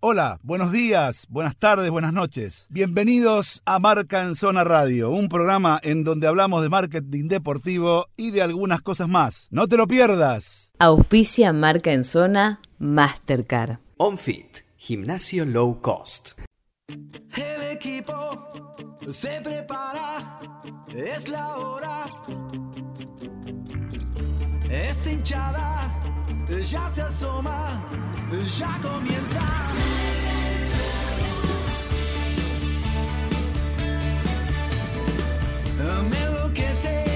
Hola, buenos días, buenas tardes, buenas noches. Bienvenidos a Marca en Zona Radio, un programa en donde hablamos de marketing deportivo y de algunas cosas más. No te lo pierdas. Auspicia Marca en Zona Mastercard. OnFit, gimnasio low cost. El equipo se prepara, es la hora. Esta hinchada ya se asoma, ya comienza. Me enloquece,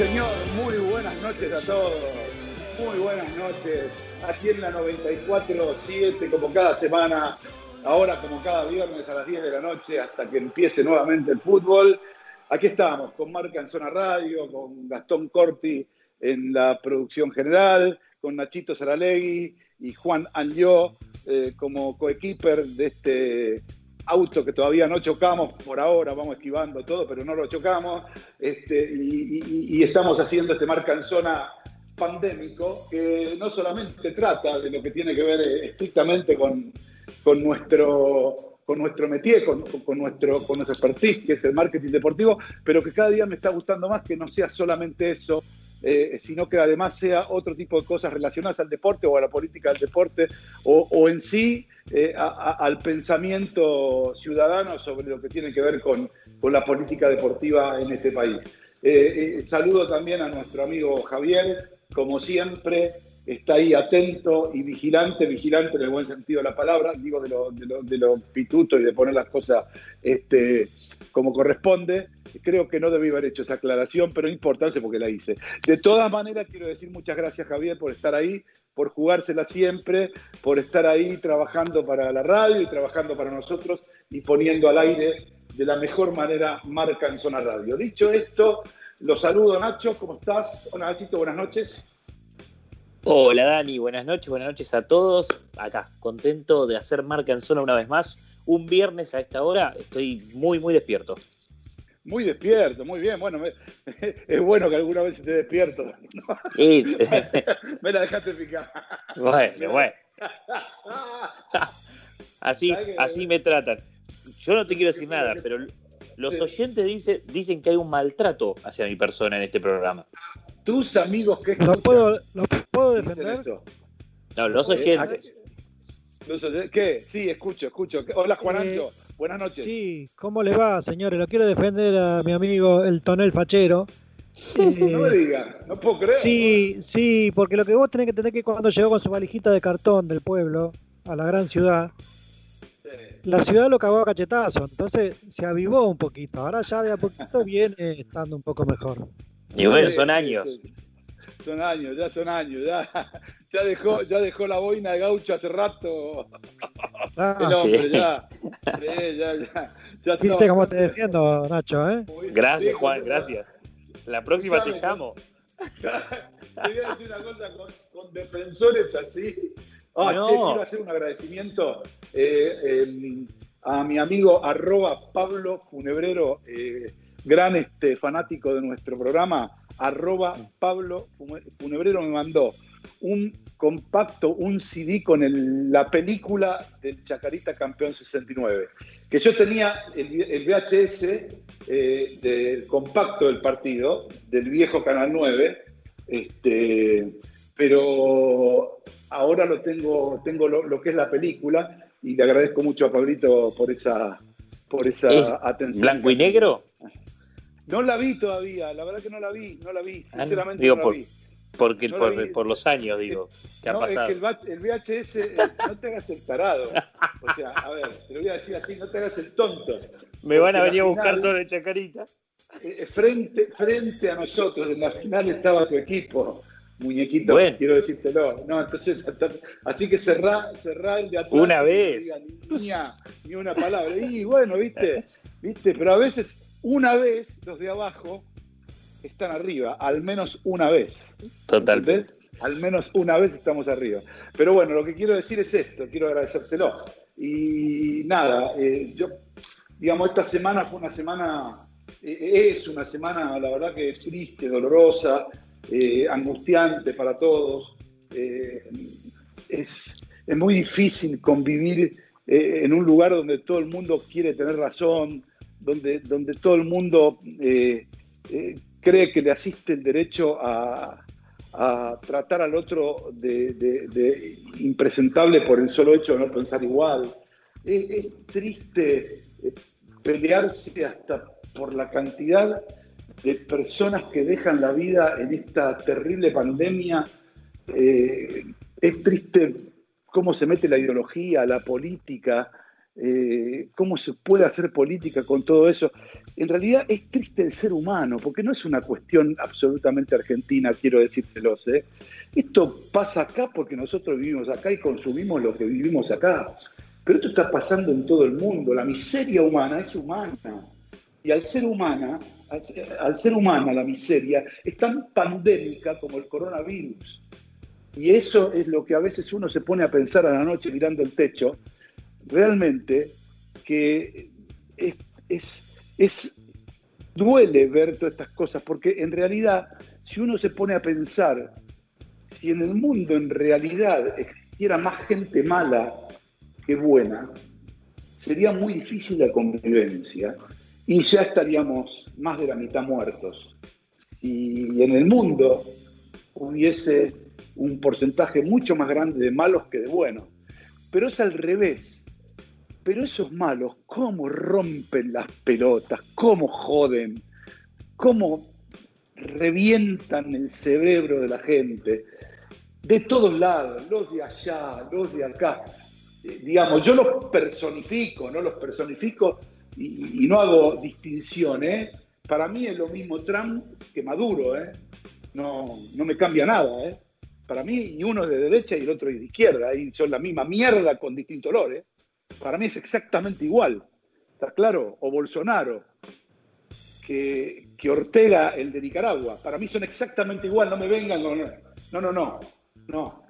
señor. Muy buenas noches a todos. Muy buenas noches. Aquí en la 94.7, como cada semana. Ahora, como cada viernes a las 10 de la noche, hasta que empiece nuevamente el fútbol. Aquí estamos, con Marca en Zona Radio, con Gastón Corti en la producción general, con Nachito Saralegui y Juan Angió eh, como coequiper de este auto que todavía no chocamos por ahora, vamos esquivando todo, pero no lo chocamos, este, y, estamos haciendo este marca en zona pandémico, que no solamente trata de lo que tiene que ver eh, estrictamente con, con nuestro con nuestro métier, con nuestro, con nuestro expertise, que es el marketing deportivo, pero que cada día me está gustando más que no sea solamente eso, eh, sino que además sea otro tipo de cosas relacionadas al deporte o a la política del deporte o, o en sí eh, a- a- al pensamiento ciudadano sobre lo que tiene que ver con, con la política deportiva en este país. Eh, eh, saludo también a nuestro amigo Javier, como siempre, está ahí atento y vigilante, vigilante en el buen sentido de la palabra, digo de lo, de lo, de lo pituto y de poner las cosas este, como corresponde. Creo que no debí haber hecho esa aclaración, pero no importa porque la hice. De todas maneras, quiero decir muchas gracias, Javier, por estar ahí, por jugársela siempre, por estar ahí trabajando para la radio y trabajando para nosotros y poniendo al aire de la mejor manera marca en zona radio. Dicho esto, los saludo, Nacho, ¿cómo estás? Hola, Nachito, buenas noches. Hola Dani, buenas noches, buenas noches a todos. Acá, contento de hacer marca en zona una vez más. Un viernes a esta hora estoy muy, muy despierto. Muy despierto, muy bien. Bueno, me- es bueno que alguna vez esté despierto. ¿no? Y- Me la dejaste picar. bueno, bueno. Así, así me tratan. Yo no te quiero decir nada, pero los oyentes dice- dicen que hay un maltrato hacia mi persona en este programa. Tus amigos que ¿Lo escuchan puedo, lo puedo defender? eso. No, los Eh, oyentes. Los oy- ¿Qué? Sí, escucho, escucho. Hola, Juan Eh, Ancho. Buenas noches. Sí, ¿cómo le va, señores? Lo quiero defender a mi amigo el tonel fachero. No me Eh, diga, no puedo creer. sí, sí, porque lo que vos tenés que entender es que cuando llegó con su valijita de cartón del pueblo a la gran ciudad, la ciudad lo cagó a cachetazo, entonces se avivó un poquito. Ahora ya de a poquito viene estando un poco mejor. Y bueno, son sí, años. sí. Son años, ya son años, ya, ya dejó, ya dejó la boina de gaucho hace rato. Ah, El hombre, sí. ya. Sí, ya, ya. ya ¿Viste cómo te defiendo, Nacho? ¿eh? Gracias, Juan, gracias. La próxima te llamo. Te voy a decir una cosa, con, con defensores así. Ah, No. che, quiero hacer un agradecimiento eh, eh, a mi amigo arroba Pablo Funebrero, eh, gran este, fanático de nuestro programa, arroba Pablo Funebrero me mandó un compacto, un CD con el- la película del Chacarita Campeón 69. Que yo tenía el, el VHS eh, del compacto del partido, del viejo Canal 9, este, pero ahora lo tengo, tengo lo, lo que es la película y le agradezco mucho a Pablito por esa, por esa ¿Es atención. ¿Blanco y negro? No la vi todavía, la verdad que no la vi, no la vi, Ah, sinceramente Digo, no la por- vi. Porque No la por, vi. por los años, digo, que ha No, es pasado. que el, VHS, eh, no te hagas el tarado. O sea, a ver, te lo voy a decir así, no te hagas el tonto. Me van a venir a buscar final- todo de Chacarita. eh, frente, frente a nosotros en la final estaba tu equipo, muñequito, Bueno. quiero decírtelo. No, entonces, así que cerrá, cerrá el de atrás. Una no vez. diga Ni, ni una palabra. Y bueno, viste, viste, pero a veces, una vez, los de abajo están arriba, al menos una vez. Totalmente. ¿Entendés? Al menos una vez estamos arriba. Pero bueno, lo que quiero decir es esto, quiero agradecérselo. Y nada, eh, yo, digamos, esta semana fue una semana, eh, es una semana, la verdad que triste, dolorosa, eh, angustiante para todos. Es, es muy difícil convivir en un lugar donde todo el mundo quiere tener razón, donde, donde todo el mundo eh, eh, cree que le asiste el derecho a, tratar al otro de, impresentable por el solo hecho de no pensar igual. Es, triste eh, pelearse hasta por la cantidad de personas que dejan la vida en esta terrible pandemia. Es triste cómo se mete la ideología, la política, eh, cómo se puede hacer política con todo eso. En realidad es triste el ser humano, porque no es una cuestión absolutamente argentina, quiero decírselos. ¿eh? Esto pasa acá porque nosotros vivimos acá y consumimos lo que vivimos acá. Pero esto está pasando en todo el mundo. La miseria humana es humana. Y al ser humana, al, al ser humana la miseria es tan pandémica como el coronavirus. Y eso es lo que a veces uno se pone a pensar a la noche mirando el techo, realmente que es, es, es- duele ver todas estas cosas, porque en realidad, si uno se pone a pensar, si en el mundo en realidad existiera más gente mala que buena, sería muy difícil la convivencia y ya estaríamos más de la mitad muertos. Si en el mundo hubiese un porcentaje mucho más grande de malos que de buenos, pero es al revés. Pero esos malos, ¿cómo rompen las pelotas? ¿Cómo joden? ¿Cómo revientan el cerebro de la gente? De todos lados, los de allá, los de acá. Eh, digamos, yo los personifico, no los personifico y, no hago distinción, ¿eh? Para mí es lo mismo Trump que Maduro, ¿eh? No, no me cambia nada, ¿eh? Para mí, y uno es de derecha y el otro es de izquierda, y son la misma mierda con distinto olor, ¿eh? Para mí es exactamente igual, ¿está claro? O Bolsonaro, que, Ortega, el de Nicaragua. Para mí son exactamente igual, no me vengan con... No, no, no, no.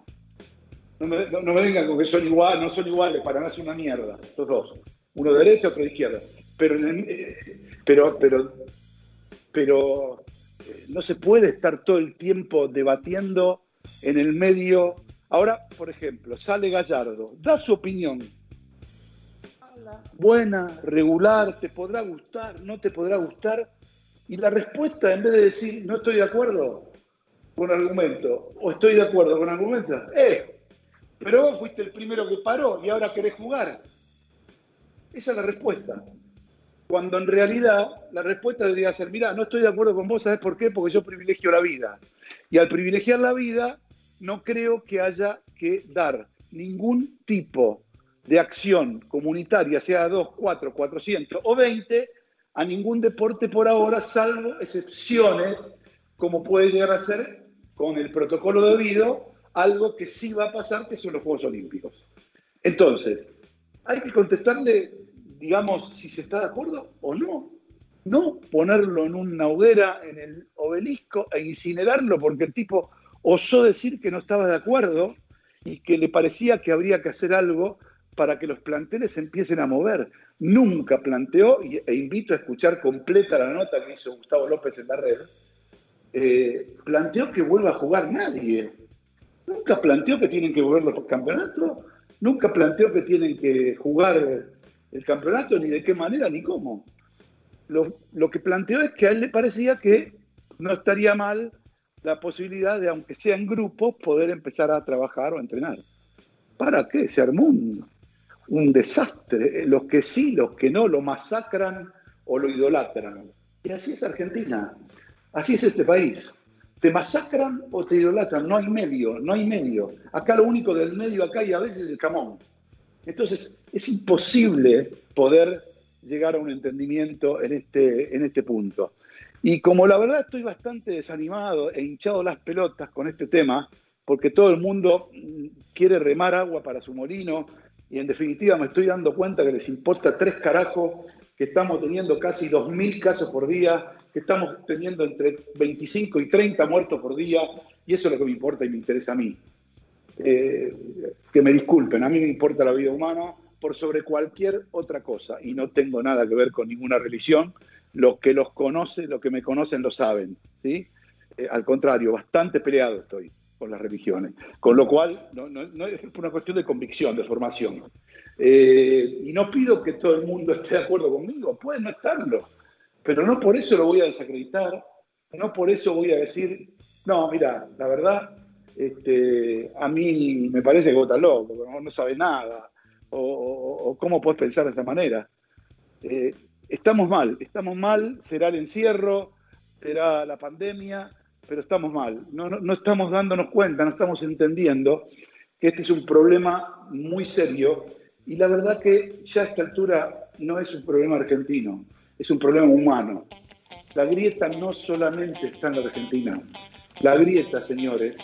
No me, vengan con que son igual, no son iguales, para nada es una mierda, los dos. Uno de derecha, otro de izquierda. Pero, eh, pero, pero, pero eh, no se puede estar todo el tiempo debatiendo en el medio. Ahora, por ejemplo, sale Gallardo, da su opinión. Buena, regular, te podrá gustar, no te podrá gustar. Y la respuesta, en vez de decir no estoy de acuerdo con argumento o estoy de acuerdo con argumento, eh, pero vos fuiste el primero que paró y ahora querés jugar. Esa es la respuesta. Cuando en realidad la respuesta debería ser, mira, no estoy de acuerdo con vos, ¿sabes por qué? Porque yo privilegio la vida. Y al privilegiar la vida, no creo que haya que dar ningún tipo de acción comunitaria, sea 2, 4, 400 o 20, a ningún deporte por ahora, salvo excepciones, como puede llegar a ser con el protocolo debido, algo que sí va a pasar, que son los Juegos Olímpicos. Entonces, hay que contestarle, digamos, si se está de acuerdo o no. No ponerlo en una hoguera, en el obelisco, e incinerarlo porque el tipo osó decir que no estaba de acuerdo y que le parecía que habría que hacer algo para que los planteles empiecen a mover. Nunca planteó, e invito a escuchar completa la nota que hizo Gustavo López en la red, eh, planteó que vuelva a jugar nadie. Nunca planteó que tienen que volver los campeonatos, nunca planteó que tienen que jugar el campeonato, ni de qué manera, ni cómo. Lo, que planteó es que a él le parecía que no estaría mal la posibilidad de, aunque sea en grupos, poder empezar a trabajar o a entrenar. ¿Para qué? Se armó un desastre. Los que sí, los que no, lo masacran o lo idolatran. Y así es Argentina. Así es este país. Te masacran o te idolatran. No hay medio, no hay medio. Acá lo único del medio acá y a veces el camón. Entonces es imposible poder llegar a un entendimiento en este, en este punto. Y como la verdad estoy bastante desanimado e hinchado las pelotas con este tema, porque todo el mundo quiere remar agua para su molino y en definitiva me estoy dando cuenta que les importa tres carajos, que estamos teniendo casi 2.000 casos por día, que estamos teniendo entre 25 y 30 muertos por día, y eso es lo que me importa y me interesa a mí. Eh, que me disculpen, a mí me importa la vida humana por sobre cualquier otra cosa y no tengo nada que ver con ninguna religión. Los que los conocen, los que me conocen lo saben, ¿sí? Eh, al contrario, bastante peleado estoy con las religiones, con lo cual no, es una cuestión de convicción, de formación. Eh, y no pido que todo el mundo esté de acuerdo conmigo, puede no estarlo, pero no por eso lo voy a desacreditar, no por eso voy a decir, no, mira, la verdad, este, a mí me parece que vos loco, no, sabes nada, o, cómo puedes pensar de esa manera. Eh, estamos mal, estamos mal, será el encierro, será la pandemia, pero estamos mal. No, no, no estamos dándonos cuenta, no estamos entendiendo que este es un problema muy serio y la verdad que ya a esta altura no es un problema argentino, es un problema humano. La grieta no solamente está en la Argentina, la grieta, señores,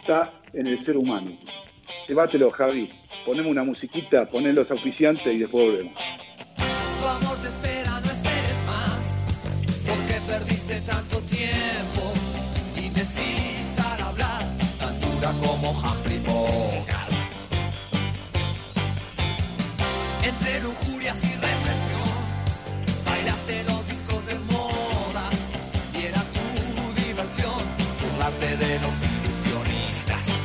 está en el ser humano. Llévatelo, Javi. Ponemos una musiquita, poné los auspiciantes y después volvemos. Como Humphrey Bogart. Entre lujurias y represión, bailaste los discos de moda. Y era tu diversión, burlarte de los ilusionistas.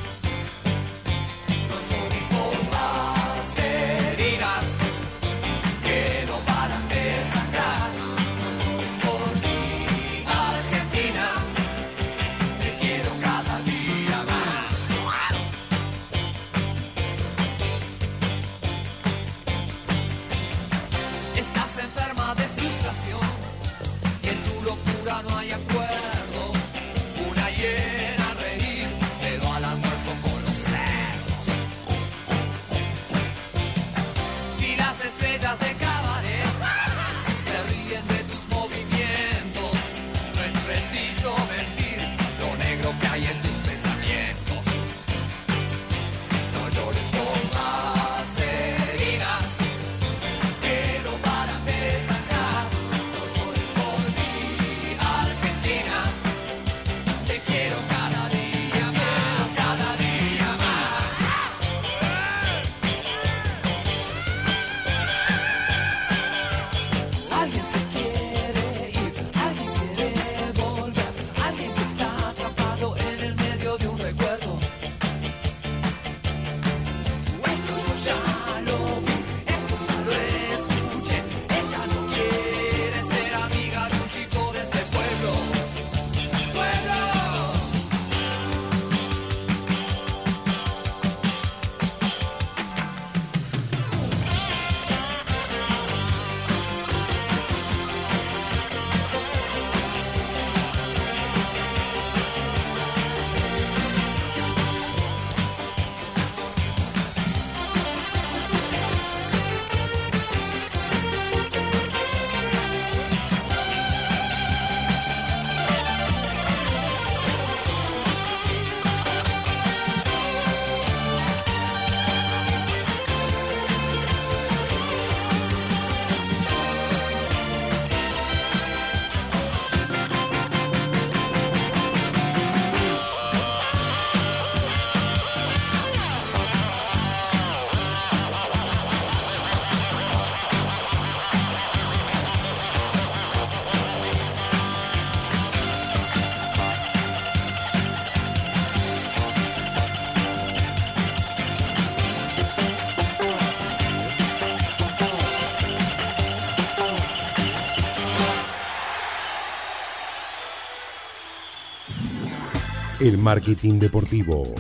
Marketing deportivo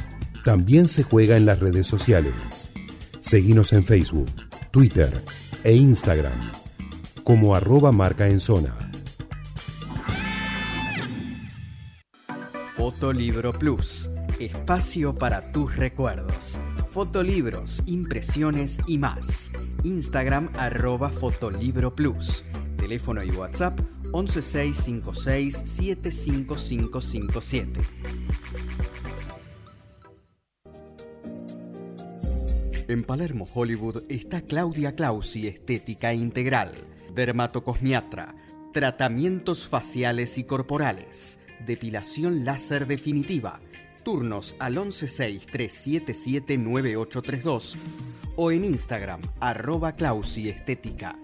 también se juega en las redes sociales. Seguimos en Facebook, Twitter e Instagram como arroba marca en zona. Fotolibro Plus, espacio para tus recuerdos. Fotolibros, impresiones y más. Instagram arroba Fotolibro Plus. Teléfono y WhatsApp 11656 75557. En Palermo, Hollywood, está Claudia Clausi Estética Integral, dermatocosmiatra, tratamientos faciales y corporales, depilación láser definitiva, turnos al 116-377-9832 o en Instagram arroba Clausi Estética.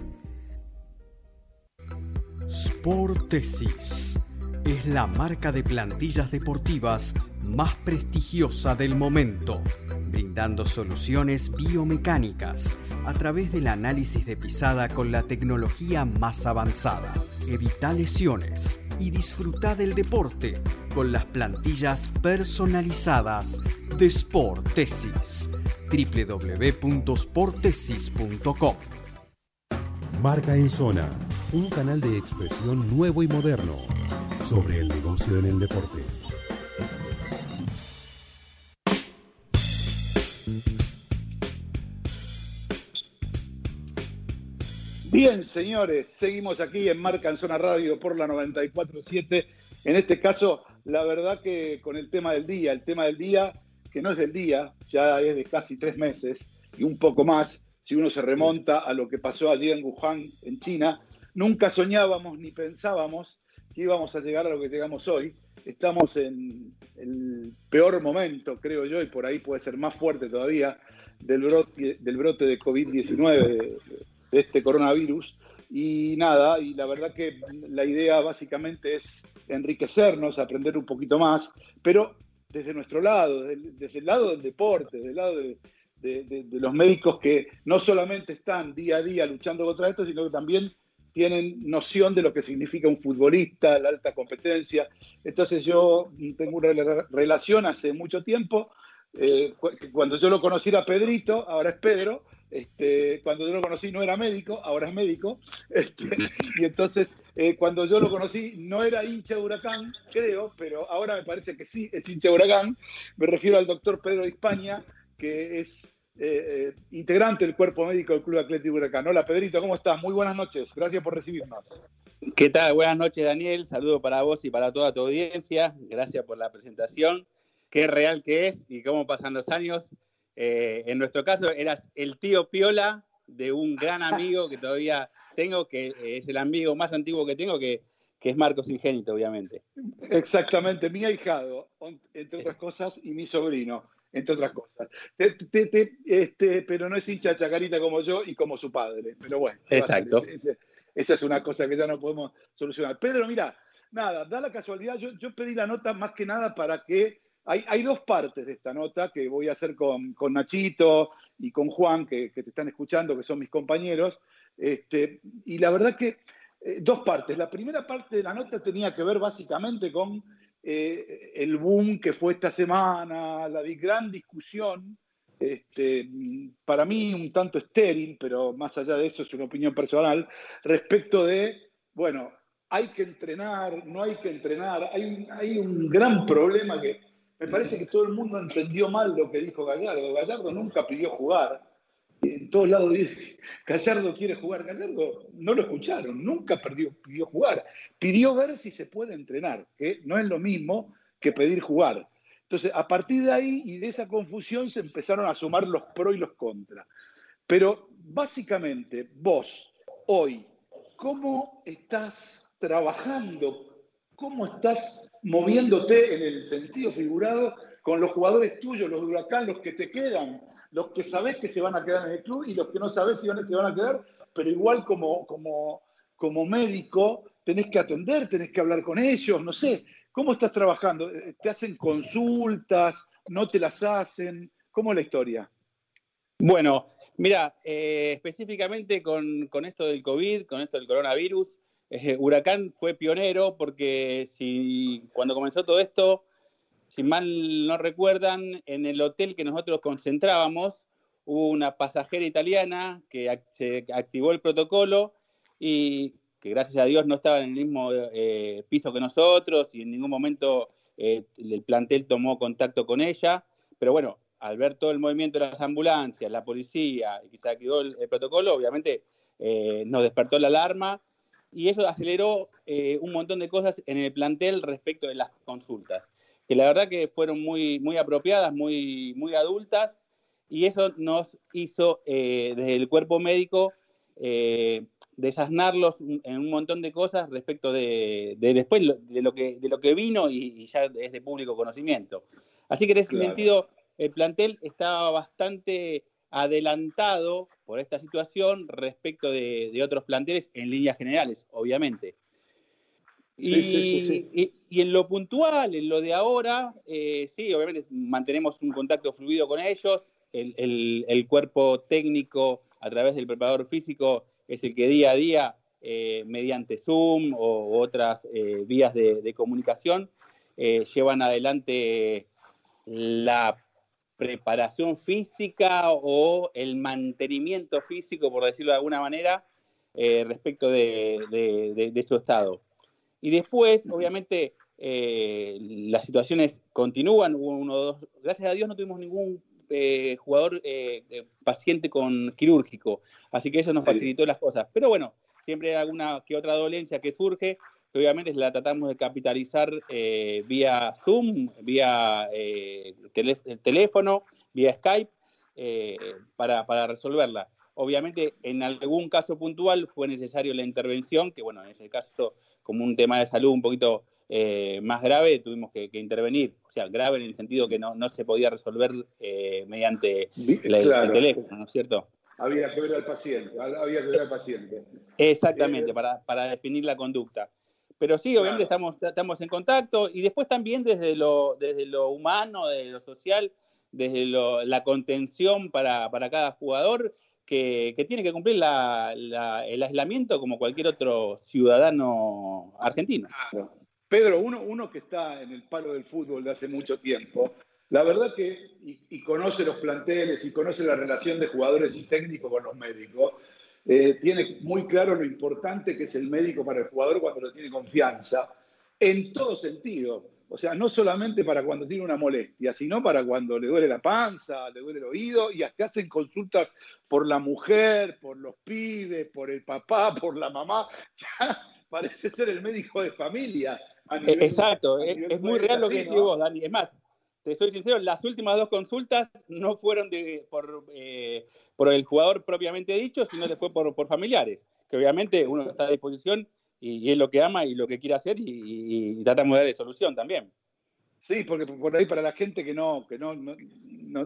Sportesis es la marca de plantillas deportivas más prestigiosa del momento, brindando soluciones biomecánicas a través del análisis de pisada con la tecnología más avanzada. Evita lesiones y disfruta del deporte con las plantillas personalizadas de Sportesis. www.sportesis.com Marca en Zona, un canal de expresión nuevo y moderno sobre el negocio en el deporte. Bien, señores, seguimos aquí en Marca en Zona Radio por la 947. En este caso, la verdad que con el tema del día, el tema del día, que no es del día, ya es de casi tres meses y un poco más, si uno se remonta a lo que pasó allí en Wuhan, en China, nunca soñábamos ni pensábamos que íbamos a llegar a lo que llegamos hoy. Estamos en el peor momento, creo yo, y por ahí puede ser más fuerte todavía, del brote, del brote de COVID-19, de este coronavirus. Y nada, y la verdad que la idea básicamente es enriquecernos, aprender un poquito más, pero desde nuestro lado, desde el lado del deporte, desde el lado de, los médicos que no solamente están día a día luchando contra esto, sino que también tienen noción de lo que significa un futbolista, la alta competencia. Entonces yo tengo una relación hace mucho tiempo. Eh, cuando yo lo conocí era Pedrito, ahora es Pedro. Este, cuando yo lo conocí no era médico, ahora es médico. Este, y entonces, eh, cuando yo lo conocí no era hincha de Huracán, creo, pero ahora me parece que sí es hincha de Huracán. Me refiero al doctor Pedro de España, que es eh, eh, integrante del cuerpo médico del Club Atlético Huracán. Hola Pedrito, ¿cómo estás? Muy buenas noches, gracias por recibirnos. ¿Qué tal? Buenas noches Daniel, saludo para vos y para toda tu audiencia, gracias por la presentación, qué real que es y cómo pasan los años. Eh, en nuestro caso eras el tío Piola de un gran amigo que todavía tengo, que es el amigo más antiguo que tengo, que, que es Marcos Ingénito, obviamente. Exactamente, mi ahijado, entre otras cosas, y mi sobrino entre otras cosas. Te, te, te, este, pero no es hincha chacarita como yo y como su padre. Pero bueno. Exacto. Esa, esa es una cosa que ya no podemos solucionar. Pedro, mira, nada, da la casualidad, yo, yo pedí la nota más que nada para que... Hay, hay, dos partes de esta nota que voy a hacer con, con Nachito y con Juan, que, que, te están escuchando, que son mis compañeros. Este, y la verdad que eh, dos partes. La primera parte de la nota tenía que ver básicamente con eh, el boom que fue esta semana, la gran discusión, este, para mí un tanto estéril, pero más allá de eso es una opinión personal, respecto de, bueno, hay que entrenar, no hay que entrenar, hay hay un gran problema que me parece que todo el mundo entendió mal lo que dijo Gallardo. Gallardo nunca pidió jugar en todos lados Gallardo quiere jugar. Gallardo no lo escucharon, nunca perdió, pidió jugar. Pidió ver si se puede entrenar, que no es lo mismo que pedir jugar. Entonces, a partir de ahí y de esa confusión se empezaron a sumar los pros y los contras. Pero básicamente, vos, hoy, ¿cómo estás trabajando? ¿Cómo estás moviéndote en el sentido figurado con los jugadores tuyos, los de Huracán, los que te quedan? los que sabés que se van a quedar en el club y los que no sabés si van, se van a quedar, pero igual como, como, como médico tenés que atender, tenés que hablar con ellos, no sé. ¿Cómo estás trabajando? ¿Te hacen consultas? ¿No te las hacen? ¿Cómo es la historia? Bueno, mira, eh, específicamente con, con, esto del COVID, con esto del coronavirus, eh, Huracán fue pionero porque si cuando comenzó todo esto, si mal no recuerdan, en el hotel que nosotros concentrábamos, hubo una pasajera italiana que se activó el protocolo y que gracias a Dios no estaba en el mismo eh, piso que nosotros y en ningún momento eh, el plantel tomó contacto con ella. Pero bueno, al ver todo el movimiento de las ambulancias, la policía y que se activó el, protocolo, obviamente eh, nos despertó la alarma y eso aceleró un montón de cosas en el plantel respecto de las consultas, que la verdad que fueron muy, muy apropiadas, muy, muy adultas, y eso nos hizo eh, desde el cuerpo médico eh, desasnarlos en un montón de cosas respecto de, después de lo, que, de lo que vino y, ya es de público conocimiento. Así que en ese sentido, el plantel estaba bastante adelantado por esta situación respecto de, otros planteles en líneas generales, obviamente. Y, en lo puntual, en lo de ahora, eh, sí, obviamente mantenemos un contacto fluido con ellos, el, cuerpo técnico a través del preparador físico es el que día a día, eh, mediante Zoom o otras eh, vías de, comunicación, llevan adelante la preparación física o el mantenimiento físico, por decirlo de alguna manera, respecto de, su estado. Y después, obviamente, eh, las situaciones continúan. uno, dos, gracias a Dios no tuvimos ningún eh, jugador paciente con quirúrgico, así que eso nos facilitó las cosas. Pero bueno, siempre hay alguna que otra dolencia que surge obviamente la tratamos de capitalizar eh, vía Zoom, vía eh, teléfono, vía Skype, eh, para, resolverla. Obviamente, en algún caso puntual fue necesario la intervención, que bueno, en ese caso, como un tema de salud un poquito más grave, tuvimos que, intervenir. O sea, grave en el sentido que no, se podía resolver mediante el teléfono, ¿no es cierto? Había que ver al paciente, había que ver al paciente. Exactamente, para, para definir la conducta. Pero sí, obviamente estamos, estamos en contacto y después también desde lo, desde lo humano, desde lo social, desde la contención para, cada jugador, que, tiene que cumplir el aislamiento como cualquier otro ciudadano argentino. Pedro, uno, uno que está en el palo del fútbol de hace mucho tiempo, la verdad que, y, conoce los planteles y conoce la relación de jugadores y técnicos con los médicos, eh, tiene muy claro lo importante que es el médico para el jugador cuando lo tiene confianza, en todo sentido. O sea, no solamente para cuando tiene una molestia, sino para cuando le duele la panza, le duele el oído, y hasta hacen consultas por la mujer, por los pibes, por el papá, por la mamá. Ya parece ser el médico de familia. Exacto, es, muy real lo que decís vos, Dani. Es más, te soy sincero, las últimas dos consultas no fueron de, por, eh, por el jugador propiamente dicho, sino que fue por, por familiares, que obviamente uno está a disposición y, es lo que ama y lo que quiere hacer y, tratamos de darle solución también. Sí, porque por ahí para la gente que no, que no, no,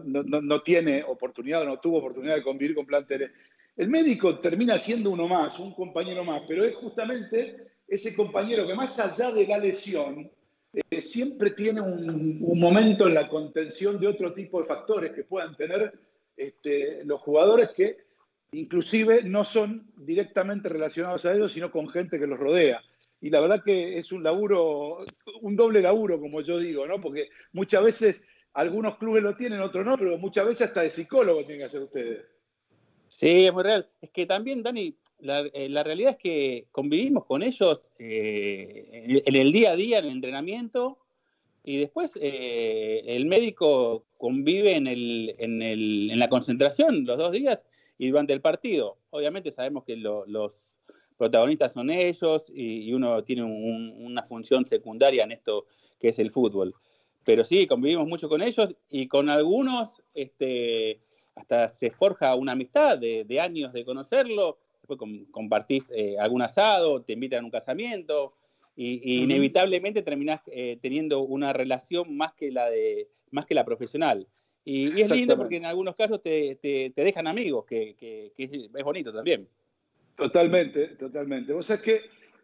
no, no tiene oportunidad o no tuvo oportunidad de convivir con planteles, el médico termina siendo uno más, un compañero más, pero es justamente ese compañero que más allá de la lesión, eh, siempre tiene un, momento en la contención de otro tipo de factores que puedan tener este, los jugadores que inclusive no son directamente relacionados a ellos, sino con gente que los rodea. Y la verdad que es un laburo, un doble laburo, como yo digo, ¿no? Porque muchas veces algunos clubes lo tienen, otros no, pero muchas veces hasta de psicólogo tienen que hacer ustedes. Sí, es muy real. Es que también, Dani, eh, la, realidad es que convivimos con ellos eh, en, el día a día, en el entrenamiento, y después eh, el médico convive en, el, en, el, en, la concentración los dos días y durante el partido. Obviamente sabemos que los protagonistas son ellos y, uno tiene una función secundaria en esto que es el fútbol. Pero sí, convivimos mucho con ellos y con algunos este, hasta se forja una amistad de, de años de conocerlo compartís eh, algún asado, te invitan a un casamiento, y, inevitablemente terminás eh, teniendo una relación más que la, de, más que la profesional. Y, es lindo porque en algunos casos te, te, dejan amigos, que, que, es, bonito también. Totalmente, totalmente. Vos sabés que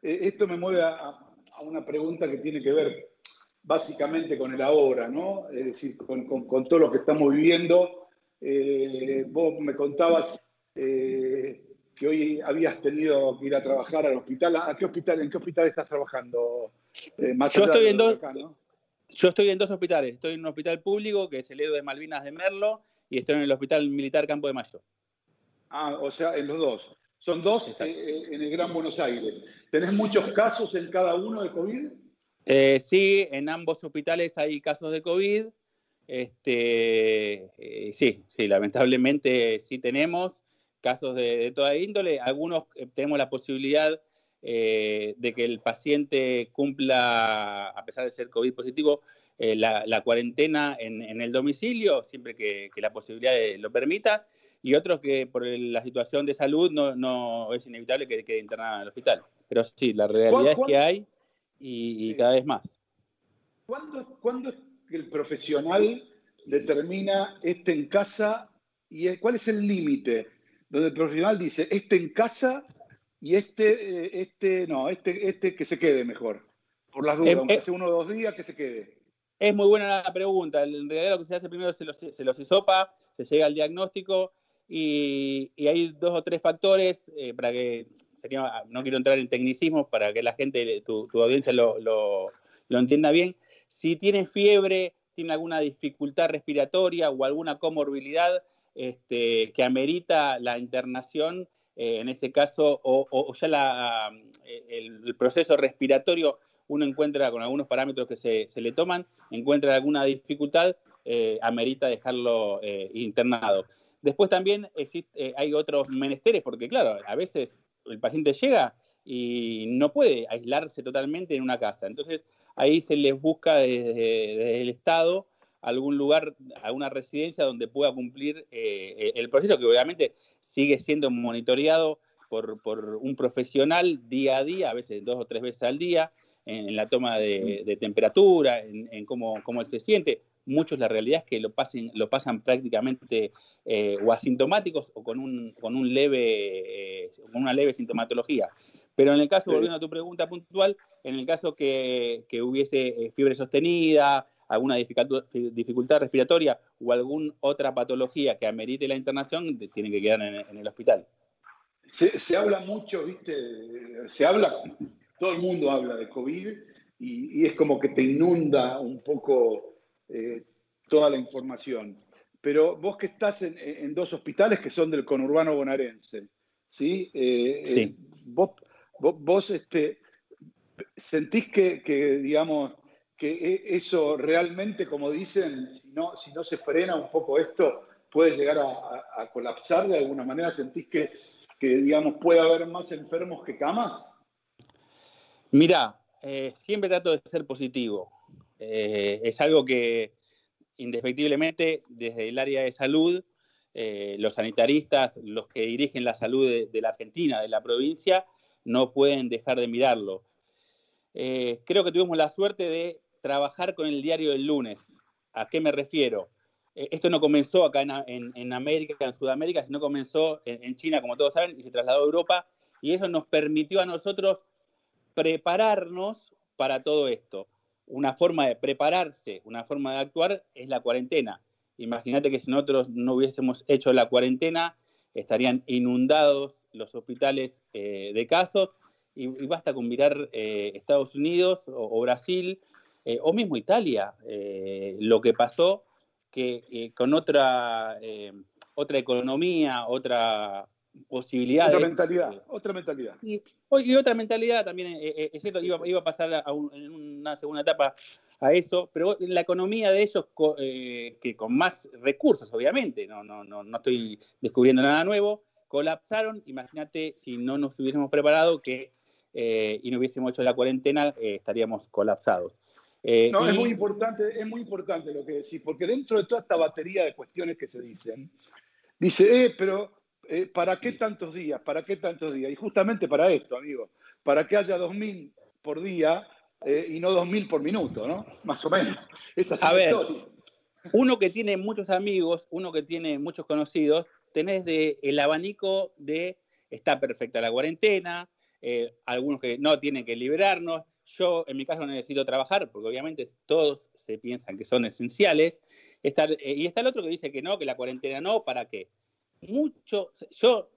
eh, esto me mueve a, a, una pregunta que tiene que ver básicamente con el ahora, ¿no? Es decir, con, con, con todo lo que estamos viviendo. vos me contabas que hoy habías tenido que ir a trabajar al hospital. ¿A qué hospital, ¿En qué hospital estás trabajando? Eh, yo, estoy en dos, yo estoy en dos hospitales. Estoy en un hospital público, que es el Edo de Malvinas de Merlo, y estoy en el Hospital Militar Campo de Mayo. Ah, o sea, en los dos. Son dos eh, eh, en el Gran Buenos Aires. ¿Tenés muchos casos en cada uno de COVID? sí, en ambos hospitales hay casos de COVID. Este, sí, sí, lamentablemente sí tenemos casos de, toda índole. Algunos eh, tenemos la posibilidad eh, de que el paciente cumpla, a pesar de ser COVID positivo, eh, la, cuarentena en, el domicilio, siempre que, la posibilidad lo permita, y otros que por la situación de salud no, es inevitable que quede internada en el hospital. Pero sí, la realidad es que hay y, cada vez más. ¿Cuándo, ¿Cuándo es que el profesional determina este en casa y cuál es el límite? Donde el profesional dice, este en casa y este, eh, este, no, este, este que se quede mejor. Por las dudas, eh, aunque eh, uno o dos días, que se quede. Es muy buena la pregunta. En realidad lo que se hace primero se los, se los hisopa, se llega al diagnóstico y, hay dos o tres factores para que, no quiero entrar en tecnicismos, para que la gente, tu, audiencia lo, lo, lo entienda bien. Si tiene fiebre, tiene alguna dificultad respiratoria o alguna comorbilidad este, que amerita la internación, eh, en ese caso, o, ya eh, el, proceso respiratorio, uno encuentra con algunos parámetros que se, le toman, encuentra alguna dificultad, eh, amerita dejarlo internado. Después también existe, hay otros menesteres, porque claro, a veces el paciente llega y no puede aislarse totalmente en una casa. Entonces, ahí se les busca desde, el Estado algún lugar, alguna residencia donde pueda cumplir eh, el proceso, que obviamente sigue siendo monitoreado por, un profesional día a día, a veces dos o tres veces al día, en, la toma de, temperatura, en, cómo, cómo, él se siente. Muchos la realidad es que lo, pasen, lo pasan prácticamente eh, o asintomáticos o con, un, con, un leve, eh, con una leve sintomatología. Pero en el caso, volviendo a tu pregunta puntual, en el caso que, hubiese eh, fiebre sostenida, alguna dificultad, respiratoria o alguna otra patología que amerite la internación, tienen que quedar en, el hospital. Se, habla mucho, ¿viste? Se habla, todo el mundo habla de COVID y, es como que te inunda un poco eh, toda la información. Pero vos que estás en, dos hospitales que son del conurbano bonaerense, ¿sí? Eh, sí. vos, vos, este, ¿Sentís que, digamos, que e, eso realmente, como dicen, si no, si no se frena un poco esto, puede llegar a, colapsar de alguna manera? ¿Sentís que, digamos, puede haber más enfermos que camas? Mira, eh, siempre trato de ser positivo. Eh, es algo que indefectiblemente desde el área de salud, eh, los sanitaristas, los que dirigen la salud de la Argentina, de la provincia, no pueden dejar de mirarlo. Eh, creo que tuvimos la suerte de trabajar con el diario del lunes. ¿A qué me refiero? Eh, esto no comenzó acá en, América, en Sudamérica, sino comenzó en, China, como todos saben, y se trasladó a Europa. Y eso nos permitió a nosotros prepararnos para todo esto. Una forma de prepararse, una forma de actuar es la cuarentena. Imagínate que si nosotros no hubiésemos hecho la cuarentena, estarían inundados los hospitales eh, de casos y, basta con mirar eh, Estados Unidos o, Brasil eh, o mismo Italia, eh, lo que pasó que con otra, otra economía, otra posibilidad. Otra mentalidad, otra mentalidad. Y, otra mentalidad también, es cierto, iba, iba, a pasar a en una segunda etapa a eso, pero la economía de ellos, que con más recursos, obviamente, no, no, no, no estoy descubriendo nada nuevo, colapsaron. Imagínate si no nos hubiésemos preparado que eh, y no hubiésemos hecho la cuarentena, eh, estaríamos colapsados. Eh, no, es muy importante, es muy importante lo que decís, porque dentro de toda esta batería de cuestiones que se dicen, dice, eh, pero ¿para qué tantos días? ¿Para qué tantos días? Y justamente para esto, amigo, para que haya 2.000 por día y no 2.000 por minuto, ¿no? Más o menos. Esa A ver, uno que tiene muchos amigos, uno que tiene muchos conocidos, tenés de el abanico de está perfecta la cuarentena, eh, algunos que no tienen que liberarnos. Yo, en mi caso, necesito trabajar, porque obviamente todos se piensan que son esenciales. Eh, y está el otro que dice que no, que la cuarentena no, ¿para qué? Mucho, yo,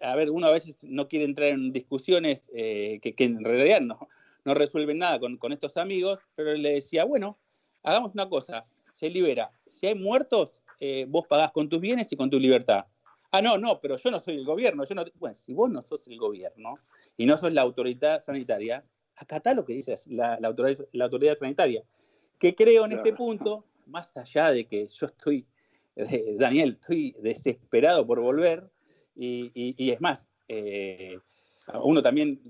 a ver, uno a veces no quiere entrar en discusiones eh, que, en realidad no, no resuelven nada con, con estos amigos, pero le decía, bueno, hagamos una cosa, se libera. Si hay muertos, vos pagás con tus bienes y con tu libertad. Ah, no, no, pero yo no soy el gobierno. Yo no... Bueno, si vos no sos el gobierno y no sos la autoridad sanitaria, acatá lo que dice la, autoridad, la autoridad sanitaria. Que creo en este punto, más allá de que yo estoy, eh, Daniel, estoy desesperado por volver, y, es más, eh, uno también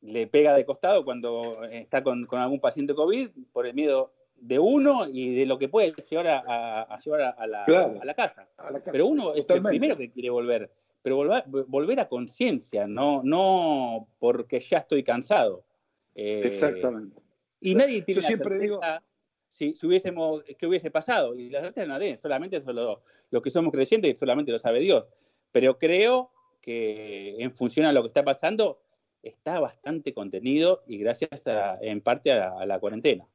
le pega de costado cuando está con, con algún paciente COVID por el miedo de uno y de lo que puede llevar a, a llevar a la, Claro. a la casa. A la casa. Pero uno es el Totalmente. primero que quiere volver, pero volver, volver a conciencia, no, no porque ya estoy cansado. Eh, Exactamente. Y nadie tiene yo la siempre certeza si, si hubiésemos, qué hubiese pasado. Y la certeza no la solamente eso lo, lo que somos creyentes, solamente lo sabe Dios. Pero creo que en función a lo que está pasando, está bastante contenido y gracias a- en parte a la, a la cuarentena.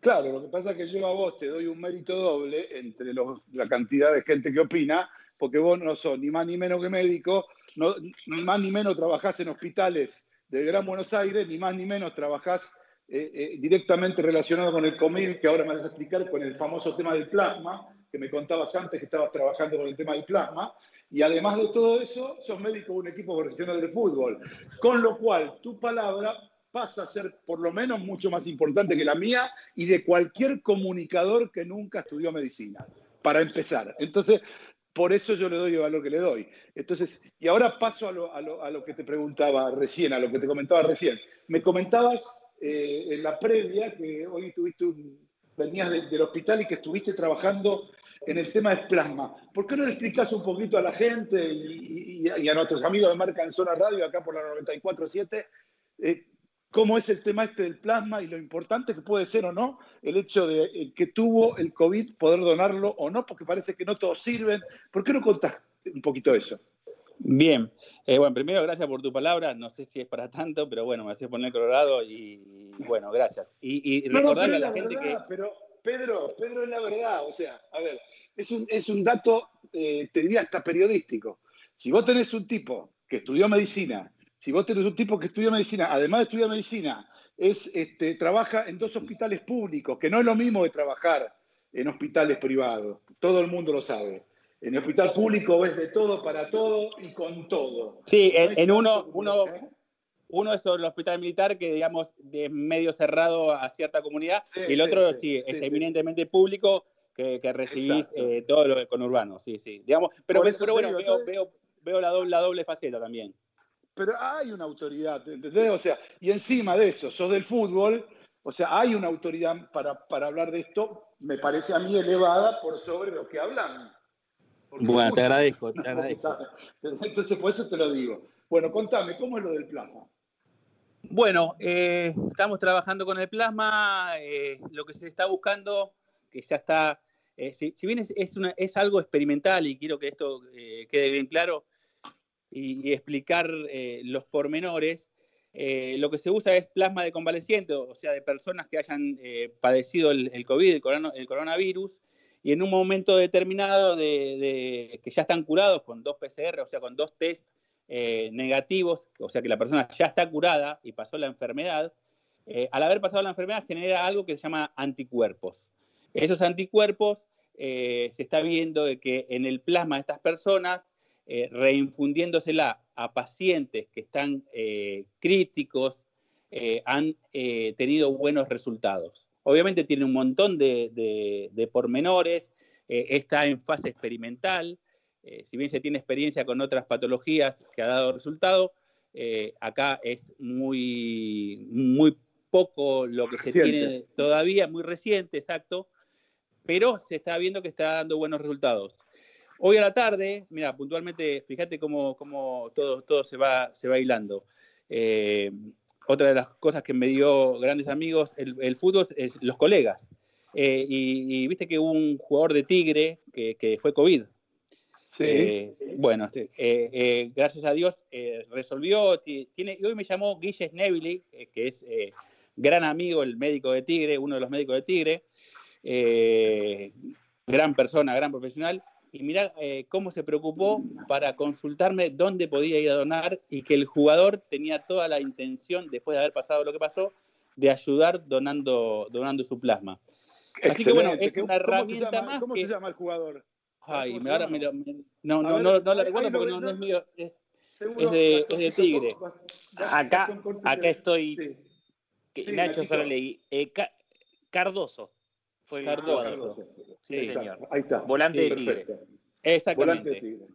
Claro, lo que pasa es que yo a vos te doy un mérito doble entre los- la cantidad de gente que opina, porque vos no sos ni más ni menos que médico, no, ni más ni menos trabajás en hospitales del Gran Buenos Aires, ni más ni menos trabajás eh, eh, directamente relacionado con el COVID, que ahora me vas a explicar con el famoso tema del plasma, que me contabas antes que estabas trabajando con el tema del plasma, y además de todo eso, sos médico de un equipo profesional de fútbol, con lo cual tu palabra pasa a ser por lo menos mucho más importante que la mía y de cualquier comunicador que nunca estudió medicina, para empezar. Entonces, por eso yo le doy el valor que le doy. Entonces, y ahora paso a lo, que te preguntaba recién, a lo que te comentaba recién. Me comentabas eh, en la previa que hoy tuviste venías de- del hospital y que estuviste trabajando en el tema del plasma. ¿Por qué no le explicas un poquito a la gente y a nuestros amigos de Marca en Zona Radio, acá por la 94.7, eh, cómo es el tema este del plasma y lo importante que puede ser o no el hecho de eh, que tuvo el COVID poder donarlo o no, porque parece que no todos sirven. ¿Por qué no contás un poquito eso? Bien, Eh, bueno, primero gracias por tu palabra, no sé si es para tanto, pero bueno, me haces poner colorado y, y bueno, gracias. Y, y No, no, recordarle a la la gente verdad, pero Pedro, Pedro es la verdad, o sea, a ver, es un, es un dato, eh, te diría hasta periodístico. Si vos tenés un tipo que estudió medicina, si vos tenés un tipo que estudió medicina, además de estudiar medicina, es, este, trabaja en dos hospitales públicos, que no es lo mismo que trabajar en hospitales privados, todo el mundo lo sabe. En el hospital público ves de todo para todo y con todo. sí, No en, uno, uno, ¿eh? uno es sobre el hospital militar que digamos es medio cerrado a cierta comunidad Sí, y el otro sí, sí, es sí, eminentemente público que, que recibís eh, todo lo de conurbano, sí, sí. Digamos, pero, bueno, veo, veo, veo la, doble, la doble faceta también. Pero hay una autoridad, ¿entendés? O sea, y encima de eso, sos del fútbol, o sea, hay una autoridad para, para hablar de esto, me parece a mí elevada por sobre lo que hablan. Porque Bueno, te agradezco, te agradezco. Entonces, por eso te lo digo. Bueno, contame, ¿cómo es lo del plasma? Bueno, eh, estamos trabajando con el plasma. eh, lo que se está buscando, que ya está, eh, si, si bien es, es una- es algo experimental y quiero que esto eh, quede bien claro y, explicar eh, los pormenores, eh, lo que se usa es plasma de convaleciente, o sea, de personas que hayan eh, padecido el, COVID, el, corona- el coronavirus, y en un momento determinado de, que ya están curados con dos PCR, o sea, con dos test negativos, o sea que la persona ya está curada y pasó la enfermedad, al haber pasado la enfermedad genera algo que se llama anticuerpos. Esos anticuerpos se está viendo de que en el plasma de estas personas, eh, reinfundiéndosela a pacientes que están eh, críticos, eh, han tenido buenos resultados. Obviamente tiene un montón de, de- de pormenores, está en fase experimental, si bien se tiene experiencia con otras patologías que ha dado resultado, acá es muy, muy poco lo que se tiene todavía, muy reciente, exacto, pero se está viendo que está dando buenos resultados. Hoy a la tarde, mira, puntualmente, fíjate cómo, cómo todo, todo se, va, se va hilando. Eh, otra de las cosas que me dio grandes amigos, el, el fútbol, es los colegas. Eh, y, y viste que hubo un jugador de Tigre que, que fue COVID. Eh, bueno, este, gracias a Dios resolvió. ti- Tiene, y hoy me llamó Guille Snevely, que es gran amigo, el médico de Tigre, uno de los médicos de Tigre, gran persona, gran profesional. Y mira cómo se preocupó para consultarme dónde podía ir a donar y que el jugador tenía toda la intención, después de haber pasado lo que pasó, de ayudar donando, donando su plasma. Así que bueno, Excelente. es una ¿Cómo se herramienta llama- más ¿Cómo que- se llama el jugador? Ay, ¿Cómo me se ahora me lo- me- no, no, ver, no, no la recuerdo porque no, no es mío. es- de- Gastón, es de Tigre. Acá, acá estoy. sí. Sí, Nacho leí. Eh, Ca- Cardoso. Fue el Cardoso. Sí, Exacto, señor. Ahí está. Volante de Perfecto. Exactamente. Volante de Tigre.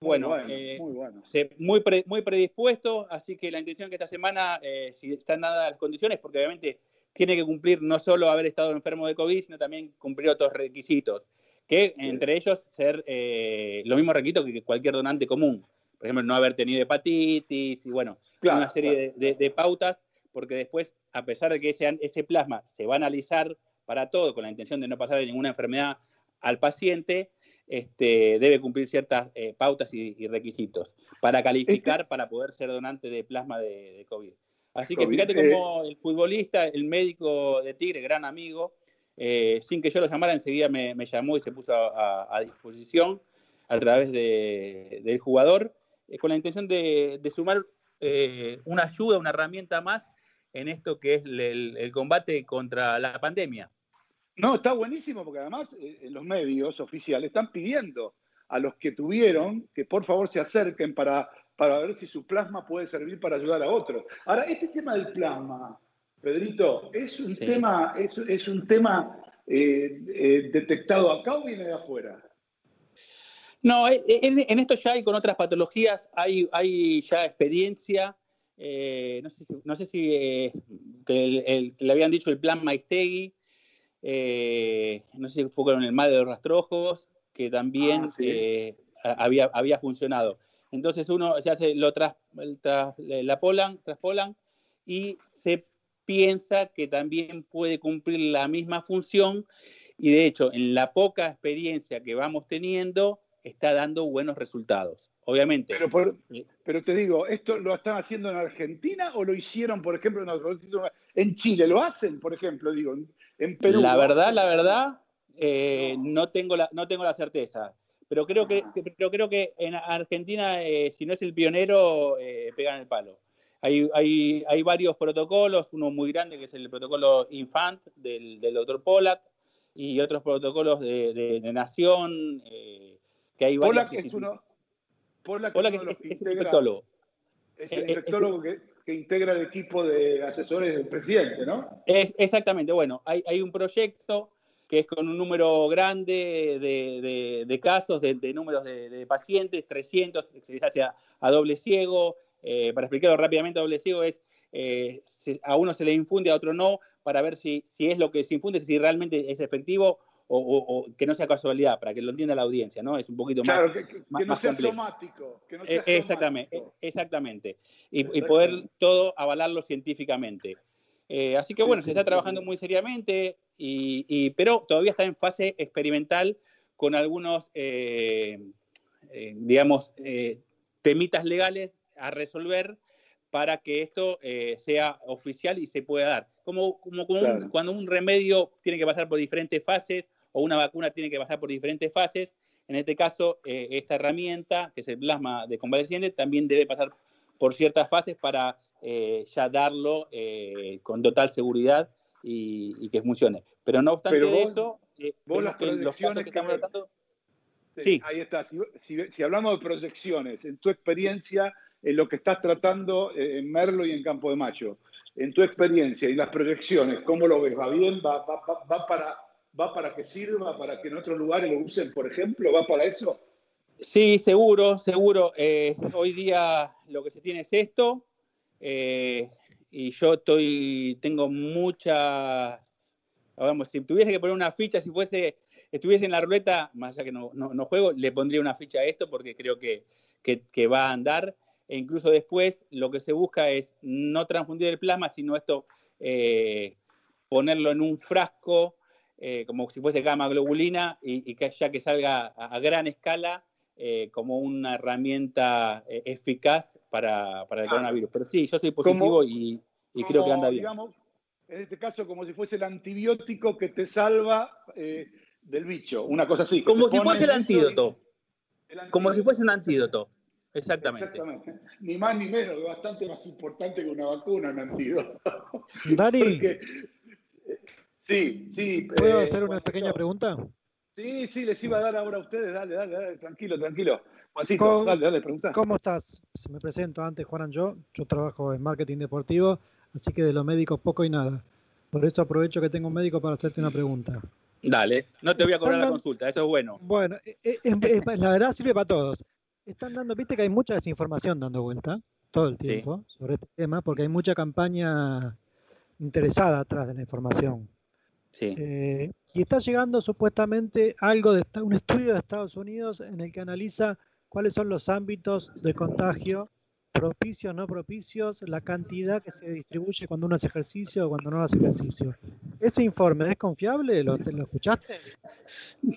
Bueno, bueno, eh, muy bueno. se- muy, pre- muy predispuesto, así que la intención es que esta semana, eh, si están dadas las condiciones, porque obviamente tiene que cumplir no solo haber estado enfermo de COVID, sino también cumplir otros requisitos, que entre ellos ser eh, los mismos requisitos que cualquier donante común. Por ejemplo, no haber tenido hepatitis y bueno, Claro, una serie de, de- de pautas, porque después, a pesar de que ese, ese plasma se va a analizar para todo con la intención de no pasar de ninguna enfermedad al paciente, este, debe cumplir ciertas eh, pautas y, y requisitos para calificar para poder ser donante de plasma de, de COVID. Así que COVID, fíjate eh, cómo el futbolista, el médico de Tigre, gran amigo, eh, sin que yo lo llamara, enseguida me, me llamó y se puso a, a- a disposición a través de- del jugador, eh, con la intención de, de sumar eh, una ayuda, una herramienta más en esto que es el, combate contra la pandemia. No, está buenísimo porque además eh, los medios oficiales están pidiendo a los que tuvieron que por favor se acerquen para, para ver si su plasma puede servir para ayudar a otros. Ahora, este tema del plasma, Pedrito, ¿es un Sí. tema, es, es un tema eh, eh, detectado acá o viene de afuera? No, eh, en, en esto ya hay con otras patologías, hay, hay ya experiencia. Eh, no sé si, no sé si eh, que el- el- le habían dicho el plan Maistegui, eh, no sé si fue con el mal de los rastrojos, que también Ah, sí. había, había funcionado. Entonces uno se hace, lo tras, tras- la polan, traspolan y se piensa que también puede cumplir la misma función y de hecho en la poca experiencia que vamos teniendo está dando buenos resultados. Obviamente. Pero, por- Sí. pero te digo, ¿esto lo están haciendo en Argentina o lo hicieron, por ejemplo, en, en Chile? ¿Lo hacen, por ejemplo? Digo, en- en Perú. la ¿lo verdad, la verdad, eh, No. no. tengo la, no tengo la certeza. Pero creo que, Ah. pero creo que en Argentina, eh, si no es el pionero, eh, pegan el palo. Hay, hay, hay varios protocolos, uno muy grande que es el protocolo Infant del, del doctor Pollack y otros protocolos de, de- de Nación, eh, que hay es uno, Pollack Pollack es uno de es, los que es el integra-. Es el Eh, eh, infectólogo que, que integra el equipo de asesores del presidente, ¿no? Exactamente, bueno, hay, hay un proyecto que es con un número grande de, de- de casos, de, de números de, pacientes, 300, que se hace a, a doble ciego. Eh, para explicarlo rápidamente, doble ciego es, eh, a uno se le infunde, a otro no, para ver si, si es lo que se infunde, si realmente es efectivo o, o- o que no sea casualidad, para que lo entienda la audiencia, ¿no? Es un poquito más... Claro, que, que- más- que no sea somático. Que no Eh, sea exactamente, somático. exactamente. Y, y poder todo avalarlo científicamente. Eh, así que bueno, sí, se está sí, trabajando muy seriamente, y, y- pero todavía está en fase experimental con algunos, eh, eh, digamos, eh, temitas legales a resolver para que esto eh, sea oficial y se pueda dar. Como, como, como un- Claro. cuando un remedio tiene que pasar por diferentes fases o una vacuna tiene que pasar por diferentes fases, en este caso, eh, esta herramienta, que es el plasma de convaleciente, también debe pasar por ciertas fases para eh, ya darlo eh, con total seguridad y, y que funcione. Pero no obstante Pero vos- eso, vos las que los proyecciones que estamos que- tratando, Sí, Sí. Ahí está. Si, si- si hablamos de proyecciones, en tu experiencia, en lo que estás tratando en Merlo y en Campo de Mayo, en tu experiencia y las proyecciones, ¿cómo lo ves? ¿Va bien? ¿Va, va- va- va para, ¿Va para que sirva? ¿Para que en otros lugares lo usen, por ejemplo? ¿Va para eso? Sí, seguro, seguro. Eh, hoy día lo que se tiene es esto. eh, y yo estoy, tengo muchas, vamos, si tuviese que poner una ficha, si fuese, estuviese en la ruleta, más allá que no, no, juego, le pondría una ficha a esto porque creo que, que- que va a andar. E incluso después lo que se busca es no transfundir el plasma, sino esto, eh, ponerlo en un frasco, eh, como si fuese gamma globulina, y, y que ya que salga a, a gran escala eh, como una herramienta eh, eficaz para, para el Claro. coronavirus. Pero sí, yo soy positivo Como- y, y creo que anda bien. Digamos, en este caso, como si fuese el antibiótico que te salva eh, del bicho, una cosa así. Como si fuese el antídoto. Como si fuese un antídoto. Exactamente. Exactamente. Ni más ni menos, que bastante más importante que una vacuna, un antídoto. Dani, Porque- sí, sí. ¿puedo eh, hacer una Juancito. pequeña pregunta? Sí, sí, les iba a dar ahora a ustedes. Dale, dale, dale, tranquilo, tranquilo. Juancito, ¿Cómo- dale, dale, pregunta. ¿Cómo estás? Se Me presento antes, Juan yo. Yo trabajo en marketing deportivo, así que de los médicos poco y nada. Por eso aprovecho que tengo un médico para hacerte una pregunta. Dale, no te voy a cobrar la consulta, eso es bueno. Bueno, eh, eh, es- es- la verdad sirve para todos. están dando, viste que hay mucha desinformación dando vuelta todo el tiempo sobre este tema, porque hay mucha campaña interesada atrás de la información. Sí. Eh, y está llegando supuestamente algo de un estudio de Estados Unidos en el que analiza cuáles son los ámbitos de contagio propicios, no propicios, la cantidad que se distribuye cuando uno hace ejercicio o cuando no hace ejercicio. ¿Ese informe es confiable? ¿Lo, lo escuchaste?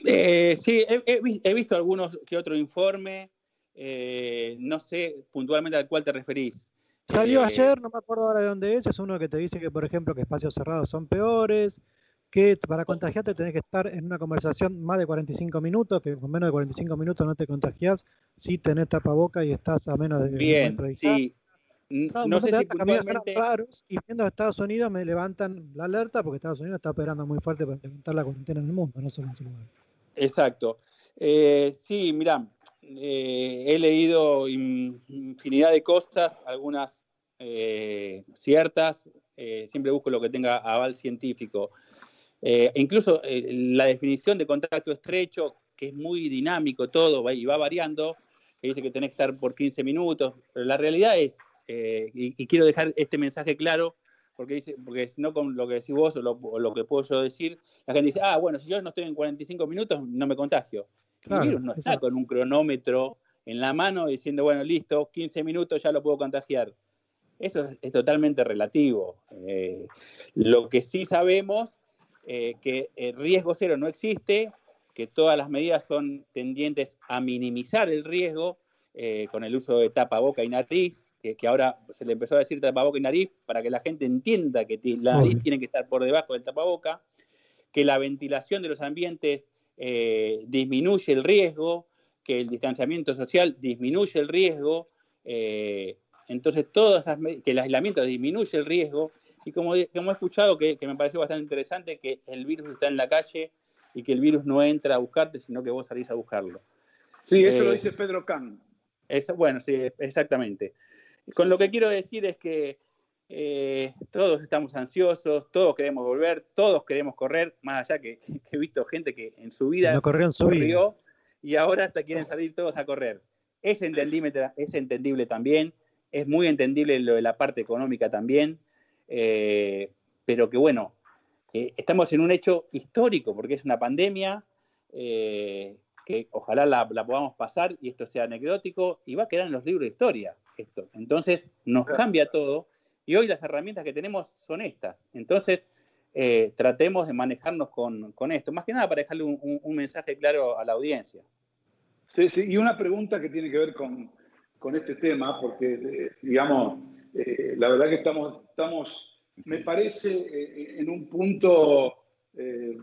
Eh, sí, he, he, visto algunos que otro informe, eh, no sé puntualmente al cual te referís. Salió eh, ayer, no me acuerdo ahora de dónde es, es uno que te dice que, por ejemplo, que espacios cerrados son peores, que para contagiarte tenés que estar en una conversación más de 45 minutos, que con menos de 45 minutos no te contagias si tenés tapaboca y estás a menos de Bien, sí. No, sé si puntualmente... raros y viendo a Estados Unidos me levantan la alerta porque Estados Unidos está operando muy fuerte para levantar la cuarentena en el mundo, no solo en su lugar. Exacto. Eh, sí, mira, eh, he leído infinidad de cosas, algunas eh, ciertas, siempre busco lo que tenga aval científico. Eh, incluso eh, la definición de contacto estrecho, que es muy dinámico todo y va variando, que dice que tenés que estar por 15 minutos, pero la realidad es, eh, y, quiero dejar este mensaje claro, porque, dice, porque si no con lo que decís vos o lo, que puedo yo decir, la gente dice, ah, bueno, si yo no estoy en 45 minutos, no me contagio. el virus no está con un cronómetro en la mano diciendo, bueno, listo, 15 minutos ya lo puedo contagiar. Eso es, totalmente relativo. lo que sí sabemos eh, que el riesgo cero no existe, que todas las medidas son tendientes a minimizar el riesgo eh, con el uso de tapaboca y nariz, que, ahora se le empezó a decir tapaboca y nariz para que la gente entienda que la nariz tiene que estar por debajo del tapaboca, que la ventilación de los ambientes eh, disminuye el riesgo, que el distanciamiento social disminuye el riesgo, entonces todas que el aislamiento disminuye el riesgo y como, he escuchado, que, me pareció bastante interesante, que el virus está en la calle y que el virus no entra a buscarte, sino que vos salís a buscarlo. Sí, eso lo eh, dice Pedro Can. bueno, sí, exactamente. Con lo que quiero decir es que eh, todos estamos ansiosos, todos queremos volver, todos queremos correr, más allá que, he visto gente que en su vida no corrió en su vida. y ahora hasta quieren salir todos a correr. Es entendible, es entendible también, es muy entendible lo de la parte económica también. Eh, pero que bueno, estamos en un hecho histórico, porque es una pandemia eh, que ojalá la, podamos pasar y esto sea anecdótico y va a quedar en los libros de historia esto. Entonces nos cambia todo y hoy las herramientas que tenemos son estas. Entonces eh, tratemos de manejarnos con, esto, más que nada para dejarle un, mensaje claro a la audiencia. Sí, sí, y una pregunta que tiene que ver con, con este tema, porque digamos, eh, la verdad que estamos, estamos me parece, eh, en un punto, eh,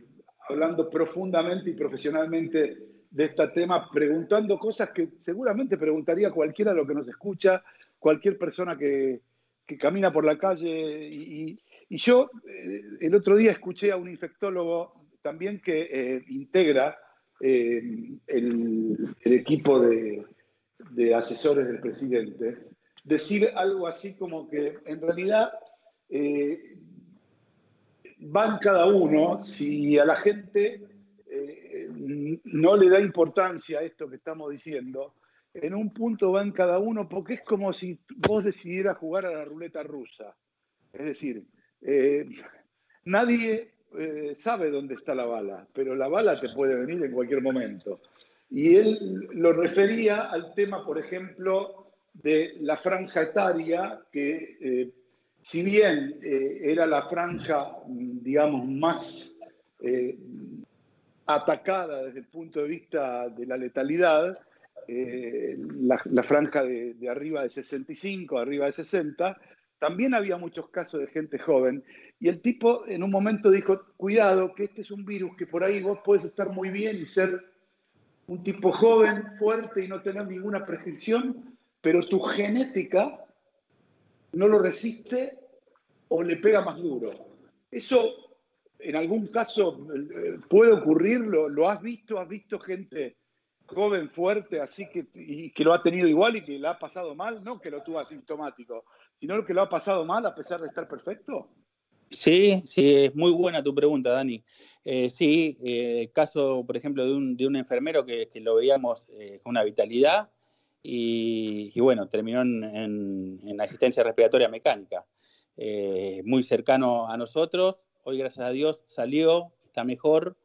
hablando profundamente y profesionalmente de este tema, preguntando cosas que seguramente preguntaría cualquiera de los que nos escucha, cualquier persona que, que camina por la calle. Y, y yo el otro día escuché a un infectólogo también que integra el, el, equipo de, de asesores del presidente decir algo así como que en realidad eh, van cada uno, si a la gente eh, no le da importancia a esto que estamos diciendo, en un punto van cada uno porque es como si vos decidieras jugar a la ruleta rusa. Es decir, eh, nadie sabe dónde está la bala, pero la bala te puede venir en cualquier momento. Y él lo refería al tema, por ejemplo, de la franja etaria, que si bien eh, era la franja, digamos, más eh, atacada desde el punto de vista de la letalidad, la, franja de, de, arriba de 65, arriba de 60, también había muchos casos de gente joven. Y el tipo en un momento dijo, cuidado, que este es un virus que por ahí vos puedes estar muy bien y ser un tipo joven, fuerte y no tener ninguna prescripción, pero tu genética no lo resiste o le pega más duro. Eso en algún caso eh, puede ocurrir, lo, has visto, has visto gente joven, fuerte, así que, y que lo ha tenido igual y que le ha pasado mal, no que lo tuvo asintomático, sino que lo ha pasado mal a pesar de estar perfecto. Sí, sí, es muy buena tu pregunta, Dani. Eh, sí, eh, caso, por ejemplo, de un, enfermero que, lo veíamos con una vitalidad, y, bueno, terminó en, en, asistencia respiratoria mecánica. Eh, muy cercano a nosotros, hoy gracias a Dios salió, está mejor,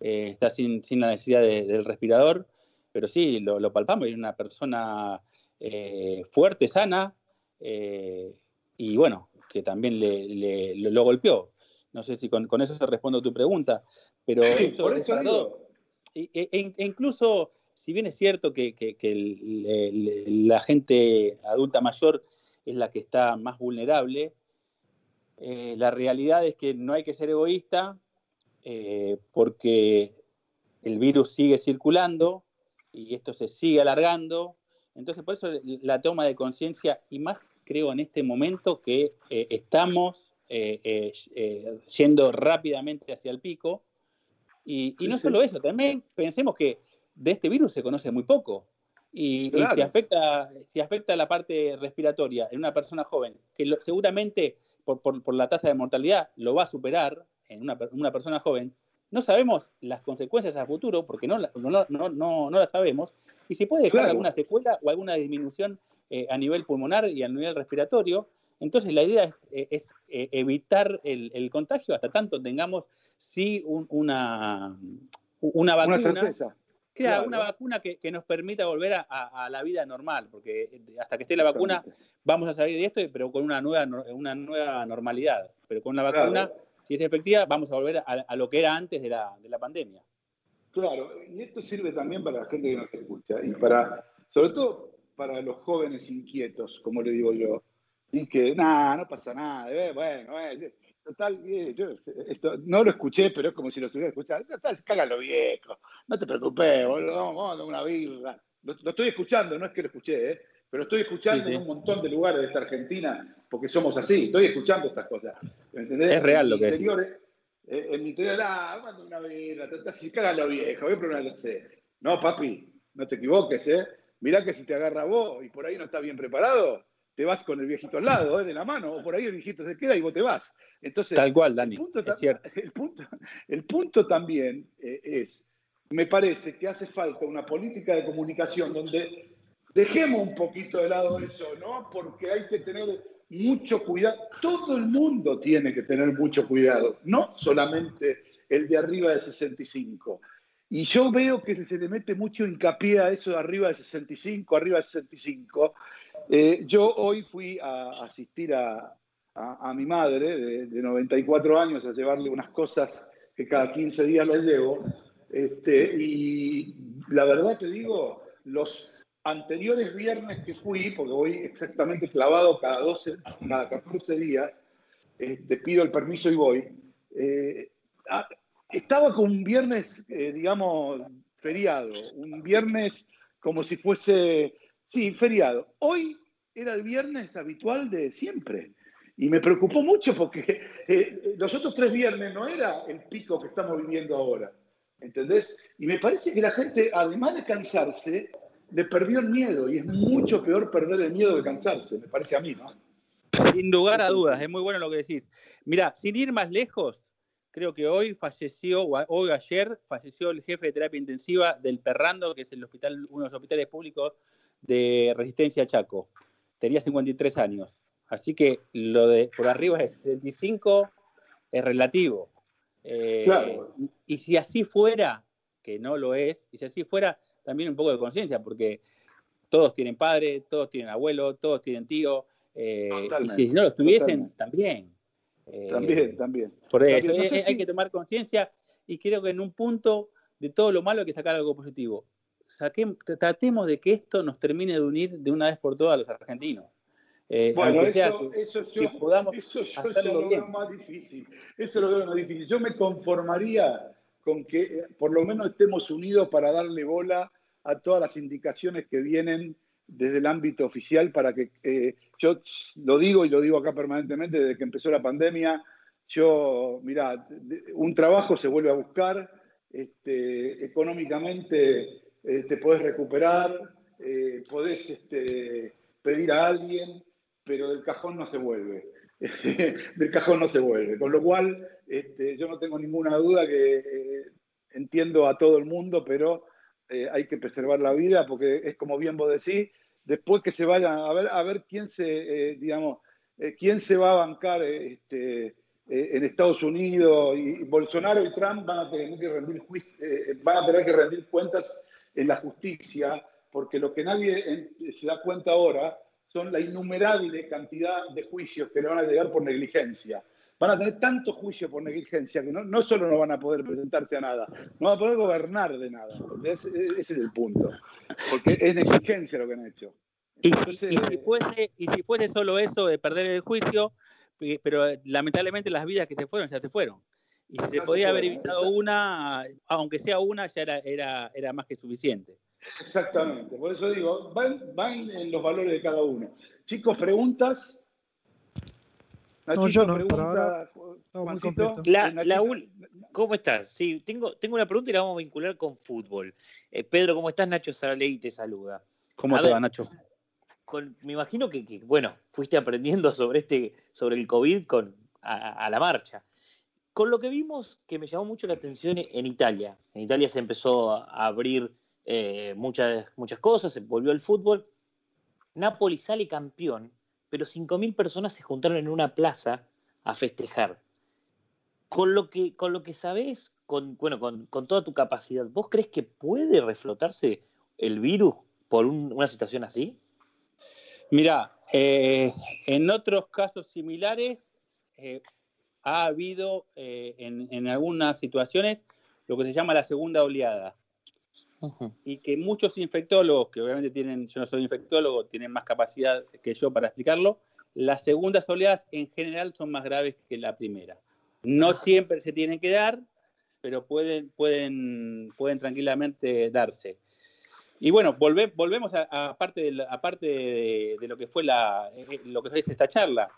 eh, está sin, sin, la necesidad del respirador, pero sí, lo, lo palpamos, es una persona eh, fuerte, sana, y bueno, que también le, lo golpeó. No sé si con, con, eso respondo a tu pregunta, pero por eso e, e, e, incluso si bien es cierto que, la gente adulta mayor es la que está más vulnerable, eh, la realidad es que no hay que ser egoísta eh, porque el virus sigue circulando y esto se sigue alargando. Entonces, por eso la toma de conciencia, y más creo en este momento que eh, estamos yendo rápidamente hacia el pico. Y, y no solo eso, también pensemos que de este virus se conoce muy poco. Y, si, afecta, si afecta la parte respiratoria en una persona joven, que seguramente por, la tasa de mortalidad lo va a superar en una, persona joven, no sabemos las consecuencias a futuro porque no, no, no, no, las sabemos. Y si puede dejar alguna secuela o alguna disminución eh, a nivel pulmonar y a nivel respiratorio, entonces la idea es, eh, eh, evitar el, contagio hasta tanto tengamos sí una, una vacuna. Una certeza Crea una vacuna que, nos permita volver a, la vida normal, porque eh, hasta que esté la vacuna vamos a salir de esto, pero con una nueva, una nueva normalidad. Pero con la vacuna, si es efectiva, vamos a volver a, lo que era antes de la, de la, pandemia. Claro, y esto sirve también para la gente que nos escucha, y para, sobre todo para los jóvenes inquietos, como le digo yo, y que, nada, no pasa nada, eh, bueno, eh, Total, yo esto, no lo escuché, pero es como si lo estuviera escuchando. Total, cágalo viejo, no te preocupes, boludo, vamos, a dar una birra. Lo, estoy escuchando, no es que lo escuché, ¿eh? pero estoy escuchando en un montón de lugares de esta Argentina porque somos así, estoy escuchando estas cosas. ¿entendés? Es real lo que decís. Eh, en mi interior, ah, mando una birra, así, cágalo viejo, voy a probar. No, papi, no te equivoques, ¿eh? Mirá que si te agarra vos y por ahí no estás bien preparado, te vas con el viejito al lado, ¿eh? de la mano, o por ahí el viejito se queda y vos te vas. Entonces, Tal cual, Dani, el punto, es cierto. El punto, el punto también eh, es, me parece que hace falta una política de comunicación donde dejemos un poquito de lado eso, ¿no? Porque hay que tener mucho cuidado. Todo el mundo tiene que tener mucho cuidado, no solamente el de arriba de 65. Y yo veo que se le mete mucho hincapié a eso de arriba de 65, arriba de 65, eh, yo hoy fui a asistir a, mi madre de, 94 años a llevarle unas cosas que cada 15 días le llevo. Este, y la verdad te digo, los anteriores viernes que fui, porque voy exactamente clavado cada, 12, cada 14 días, te este, pido el permiso y voy, eh, estaba con un viernes, eh, digamos, feriado, un viernes como si fuese Sí, feriado. Hoy era el viernes habitual de siempre. Y me preocupó mucho porque eh, los otros tres viernes no era el pico que estamos viviendo ahora. ¿Entendés? Y me parece que la gente, además de cansarse, le perdió el miedo. Y es mucho peor perder el miedo que cansarse, me parece a mí, ¿no? Sin lugar a dudas, es muy bueno lo que decís. Mira, sin ir más lejos, creo que hoy falleció, o hoy ayer, falleció el jefe de terapia intensiva del Perrando, que es el hospital, uno de los hospitales públicos de Resistencia Chaco. Tenía 53 años. Así que lo de por arriba de 65 es relativo. Eh, y si así fuera, que no lo es, y si así fuera, también un poco de conciencia, porque todos tienen padre, todos tienen abuelo, todos tienen tío, eh, y si no lo tuviesen, también. Eh, también, también. Por eso, hay que tomar conciencia y creo que en un punto de todo lo malo hay que sacar algo positivo tratemos de que esto nos termine de unir de una vez por todas a los argentinos. Eh, bueno, eso, eso, yo, eso yo lo veo más difícil. Eso lo veo más difícil. Yo me conformaría con que eh, por lo menos estemos unidos para darle bola a todas las indicaciones que vienen desde el ámbito oficial para que eh, yo lo digo y lo digo acá permanentemente desde que empezó la pandemia. Yo, mira, un trabajo se vuelve a buscar, este, económicamente eh, te podés recuperar, eh, podés este, pedir a alguien, pero del cajón no se vuelve. del cajón no se vuelve. Con lo cual, este, yo no tengo ninguna duda que eh, entiendo a todo el mundo, pero hay que preservar la vida porque es como bien vos decís, después que se vayan a ver, a ver quién se, eh, digamos, eh, quién se va a bancar este, en Estados Unidos y, Bolsonaro y Trump van a tener van a tener que rendir cuentas en la justicia, porque lo que nadie se da cuenta ahora son la innumerable cantidad de juicios que le van a llegar por negligencia. Van a tener tanto juicio por negligencia que no, no solo no van a poder presentarse a nada, no van a poder gobernar de nada. Ese, es el punto. Porque es negligencia lo que han hecho. y, si fuese, y si fuese solo eso de perder el juicio, eh, pero lamentablemente las vidas que se fueron ya se fueron. Y si se podía haber evitado una, aunque sea una, ya era, era, era más que suficiente. Exactamente, por eso digo, van, van en los valores de cada uno. Chicos, preguntas. no, yo no, ahora la, ¿Cómo estás? Sí, tengo, tengo una pregunta y la vamos a vincular con fútbol. Eh, Pedro, ¿cómo estás? Nacho Saraley te saluda. ¿Cómo te va, Nacho? me imagino que, bueno, fuiste aprendiendo sobre, este, sobre el COVID con, a, la marcha. Con lo que vimos que me llamó mucho la atención en Italia. En Italia se empezó a abrir eh, muchas, muchas cosas, se volvió al fútbol. Napoli sale campeón, pero 5.000 personas se juntaron en una plaza a festejar. Con lo que, con lo que sabés, con, bueno, con, toda tu capacidad, ¿vos crees que puede reflotarse el virus por una situación así? Mira, eh, en otros casos similares eh, ha habido en, en algunas situaciones lo que se llama la segunda oleada y que muchos infectólogos, que obviamente tienen, yo no soy infectólogo, tienen más capacidad que yo para explicarlo, las segundas oleadas en general son más graves que la primera. No siempre se tienen que dar, pero pueden, pueden, pueden tranquilamente darse. Y bueno, volvemos a, parte, de, de, lo que fue la, eh, lo que es esta charla,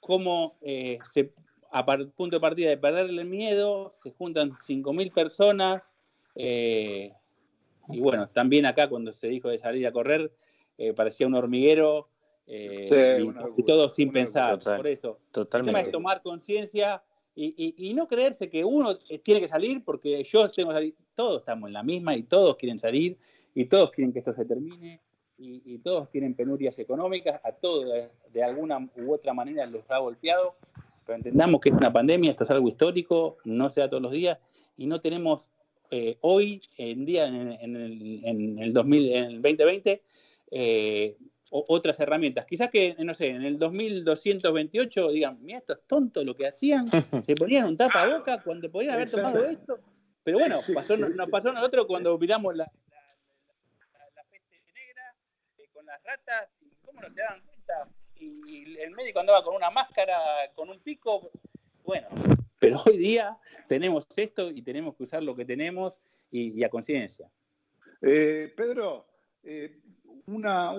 cómo eh, se, a punto de partida de perder el miedo, se juntan 5.000 personas, eh, y bueno, también acá cuando se dijo de salir a correr, eh, parecía un hormiguero eh, y, todo sin pensar. por eso, totalmente. el tema es tomar conciencia y, no creerse que uno tiene que salir porque yo tengo que salir. Todos estamos en la misma y todos quieren salir y todos quieren que esto se termine y, todos tienen penurias económicas. A todos de, alguna u otra manera los ha golpeado. Pero entendamos que es una pandemia, esto es algo histórico, no se da todos los días y no tenemos eh, hoy en día, en, el, 2020, eh, otras herramientas. Quizás que, no sé, en el 2228 digan, mira, esto es tonto lo que hacían, se ponían un tapaboca cuando podían haber tomado esto. Pero bueno, pasó, nos pasó a nosotros cuando miramos la, la, peste negra eh, con las ratas, y cómo no se daban cuenta. Y el médico andaba con una máscara, con un pico. Bueno, pero hoy día tenemos esto y tenemos que usar lo que tenemos y, a conciencia. Eh, Pedro, eh, una,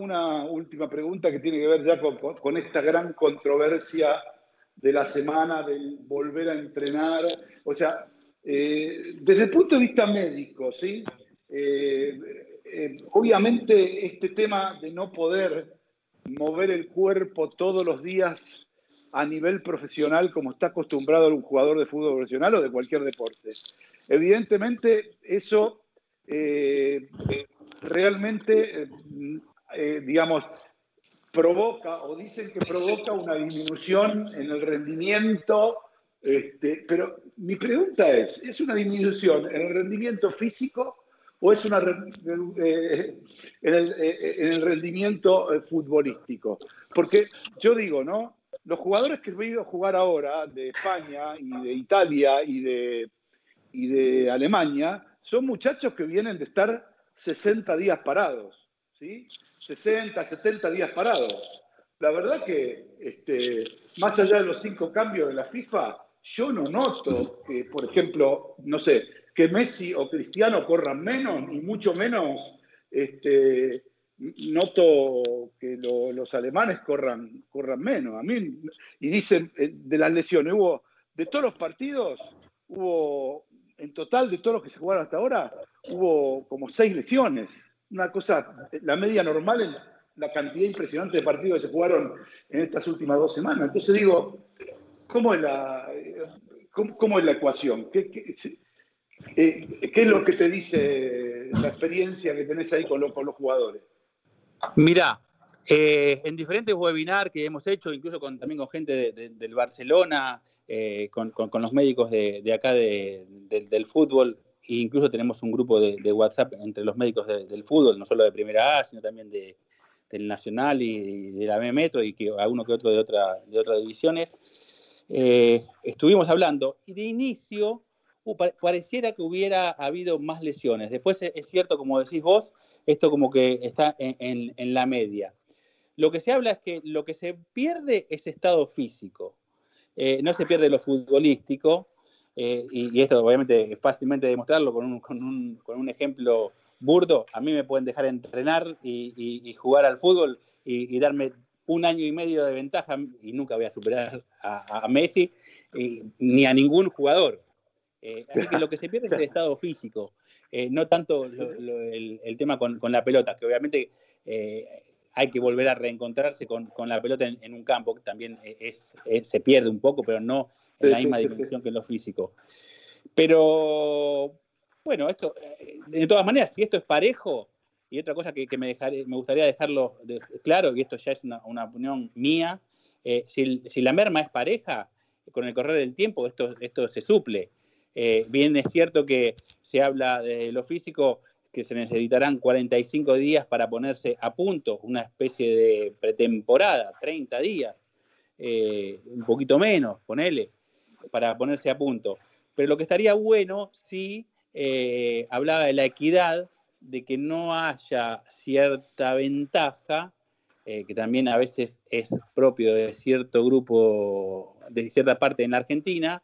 última pregunta que tiene que ver ya con, esta gran controversia de la semana del volver a entrenar. O sea, eh, desde el punto de vista médico, ¿sí? obviamente este tema de no poder mover el cuerpo todos los días a nivel profesional como está acostumbrado un jugador de fútbol profesional o de cualquier deporte. Evidentemente, eso eh, realmente, eh, eh, digamos, provoca o dicen que provoca una disminución en el rendimiento, este, pero mi pregunta es, ¿es una disminución en el rendimiento físico o es una en, el, en el rendimiento futbolístico? Porque yo digo, ¿no? los jugadores que he visto jugar ahora de España y de Italia y de, y de Alemania son muchachos que vienen de estar 60 días parados, ¿sí? 60, 70 días parados. La verdad que, este, más allá de los cinco cambios de la FIFA, yo no noto que, por ejemplo, no sé, que Messi o Cristiano corran menos, ni mucho menos este, noto que los alemanes corran, corran menos. A mí, y dicen eh, de las lesiones, hubo, de todos los partidos, hubo, en total de todos los que se jugaron hasta ahora, hubo como seis lesiones. Una cosa, la media normal en la cantidad impresionante de partidos que se jugaron en estas últimas dos semanas. Entonces digo, ¿cómo es la, cómo, es la ecuación? ¿Qué, qué, eh, ¿Qué, es lo que te dice la experiencia que tenés ahí con, con los jugadores? Mira, Eh, en diferentes webinars que hemos hecho, incluso con, también con gente del Barcelona, eh, con, los médicos de, acá del fútbol, e incluso tenemos un grupo de, WhatsApp entre los médicos del fútbol, no solo de Primera A, sino también del Nacional y, de la B Metro y que alguno que otro de, otra, de otras divisiones. Eh, estuvimos hablando y de inicio uh, pareciera que hubiera habido más lesiones. Después es, cierto, como decís vos, esto como que está en la media. Lo que se habla es que lo que se pierde es estado físico. Eh, no se pierde lo futbolístico, eh, y, esto obviamente es fácilmente demostrarlo con un, ejemplo burdo. A mí me pueden dejar entrenar y, jugar al fútbol y, darme un año y medio de ventaja y nunca voy a superar a, Messi ni a ningún jugador. Eh, así que lo que se pierde es el estado físico, no tanto el, tema con, la pelota, que obviamente hay que volver a reencontrarse con, la pelota en, un campo, que también es, se pierde un poco, pero no en la misma dimensión que en lo físico. Pero, bueno, esto, eh, de todas maneras, si esto es parejo, y otra cosa que, me, me gustaría dejarlo claro, y esto ya es una, opinión mía, eh, si, la merma es pareja, con el correr del tiempo esto, esto se suple. Eh, bien es cierto que se habla de lo físico, que se necesitarán 45 días para ponerse a punto, una especie de pretemporada, 30 días, eh, un poquito menos, ponele, para ponerse a punto. Pero lo que estaría bueno si eh, hablaba de la equidad, de que no haya cierta ventaja, que también a veces es propio de cierto grupo, de cierta parte en la Argentina,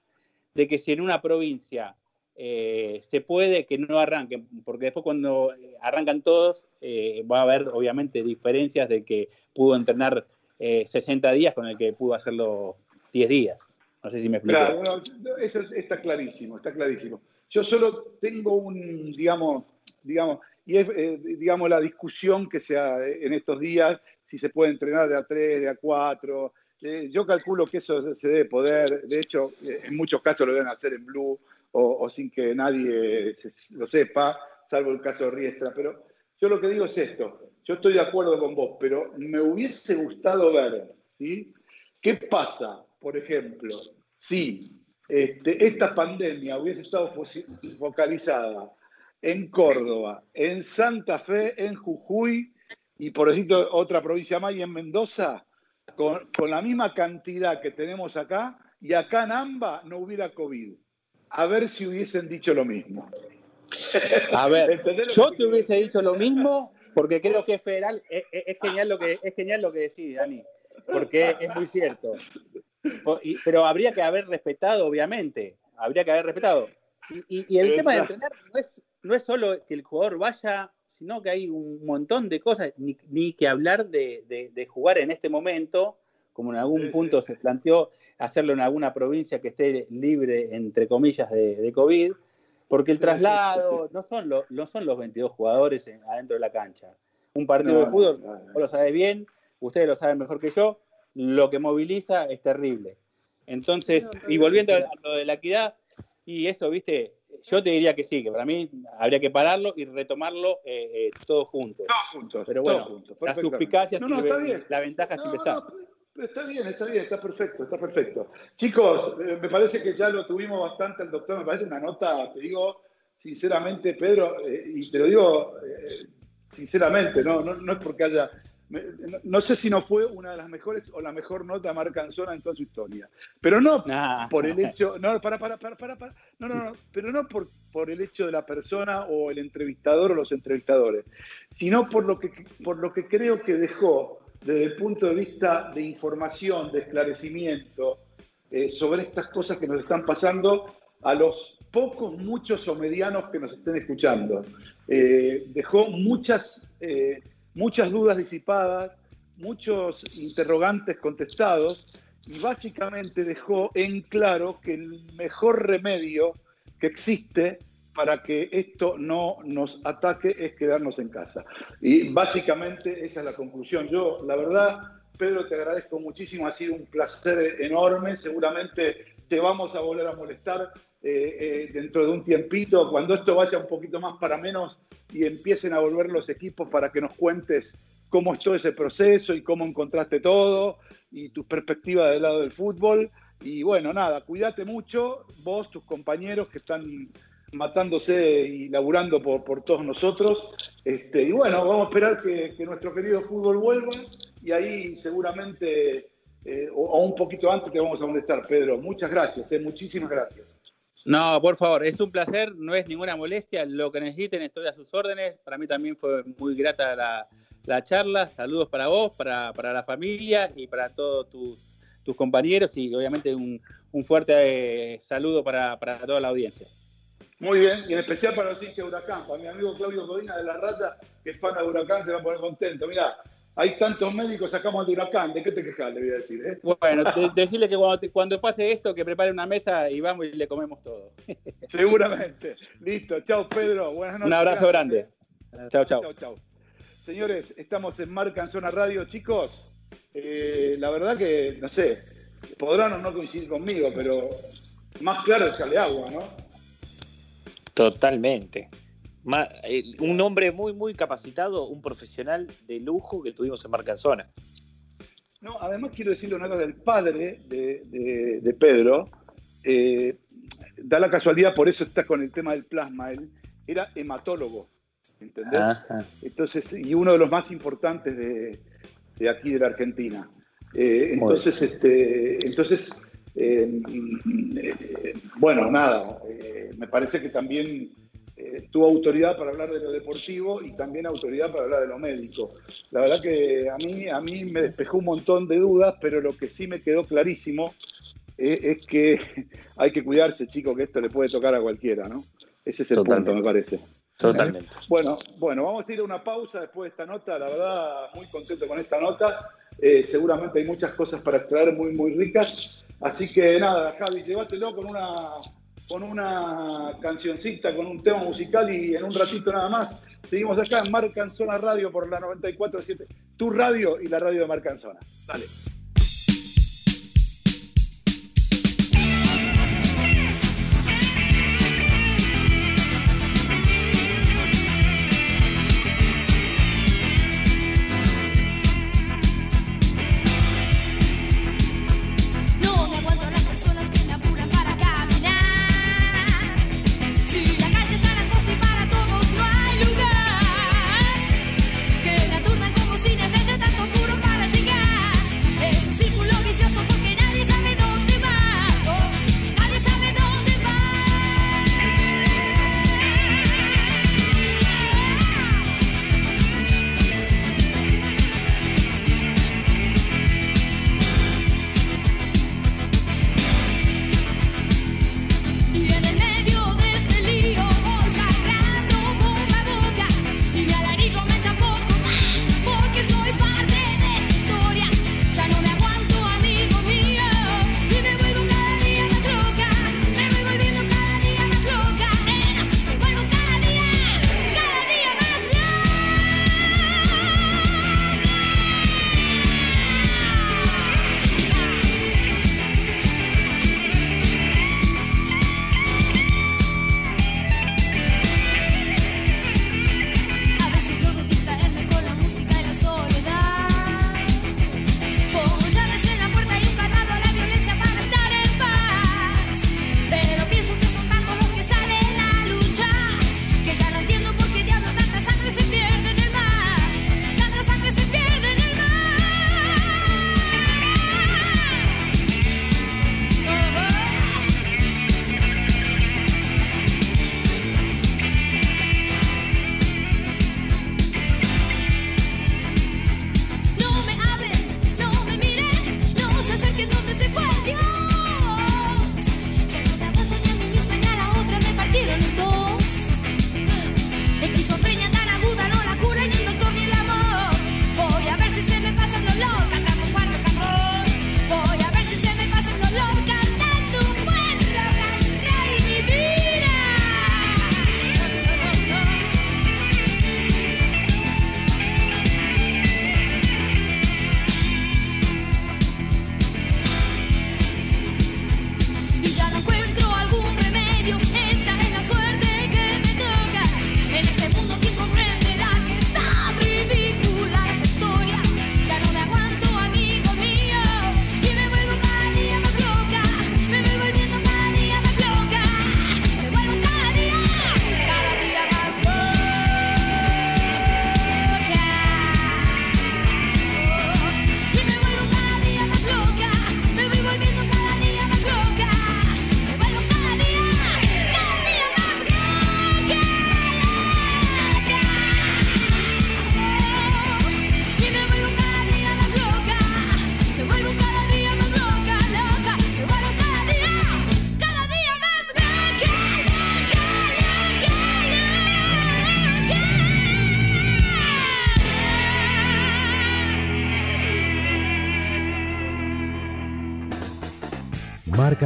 de que si en una provincia eh, se puede que no arranquen, porque después cuando arrancan todos eh, va a haber obviamente diferencias de que pudo entrenar 60 eh, días con el que pudo hacerlo 10 días. No sé si me explico. Claro, eso está clarísimo, está clarísimo. Yo solo tengo un, digamos, digamos, y es, digamos, la discusión que se ha en estos días, si se puede entrenar de a 3, de a 4. Yo calculo que eso se debe poder, de hecho, en muchos casos lo deben hacer en Blue, o, sin que nadie lo sepa, salvo el caso de Riestra. Pero yo lo que digo es esto, yo estoy de acuerdo con vos, pero me hubiese gustado ver, ¿sí? ¿Qué pasa, por ejemplo, si este, esta pandemia hubiese estado focalizada en Córdoba, en Santa Fe, en Jujuy y por decir otra provincia más y en Mendoza, con, con, la misma cantidad que tenemos acá, y acá en AMBA no hubiera COVID a ver si hubiesen dicho lo mismo. A ver, yo te hubiese dicho lo mismo porque creo que es federal. Es, genial lo que es genial lo que decís, Dani, porque es muy cierto. Pero habría que haber respetado, obviamente. Habría que haber respetado. Y, el tema de entrenar no es, no es solo que el jugador vaya, sino que hay un montón de cosas, ni, que hablar de jugar en este momento como en algún punto se planteó hacerlo en alguna provincia que esté libre, entre comillas, de, COVID, porque el traslado no, son no son los 22 jugadores adentro de la cancha. Un partido de fútbol, vos lo sabés bien, ustedes lo saben mejor que yo, lo que moviliza es terrible. Entonces, y volviendo a lo de la equidad, y eso, viste, yo te diría que sí, que para mí habría que pararlo y retomarlo eh, eh, todos juntos. Todos juntos. Pero bueno, las suspicacias, la ventaja siempre está. Está bien, está bien, está perfecto, está perfecto. Chicos, eh, me parece que ya lo tuvimos bastante el doctor, me parece una nota, te digo sinceramente, Pedro, eh, y te lo digo eh, sinceramente, no, no, es porque haya, no, sé si no fue una de las mejores o la mejor nota Marcanzona en toda su historia, pero no por el hecho, no, para, para, para, para, para, no, no, no, pero no por, por el hecho de la persona o el entrevistador o los entrevistadores, sino por lo que, por lo que creo que dejó desde el punto de vista de información, de esclarecimiento eh, sobre estas cosas que nos están pasando a los pocos, muchos o medianos que nos estén escuchando. Eh, dejó muchas, eh, muchas dudas disipadas, muchos interrogantes contestados y básicamente dejó en claro que el mejor remedio que existe para que esto no nos ataque es quedarnos en casa. Y básicamente esa es la conclusión. Yo, la verdad, Pedro, te agradezco muchísimo, ha sido un placer enorme, seguramente te vamos a volver a molestar eh, eh, dentro de un tiempito, cuando esto vaya un poquito más para menos y empiecen a volver los equipos para que nos cuentes cómo es ese proceso y cómo encontraste todo y tus perspectivas del lado del fútbol. Y bueno, nada, cuídate mucho, vos, tus compañeros que están matándose y laburando por, por todos nosotros. Este, y bueno, vamos a esperar que, nuestro querido fútbol vuelva y ahí seguramente, eh, o, un poquito antes, te vamos a molestar, Pedro. Muchas gracias, muchísimas gracias. No, por favor, es un placer, no es ninguna molestia. Lo que necesiten, estoy a sus órdenes. Para mí también fue muy grata la, la charla. Saludos para vos, para, para, la familia y para todos tus, tus compañeros y obviamente un, un fuerte eh, saludo para, para toda la audiencia. Muy bien, y en especial para los hinchas de Huracán, para mi amigo Claudio Codina de la Raya, que es fan de Huracán, se va a poner contento. Mira, hay tantos médicos, sacamos de Huracán, ¿de qué te quejas? Le voy a decir. ¿eh? Bueno, de, decirle que cuando, cuando, pase esto, que prepare una mesa y vamos y le comemos todo. Seguramente. Listo, chao Pedro, buenas noches. Un abrazo gracias, grande. ¿eh? Chao, chao. Chao, chao. Señores, estamos en Marca en Zona Radio, chicos. Eh, la verdad que, no sé, podrán o no coincidir conmigo, pero más claro echarle agua, ¿no? Totalmente. Eh, Un hombre muy, muy capacitado, un profesional de lujo que tuvimos en Marcanzona. No, además quiero decirle una cosa del padre de, de, de Pedro. Eh, da la casualidad, por eso está con el tema del plasma. Él era hematólogo, ¿entendés? Ajá. Entonces, y uno de los más importantes de, de aquí de la Argentina. Eh, entonces, este, entonces eh, eh, bueno, nada, me parece que también eh, tuvo autoridad para hablar de lo deportivo y también autoridad para hablar de lo médico. La verdad que a mí, a mí me despejó un montón de dudas, pero lo que sí me quedó clarísimo eh, es que hay que cuidarse, chicos, que esto le puede tocar a cualquiera, ¿no? Ese es el Totalmente. punto, me parece. Totalmente. Bueno, bueno, vamos a ir a una pausa después de esta nota. La verdad, muy contento con esta nota. Eh, seguramente hay muchas cosas para extraer muy, muy ricas. Así que nada, Javi, llévatelo con una, con una cancioncita, con un tema musical y en un ratito nada más. Seguimos acá en Marcanzona Radio por la 94.7, tu radio y la radio de Marcanzona. Dale.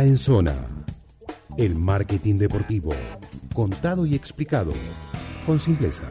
En Zona. El marketing deportivo, contado y explicado con simpleza.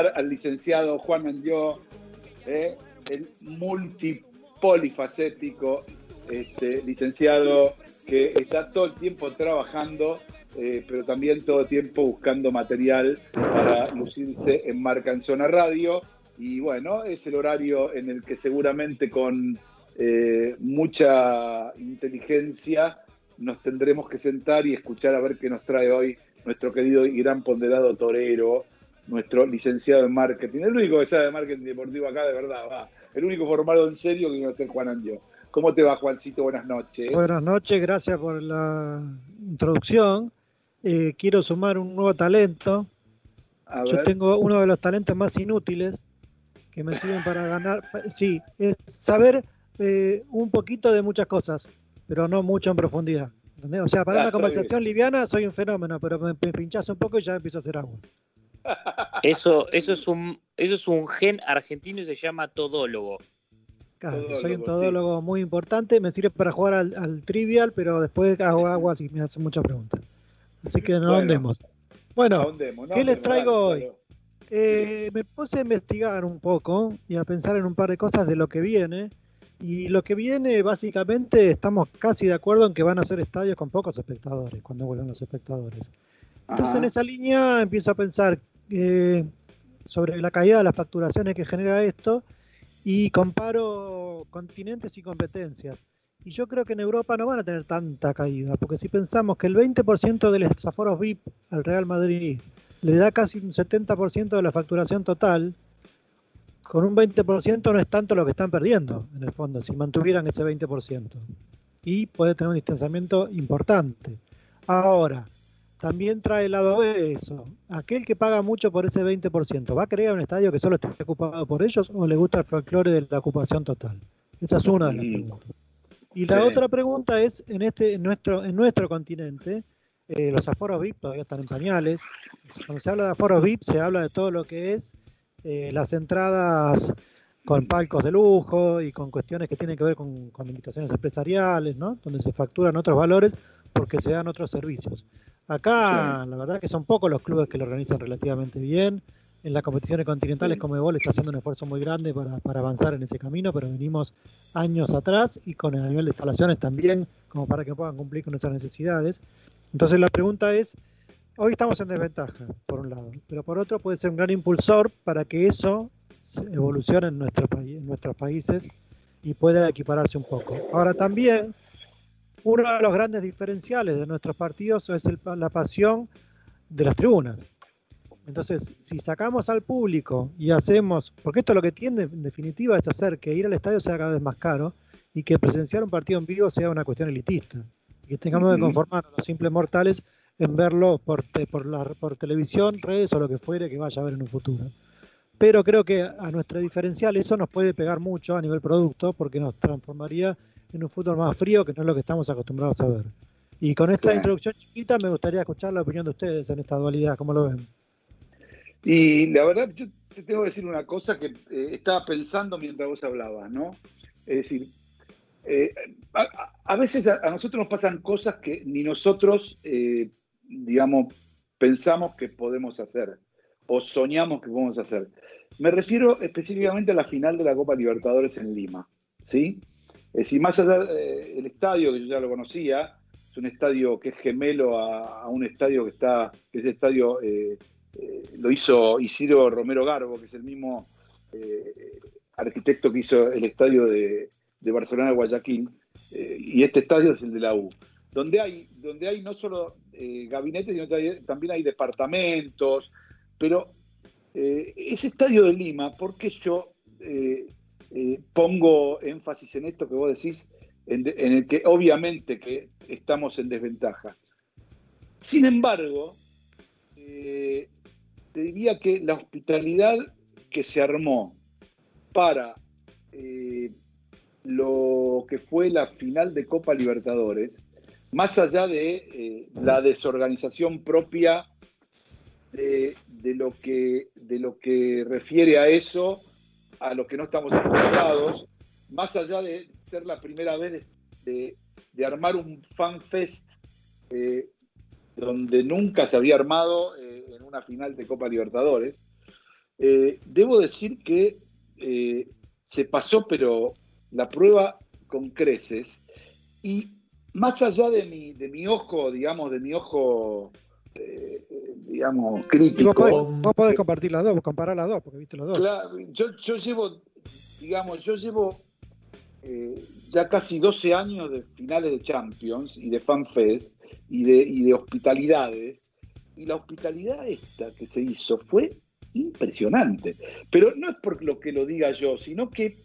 Al licenciado Juan Andió, eh, el multipolifacético este, licenciado que está todo el tiempo trabajando, eh, pero también todo el tiempo buscando material para lucirse en Marca en Zona Radio. Y bueno, es el horario en el que seguramente con eh, mucha inteligencia nos tendremos que sentar y escuchar a ver qué nos trae hoy nuestro querido y gran ponderado torero, nuestro licenciado en marketing, el único que sabe de marketing deportivo acá, de verdad, va. El único formado en serio que ser Juan Andio. ¿Cómo te va, Juancito? Buenas noches. Buenas noches, gracias por la introducción. Eh, quiero sumar un nuevo talento. A Yo ver. tengo uno de los talentos más inútiles que me sirven para ganar. Sí, es saber eh, un poquito de muchas cosas, pero no mucho en profundidad. ¿entendés? O sea, para Ah, una conversación liviana soy un fenómeno, pero me, me pinchas un poco y ya empiezo a hacer agua. Eso, eso, es un, eso es un gen argentino y se llama todólogo. Claro, Todólogo, soy un sí. todólogo muy importante, me sirve para jugar al, al trivial, pero después hago aguas y me hacen muchas preguntas. Así que no Bueno. ahondemos. Bueno. ¿qué les traigo hoy? Eh, me puse a investigar un poco y a pensar en un par de cosas de lo que viene. Y lo que viene, básicamente, estamos casi de acuerdo en que van a ser estadios con pocos espectadores, cuando vuelvan los espectadores. Entonces, Ajá. en esa línea empiezo a pensar sobre la caída de las facturaciones que genera esto y comparo continentes y competencias. Y yo creo que en Europa no van a tener tanta caída, porque si pensamos que el 20% de los aforos VIP al Real Madrid le da casi un 70% de la facturación total, con un 20% no es tanto lo que están perdiendo, en el fondo, si mantuvieran ese 20%. Y puede tener un distanciamiento importante. Ahora, también trae el lado B de eso. Aquel que paga mucho por ese 20%, ¿va a crear un estadio que solo esté ocupado por ellos o le gusta el folclore de la ocupación total? Esa es una de las Mm. preguntas. Y la Sí. otra pregunta es, en este, en nuestro, en nuestro continente, eh, los aforos VIP todavía están en pañales. Cuando se habla de aforos VIP, se habla de todo lo que es eh, las entradas con palcos de lujo y con cuestiones que tienen que ver con, con invitaciones empresariales, ¿no? Donde se facturan otros valores porque se dan otros servicios. Acá, la verdad que son pocos los clubes que lo organizan relativamente bien. En las competiciones continentales, como Ebol está haciendo un esfuerzo muy grande para, para avanzar en ese camino, pero venimos años atrás y con el nivel de instalaciones también, como para que puedan cumplir con esas necesidades. Entonces la pregunta es, hoy estamos en desventaja, por un lado, pero por otro puede ser un gran impulsor para que eso evolucione en, nuestro país, en nuestros países y pueda equipararse un poco. Ahora también, uno de los grandes diferenciales de nuestros partidos es el- la pasión de las tribunas. Entonces, si sacamos al público y hacemos, porque esto lo que tiende en definitiva es hacer que ir al estadio sea cada vez más caro y que presenciar un partido en vivo sea una cuestión elitista. Y que tengamos que conformar a los simples mortales en verlo por, te- por, la, por televisión, redes o lo que fuere que vaya a ver en un futuro. Pero creo que a nuestro diferencial eso nos puede pegar mucho a nivel producto porque nos transformaría en un fútbol más frío que no es lo que estamos acostumbrados a ver. Y con esta Sí. introducción chiquita me gustaría escuchar la opinión de ustedes en esta dualidad, ¿cómo lo ven? Y la verdad, yo te tengo que decir una cosa que eh, estaba pensando mientras vos hablabas, ¿no? Es decir, eh, a, veces a, a nosotros nos pasan cosas que ni nosotros, eh, digamos, pensamos que podemos hacer o soñamos que podemos hacer. Me refiero específicamente a la final de la Copa Libertadores en Lima, ¿sí? Es decir, más allá del estadio, que yo ya lo conocía, es un estadio que es gemelo a, un estadio que está, que es estadio, eh, eh, lo hizo Isidro Romero Garbo, que es el mismo eh, arquitecto que hizo el estadio de, de Barcelona Guayaquil, eh, y este estadio es el de la U, donde hay, donde hay no solo eh, gabinetes, sino también hay departamentos, pero eh, ese estadio de Lima, ¿por qué yo eh, eh, pongo énfasis en esto que vos decís, en, el que obviamente que estamos en desventaja. Sin embargo, eh, te diría que la hospitalidad que se armó para eh, lo que fue la final de Copa Libertadores, más allá de la desorganización propia de lo que, de lo que refiere a eso, a lo que no estamos acostumbrados, más allá de ser la primera vez de armar un fan fest eh, donde nunca se había armado eh, en una final de Copa Libertadores, eh, debo decir que eh, se pasó, pero la prueba con creces, y más allá de mi, de mi ojo, digamos, de mi ojo, eh, digamos, crítico. vos, podés, vos podés compartir las dos, comparar las dos, porque viste los dos. Claro, yo, yo llevo, digamos, yo llevo eh, ya casi 12 años de finales de Champions y de FanFest y de, y de hospitalidades. Y la hospitalidad esta que se hizo fue impresionante. Pero no es por lo que lo diga yo, sino que,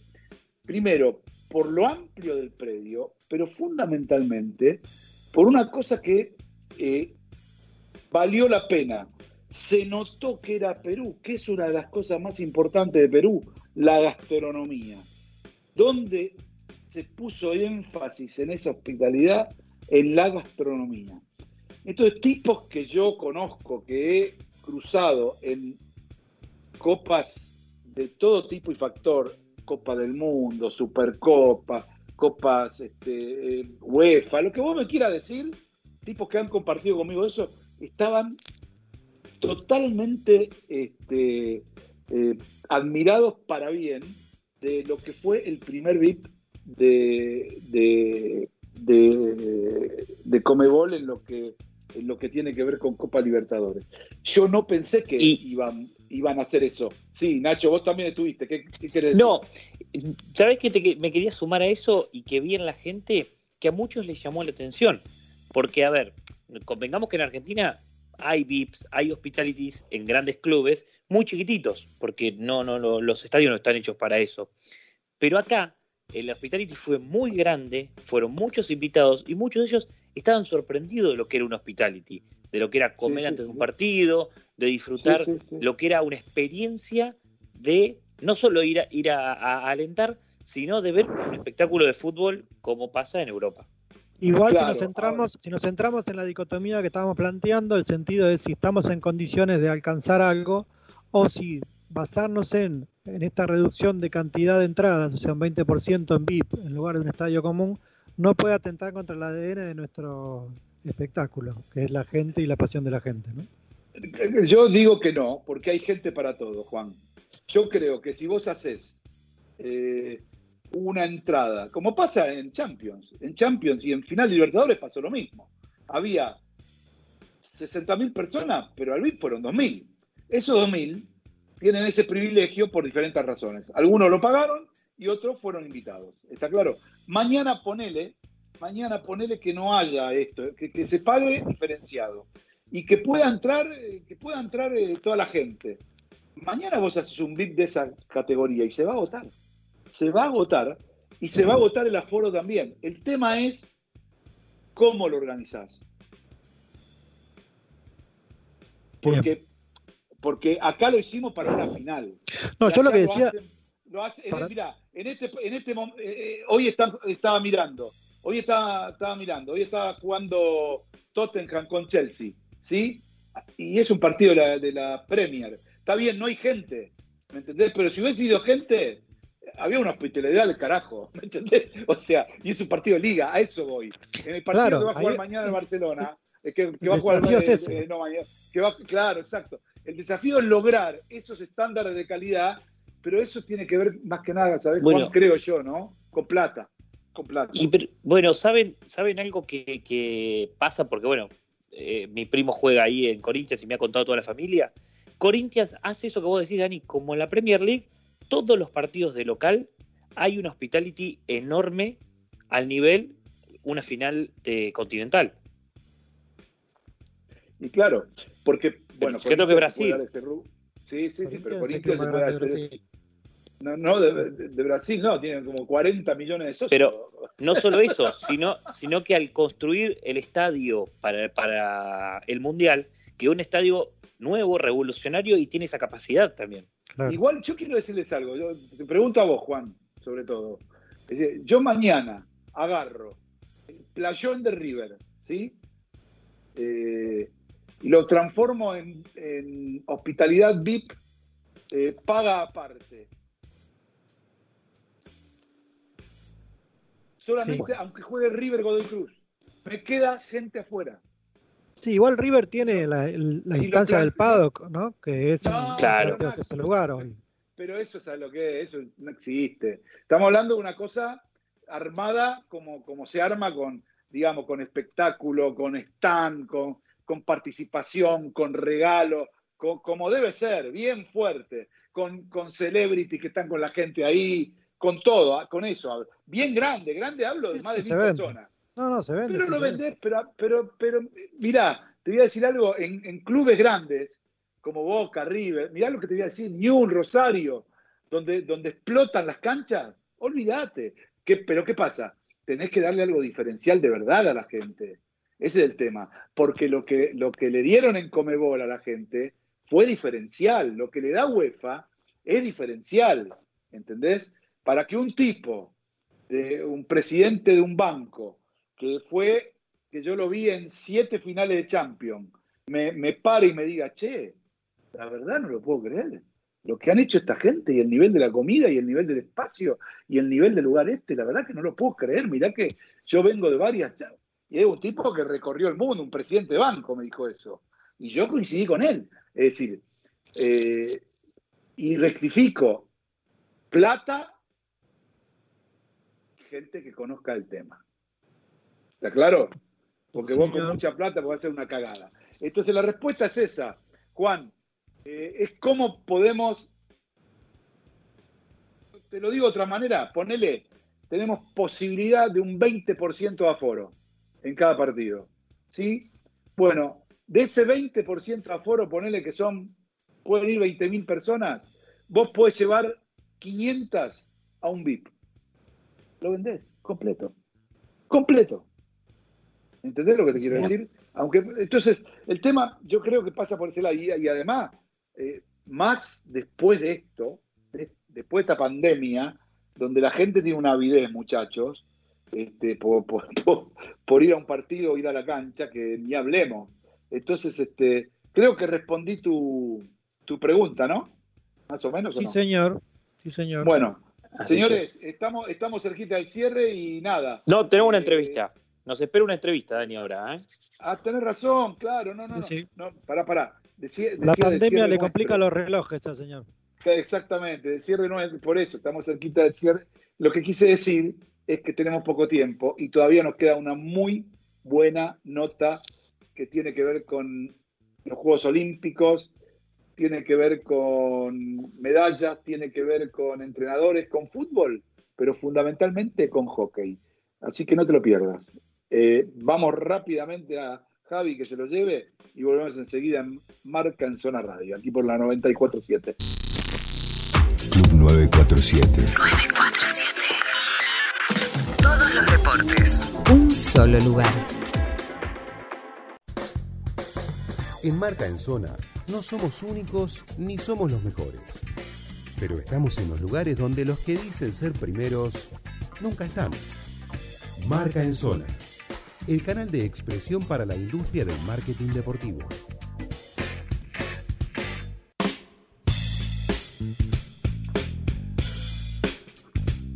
primero, por lo amplio del predio, pero fundamentalmente por una cosa que eh, valió la pena. Se notó que era Perú, que es una de las cosas más importantes de Perú, la gastronomía. Donde se puso énfasis en esa hospitalidad, en la gastronomía. Entonces, tipos que yo conozco, que he cruzado en copas de todo tipo y factor, Copa del Mundo, Supercopa, Copas este, eh, UEFA, lo que vos me quieras decir, tipos que han compartido conmigo eso, estaban totalmente este, eh, admirados para bien de lo que fue el primer VIP de, de, de, de Comebol en lo que en lo que tiene que ver con Copa Libertadores. Yo no pensé que iban, iban a hacer eso. Sí, Nacho, vos también estuviste. ¿Qué, qué querés decir? No, ¿sabes que te, me quería sumar a eso y que vi en la gente que a muchos les llamó la atención? Porque, a ver, convengamos que en Argentina hay VIPs, hay hospitalities en grandes clubes muy chiquititos, porque no, no, no, los estadios no están hechos para eso. Pero acá el hospitality fue muy grande, fueron muchos invitados y muchos de ellos estaban sorprendidos de lo que era un hospitality, de lo que era comer sí, antes de un partido, de disfrutar Sí, lo que era una experiencia de no solo ir a, ir a, a alentar, sino de ver un espectáculo de fútbol como pasa en Europa. Igual Claro, si nos centramos, si nos centramos en la dicotomía que estábamos planteando, el sentido es si estamos en condiciones de alcanzar algo o si basarnos en, en esta reducción de cantidad de entradas, o sea, un 20% en VIP en lugar de un estadio común, no puede atentar contra el ADN de nuestro espectáculo, que es la gente y la pasión de la gente. ¿no? Yo digo que no, porque hay gente para todo, Juan. Yo creo que si vos haces eh, una entrada, como pasa en Champions, en Champions y en Final Libertadores pasó lo mismo. Había 60.000 personas, pero al VIP fueron 2.000. Esos 2.000 tienen ese privilegio por diferentes razones. Algunos lo pagaron y otros fueron invitados. ¿Está claro? Mañana ponele, mañana ponele que no haya esto, que, que se pague diferenciado y que pueda entrar, que pueda entrar eh, toda la gente. Mañana vos haces un VIP de esa categoría y se va a agotar. Se va a agotar y se va a agotar el aforo también. El tema es cómo lo organizás. Porque, porque acá lo hicimos para una final. No, Y yo lo que decía, hacen- lo Para- mirá, en este, en este eh, eh, hoy está- estaba mirando, hoy estaba, estaba mirando, hoy estaba jugando Tottenham con Chelsea, ¿sí? Y es un partido de la, de la Premier. Está bien, no hay gente, ¿me entendés? Pero si hubiese ido gente, había una hospitalidad del carajo, ¿me entendés? O sea, y es un partido de liga, a eso voy. En el partido Claro, que va a jugar ahí- mañana en Barcelona, eh, que, que El va a jugar desafío es ese. eh, no, mañana, que va- claro, exacto. El desafío es lograr esos estándares de calidad, pero eso tiene que ver más que nada, ¿sabes? Bueno. Juan? creo yo, ¿no? Con plata, con plata. Y pero- bueno, ¿saben, ¿saben algo que, que pasa? Porque bueno, eh, mi primo juega ahí en Corinthians y me ha contado toda la familia. Corinthians hace eso que vos decís, Dani, como en la Premier League, todos los partidos de local hay una hospitality enorme al nivel una final de continental. Y claro, porque, bueno, creo que Brasil. ese Sí, sí, sí, pero Corinthians es se puede hacer. Brasil. No, no de, Brasil, no, tienen como 40 millones de socios. Pero no solo eso, sino, sino que al construir el estadio para, para el Mundial, quedó un estadio nuevo, revolucionario y tiene esa capacidad también. Claro. Igual yo quiero decirles algo, yo te pregunto a vos, Juan, sobre todo. Decir, Yo mañana agarro el playón de River, ¿sí? Eh, y lo transformo en, en hospitalidad VIP, eh, paga aparte. Solamente, aunque juegue River Godoy Cruz, me queda gente afuera. Sí, igual River tiene la, la instancia del paddock, ¿no? Que es No, un Claro. campeón de ese lugar hoy. Pero eso, ¿sabes lo que es? Eso no existe. Estamos hablando de una cosa armada como, como se arma con, digamos, con espectáculo, con stand, con, con participación, con regalo, con- como debe ser, bien fuerte, con, con celebrities que están con la gente ahí, con todo, ah, con eso. Bien grande, grande hablo de más de mil personas. No, no, se vende. Pero lo se vende. vendés, pero, pero, pero, mirá, te voy a decir algo, en, en clubes grandes, como Boca, River, mirá lo que te voy a decir, Newell, Rosario, donde, donde explotan las canchas, olvídate. ¿Qué, pero ¿qué pasa? Tenés que darle algo diferencial de verdad a la gente. Ese es el tema. Porque lo que, lo que le dieron en Comebol a la gente fue diferencial. Lo que le da UEFA es diferencial. ¿Entendés? Para que un tipo, de un presidente de un banco, que fue, que yo lo vi en siete finales de Champions, me, me pare y me diga, che, la verdad no lo puedo creer. Lo que han hecho esta gente y el nivel de la comida y el nivel del espacio y el nivel del lugar este, la verdad que no lo puedo creer. Mirá que yo vengo de varias... Y es un tipo que recorrió el mundo, un presidente de banco me dijo eso. Y yo coincidí con él. Es decir, eh, y rectifico, plata, gente que conozca el tema. ¿Está claro? Porque vos con mucha plata podés hacer una cagada. Entonces la respuesta es esa, Juan. Eh, es cómo podemos, te lo digo de otra manera, ponele, tenemos posibilidad de un 20% de aforo en cada partido. ¿Sí? Bueno, de ese 20% de aforo, ponele que son, pueden ir 20.000 personas, vos podés llevar 500 a un VIP. Lo vendés, completo. Completo. ¿Entendés lo que te quiero Sí. decir? Aunque, entonces, el tema yo creo que pasa por ese lado. Y, y además, eh, más después de esto, de- después de esta pandemia, donde la gente tiene una avidez, muchachos, este, por, por- por- por ir a un partido o ir a la cancha, que ni hablemos. Entonces, este, creo que respondí tu, tu pregunta, ¿no? Más o menos. ¿o Sí, no? señor. Sí, señor. Bueno, Así señores, estamos, estamos cerquita del cierre y nada. no, tenemos una Eh, entrevista. Nos espera una entrevista, Dani, ahora. ¿eh? Ah, tenés razón, claro, no, no, no. Sí, no pará, pará. La decía pandemia le complica nuestro. los relojes al señor. Exactamente, de cierre no es por eso, estamos cerquita del cierre. Lo que quise decir es que tenemos poco tiempo y todavía nos queda una muy buena nota que tiene que ver con los Juegos Olímpicos, tiene que ver con medallas, tiene que ver con entrenadores, con fútbol, pero fundamentalmente con hockey. Así que no te lo pierdas. Eh, vamos rápidamente a Javi que se lo lleve y volvemos enseguida en Marca en Zona Radio, aquí por la 947. Club 947. Todos los deportes. Un solo lugar. En Marca en Zona no somos únicos ni somos los mejores. Pero estamos en los lugares donde los que dicen ser primeros nunca están. Marca en Zona. El canal de expresión para la industria del marketing deportivo.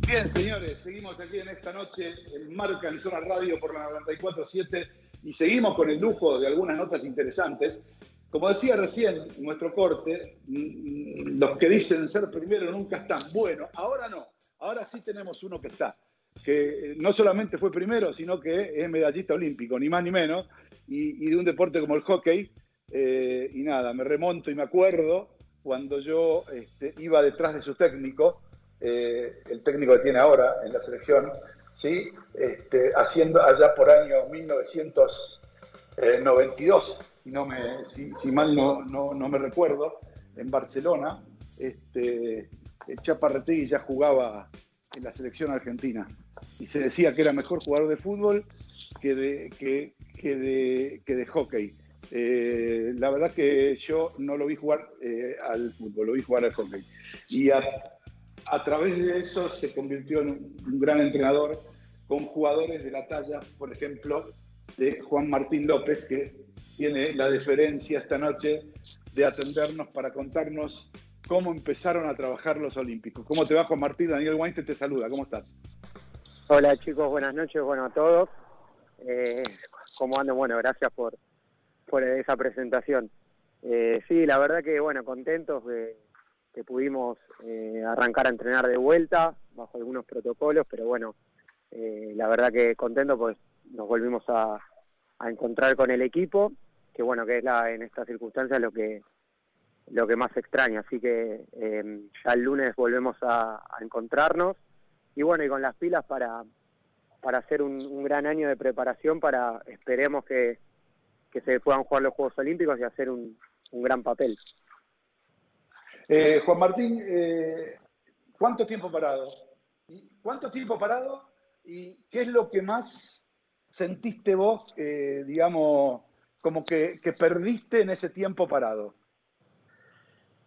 Bien, señores, seguimos aquí en esta noche en Marca en Zona Radio por la 94.7 y seguimos con el lujo de algunas notas interesantes. Como decía recién nuestro corte, mm, los que dicen ser primero nunca están. Bueno, ahora no, ahora sí tenemos uno que está, que no solamente fue primero, sino que es medallista olímpico, ni más ni menos, y, y de un deporte como el hockey. Eh, y nada, me remonto y me acuerdo cuando yo este, iba detrás de su técnico, eh, el técnico que tiene ahora en la selección, ¿sí? Este, haciendo allá por año 1992, si, no me, si, mal no, no, no me recuerdo, en Barcelona, este, Chaparretegui ya jugaba en la selección argentina y se decía que era mejor jugador de fútbol que de, que, de, que de hockey. Eh, la verdad que yo no lo vi jugar eh, al fútbol, lo vi jugar al hockey. Y a, través de eso se convirtió en un, un gran entrenador con jugadores de la talla, por ejemplo, de Juan Martín López, que tiene la deferencia esta noche de atendernos para contarnos cómo empezaron a trabajar los Olímpicos. ¿Cómo te va, Juan Martín? Daniel Weinstein te saluda. ¿Cómo estás? Hola chicos, buenas noches, bueno a todos. Eh, ¿Cómo andan? Bueno, gracias por, por esa presentación. Eh, sí, la verdad que bueno, contentos de que pudimos eh, arrancar a entrenar de vuelta bajo algunos protocolos, pero bueno, eh, la verdad que contento pues nos volvimos a, encontrar con el equipo, que bueno, que es la, en estas circunstancias lo que lo que más extraña, así que eh, ya el lunes volvemos a encontrarnos y bueno, y con las pilas para, para hacer un, un gran año de preparación para, esperemos que, que se puedan jugar los Juegos Olímpicos y hacer un, un gran papel. Eh, Juan Martín, eh, ¿cuánto tiempo parado? ¿Y ¿Cuánto tiempo parado? ¿Y qué es lo que más sentiste vos, eh, digamos, como que, que perdiste en ese tiempo parado?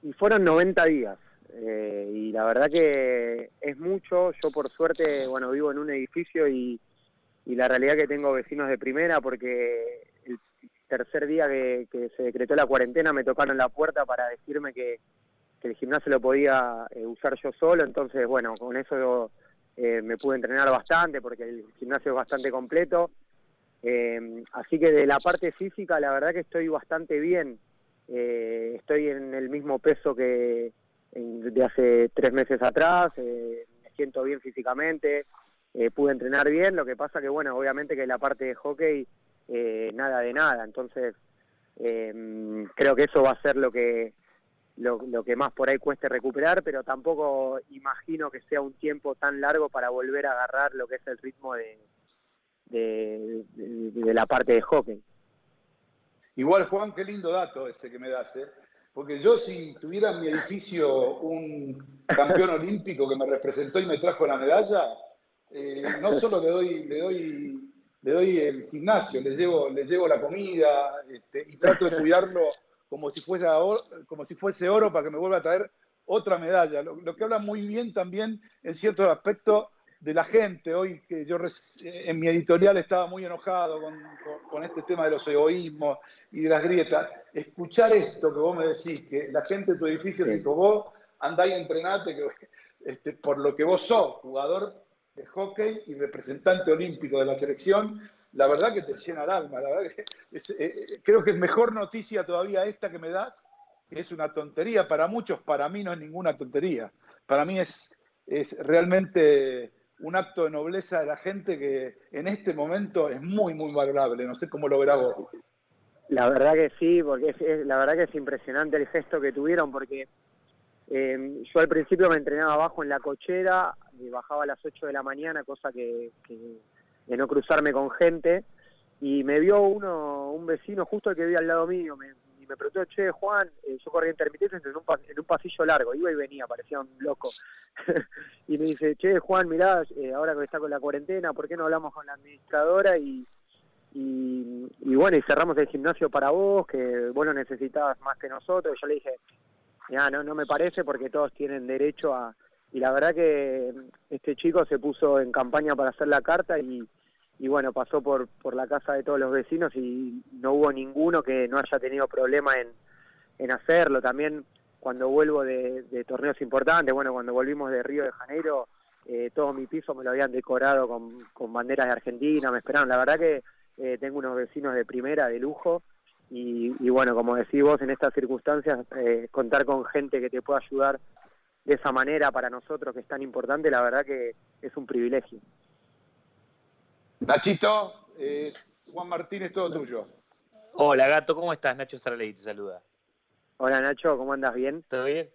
Y fueron 90 días. Eh, y la verdad que es mucho. Yo por suerte, bueno, vivo en un edificio y, y la realidad que tengo vecinos de primera porque el tercer día que, se decretó la cuarentena me tocaron la puerta para decirme que, que el gimnasio lo podía eh, usar yo solo. Entonces, bueno, con eso eh, me pude entrenar bastante porque el gimnasio es bastante completo. Eh, así que de la parte física, la verdad que estoy bastante bien. Eh, estoy en el mismo peso que de hace tres meses atrás, eh, me siento bien físicamente, eh, pude entrenar bien, lo que pasa que, bueno, obviamente que la parte de hockey, eh, nada de nada, entonces eh, creo que eso va a ser lo que, lo, lo que más por ahí cueste recuperar, pero tampoco imagino que sea un tiempo tan largo para volver a agarrar lo que es el ritmo de, de, de- de la parte de hockey. Igual, Juan, qué lindo dato ese que me das, ¿eh? Porque yo si tuviera en mi edificio un campeón olímpico que me representó y me trajo la medalla, eh, no solo le doy, le doy, le doy el gimnasio, le llevo, le llevo la comida este, y trato de cuidarlo como si fuese oro, como si fuese oro para que me vuelva a traer otra medalla. Lo, lo que habla muy bien también en ciertos aspectos de la gente. Hoy que yo res- en mi editorial estaba muy enojado con, con- con este tema de los egoísmos y de las grietas. Escuchar esto que vos me decís, que la gente de tu edificio te dijo, vos andá y entrenate, que, este, por lo que vos sos, jugador de hockey y representante olímpico de la selección, la verdad que te llena el alma. La verdad que es, eh, eh, creo que es mejor noticia todavía esta que me das, que es una tontería para muchos, para mí no es ninguna tontería. Para mí es, es realmente un acto de nobleza de la gente que en este momento es muy, muy valorable. No sé cómo lo verás vos. La verdad que sí, porque es, la verdad que es impresionante el gesto que tuvieron, porque eh, yo al principio me entrenaba abajo en la cochera, y bajaba a las 8 de la mañana, cosa que, que- de no cruzarme con gente, y me vio uno, un vecino justo el que vivía al lado mío, me, me preguntó, che, Juan, yo corría intermitentes en un, en un pasillo largo, iba y venía, parecía un loco. y me dice, che, Juan, mirá, eh, ahora que está con la cuarentena, ¿por qué no hablamos con la administradora y, y, y bueno, y cerramos el gimnasio para vos, que vos lo necesitabas más que nosotros. Yo le dije, ya, no, no me parece porque todos tienen derecho a... Y la verdad que este chico se puso en campaña para hacer la carta y, y bueno, pasó por, por la casa de todos los vecinos y no hubo ninguno que no haya tenido problema en, en hacerlo. También cuando vuelvo de, de torneos importantes, bueno, cuando volvimos de Río de Janeiro, eh, todo mi piso me lo habían decorado con, con banderas de Argentina, me esperaron. La verdad que eh, tengo unos vecinos de primera, de lujo, y, y bueno, como decís vos, en estas circunstancias, eh, contar con gente que te pueda ayudar de esa manera para nosotros, que es tan importante, la verdad que es un privilegio. Nachito, eh, Juan Martín es todo tuyo. Hola, gato, ¿cómo estás? Nacho Saraley te saluda. Hola Nacho, ¿cómo andas? ¿Bien? ¿Todo bien?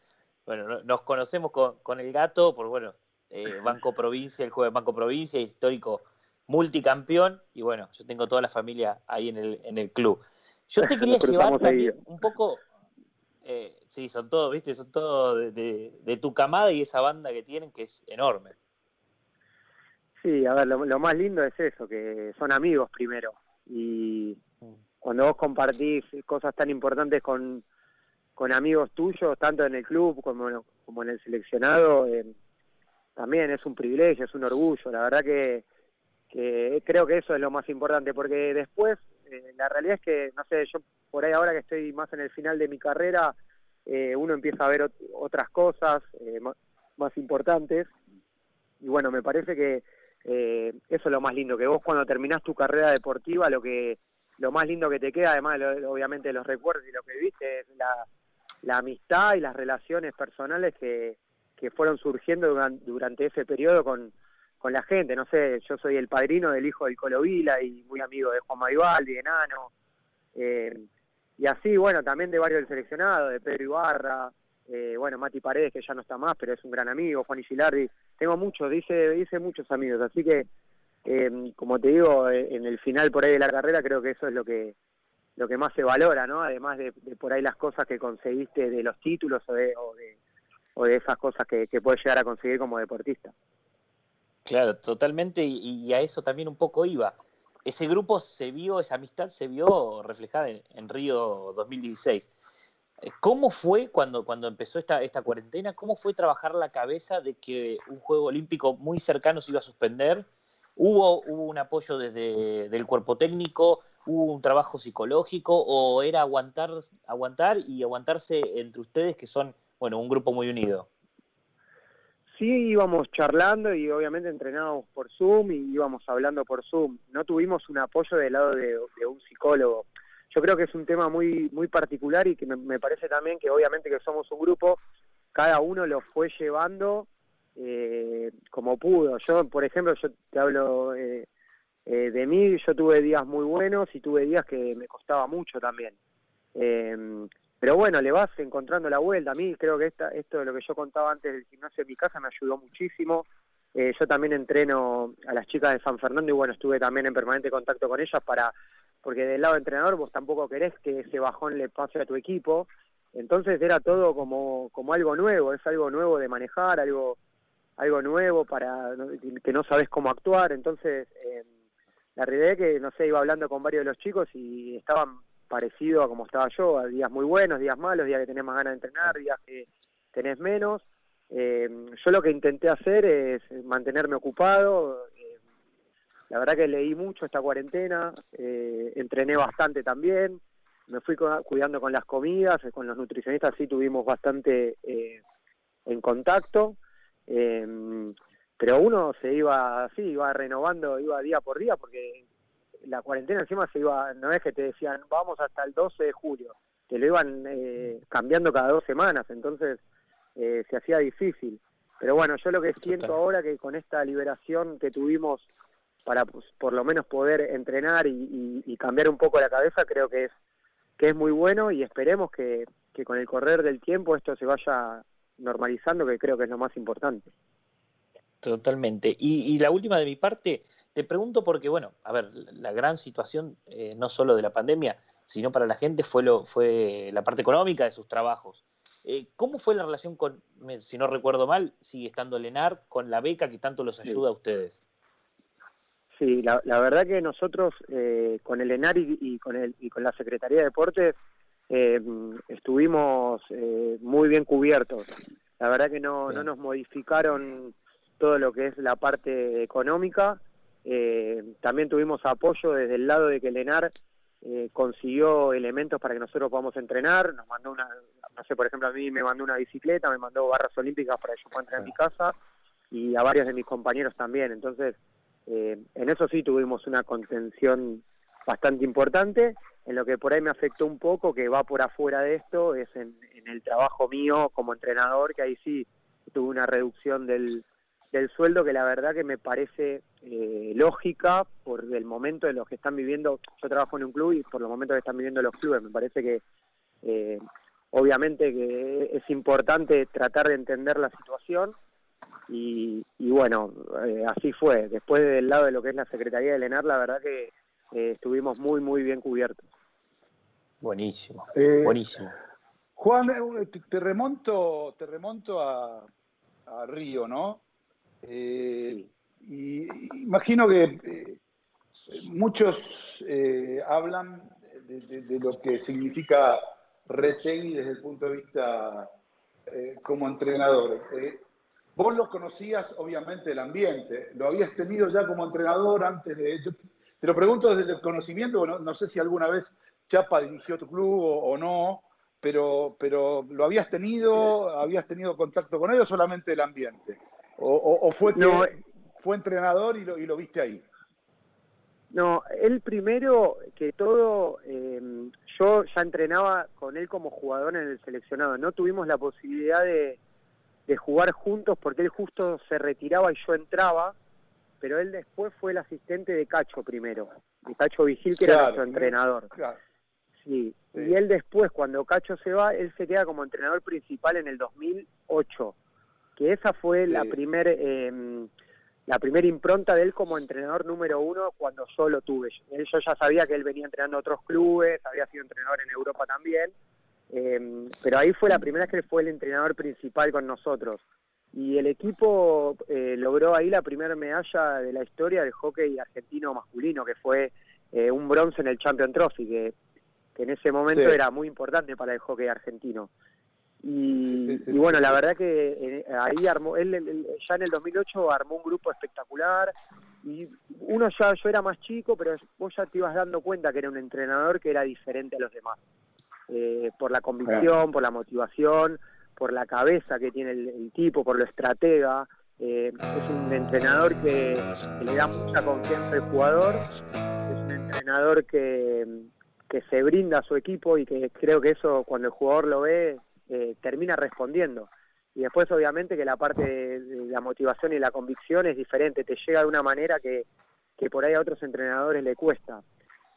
Bueno, no- nos conocemos con, con el gato por, bueno, eh, Banco Provincia, el juego de Banco Provincia, histórico multicampeón, y bueno, yo tengo toda la familia ahí en el, en el club. Yo te quería llevar también un poco, eh, Sí, son todos, viste, son todos de, de- de tu camada y esa banda que tienen que es enorme. Sí, a ver, lo, lo más lindo es eso, que son amigos primero. Y cuando vos compartís cosas tan importantes con, con amigos tuyos, tanto en el club como, como en el seleccionado, eh, también es un privilegio, es un orgullo. La verdad que, que creo que eso es lo más importante, porque después, eh, la realidad es que, no sé, yo por ahí ahora que estoy más en el final de mi carrera, eh, uno empieza a ver ot- otras cosas eh, ma- más importantes. Y bueno, me parece que eh, eso es lo más lindo, que vos cuando terminás tu carrera deportiva, lo que lo más lindo que te queda, además de lo- obviamente los recuerdos y lo que viste, es la, la amistad y las relaciones personales que, que fueron surgiendo duran- durante ese periodo con, con la gente. No sé, yo soy el padrino del hijo del Colo Vila y muy amigo de Juan Maivaldi, de. Eh, y así, bueno, también de varios del seleccionado, de Pedro Ibarra, eh, bueno, Mati Paredes, que ya no está más, pero es un gran amigo, Juan Gilardi. Tengo muchos, dice, dice muchos amigos, así que, eh, como te digo, eh, en el final por ahí de la carrera creo que eso es lo que lo que más se valora, ¿no? Además de, por ahí las cosas que conseguiste de los títulos o de, o de, esas cosas que, puedes llegar a conseguir como deportista. Claro, totalmente, y, y a eso también un poco iba. Ese grupo se vio, esa amistad se vio reflejada en, en Río 2016. ¿Cómo fue cuando, cuando empezó esta, esta cuarentena? ¿Cómo fue trabajar la cabeza de que un Juego Olímpico muy cercano se iba a suspender? ¿Hubo, hubo un apoyo desde del cuerpo técnico? ¿Hubo un trabajo psicológico? ¿O era aguantar, aguantar y aguantarse entre ustedes que son, bueno, un grupo muy unido? Sí, íbamos charlando y obviamente entrenábamos por Zoom y íbamos hablando por Zoom. No tuvimos un apoyo del lado de un psicólogo. Yo creo que es un tema muy muy particular y que me, parece también que obviamente que somos un grupo, cada uno lo fue llevando eh, como pudo. Yo, por ejemplo, yo te hablo eh, eh, de mí, yo tuve días muy buenos y tuve días que me costaba mucho también. Eh, pero bueno, le vas encontrando la vuelta. A mí creo que esta, esto de lo que yo contaba antes del gimnasio en mi casa me ayudó muchísimo. Eh, yo también entreno a las chicas de San Fernando y bueno, estuve también en permanente contacto con ellas para, porque del lado entrenador vos tampoco querés que ese bajón le pase a tu equipo. Entonces era todo como, como algo nuevo, es algo nuevo de manejar, algo, algo nuevo para que no sabes cómo actuar. Entonces, eh, la realidad es que, no sé, iba hablando con varios de los chicos y estaban parecido a como estaba yo, a días muy buenos, días malos, días que tenés más ganas de entrenar, días que tenés menos. Eh, yo lo que intenté hacer es mantenerme ocupado. La verdad que leí mucho esta cuarentena, eh, entrené bastante también, me fui cu- cuidando con las comidas, eh, con los nutricionistas sí tuvimos bastante eh, en contacto. eh, pero uno se iba así, iba renovando, iba día por día, porque la cuarentena encima se iba, no es que te decían vamos hasta el 12 de julio, te lo iban eh, cambiando cada dos semanas, entonces eh, se hacía difícil. Pero bueno, yo lo que siento ahora que con esta liberación que tuvimos para pues, por lo menos poder entrenar y, y- y cambiar un poco la cabeza, creo que es que es muy bueno y esperemos que, que con el correr del tiempo esto se vaya normalizando, que creo que es lo más importante. Totalmente. Y, y la última de mi parte, te pregunto porque, bueno, a ver, la gran situación, eh, no solo de la pandemia, sino para la gente, fue, lo, fue la parte económica de sus trabajos. Eh, ¿Cómo fue la relación con, si no recuerdo mal, sigue estando Lenar, con la beca que tanto los ayuda a ustedes? Sí, la, la verdad que nosotros eh, con el ENAR y, y con el, y con la Secretaría de Deportes eh, estuvimos eh, muy bien cubiertos. La verdad que no, no nos modificaron todo lo que es la parte económica. Eh, también tuvimos apoyo desde el lado de que el ENAR eh, consiguió elementos para que nosotros podamos entrenar. Nos mandó una, no sé, por ejemplo, a mí me mandó una bicicleta, me mandó barras olímpicas para que yo pueda entrenar en mi casa y a varios de mis compañeros también. Entonces, eh, en eso sí tuvimos una contención bastante importante. En lo que por ahí me afectó un poco, que va por afuera de esto, es en, en el trabajo mío como entrenador, que ahí sí tuve una reducción del, del sueldo que la verdad que me parece eh, lógica por el momento en los que están viviendo. Yo trabajo en un club y por los momentos que están viviendo los clubes, me parece que eh, obviamente que es importante tratar de entender la situación y, y bueno, eh, así fue. Después del lado de lo que es la Secretaría del ENAR, la verdad que eh, estuvimos muy, muy bien cubiertos. Buenísimo, Eh, buenísimo. Juan, te, remonto, te remonto a, a Río, ¿no? Eh, y imagino que eh, muchos eh, hablan de, de- de lo que significa Retegui desde el punto de vista eh, como entrenador. Eh, vos lo conocías, obviamente, el ambiente, lo habías tenido ya como entrenador antes de... Yo te lo pregunto desde el conocimiento, bueno, no sé si alguna vez Chapa dirigió tu club o, o no, pero, pero ¿lo habías tenido, habías tenido contacto con él o solamente el ambiente? ¿O, o- o fue que No, fue entrenador y lo, y lo viste ahí? No, él primero que todo, eh, yo ya entrenaba con él como jugador en el seleccionado. No tuvimos la posibilidad de, de jugar juntos porque él justo se retiraba y yo entraba, pero él después fue el asistente de Cacho primero, de Cacho Vigil, que era nuestro entrenador. Claro. Sí. Sí. y él después, cuando Cacho se va, él se queda como entrenador principal en el 2008, que esa fue la Sí. primer eh, la primera impronta de él como entrenador número uno cuando yo lo tuve. Yo yo ya sabía que él venía entrenando a otros clubes, había sido entrenador en Europa también, eh, pero ahí fue la primera vez que fue el entrenador principal con nosotros. Y el equipo eh, logró ahí la primera medalla de la historia del hockey argentino masculino, que fue eh, un bronce en el Champion Trophy, que, que en ese momento Sí. era muy importante para el hockey argentino. Y, Sí, sí, y bueno, la verdad que eh, ahí armó, él ya en el 2008 armó un grupo espectacular y uno ya, yo era más chico, pero vos ya te ibas dando cuenta que era un entrenador que era diferente a los demás. Eh, por la convicción, por la motivación, por la cabeza que tiene el, el tipo, por lo estratega. Eh, es un entrenador que, que le da mucha confianza al jugador, es un entrenador que, que se brinda a su equipo y que creo que eso cuando el jugador lo ve eh, termina respondiendo. Y después obviamente que la parte de, de la motivación y la convicción es diferente, te llega de una manera que, que por ahí a otros entrenadores le cuesta.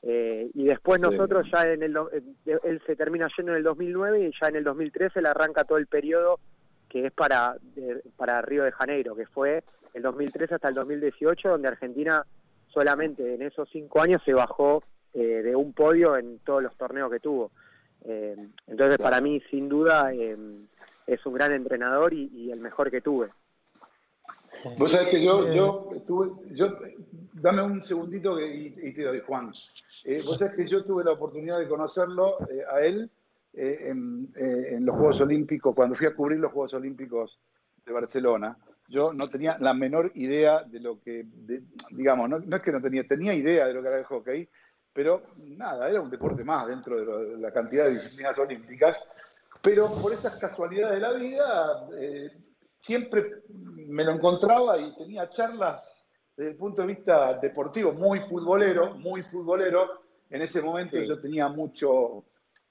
Eh, y después Sí. nosotros ya en el, eh, él se termina yendo en el 2009 y ya en el 2013 le arranca todo el periodo que es para, de- para Río de Janeiro, que fue el 2013 hasta el 2018, donde Argentina solamente en esos cinco años se bajó eh, de un podio en todos los torneos que tuvo. Eh, entonces, para mí, sin duda, eh, es un gran entrenador y, y el mejor que tuve. Vos sabés que yo, yo tuve, yo, dame un segundito y, y te doy, Juan. Eh, vos sabés que yo tuve la oportunidad de conocerlo eh, a él eh, en, eh, en los Juegos Olímpicos, cuando fui a cubrir los Juegos Olímpicos de Barcelona. Yo no tenía la menor idea de lo que, de- digamos, no, no es que no tenía, tenía idea de lo que era el hockey, pero nada, era un deporte más dentro de, lo- de la cantidad de disciplinas olímpicas. Pero por esas casualidades de la vida, eh, siempre me lo encontraba y tenía charlas desde el punto de vista deportivo, muy futbolero, muy futbolero. En ese momento Sí. yo tenía mucho,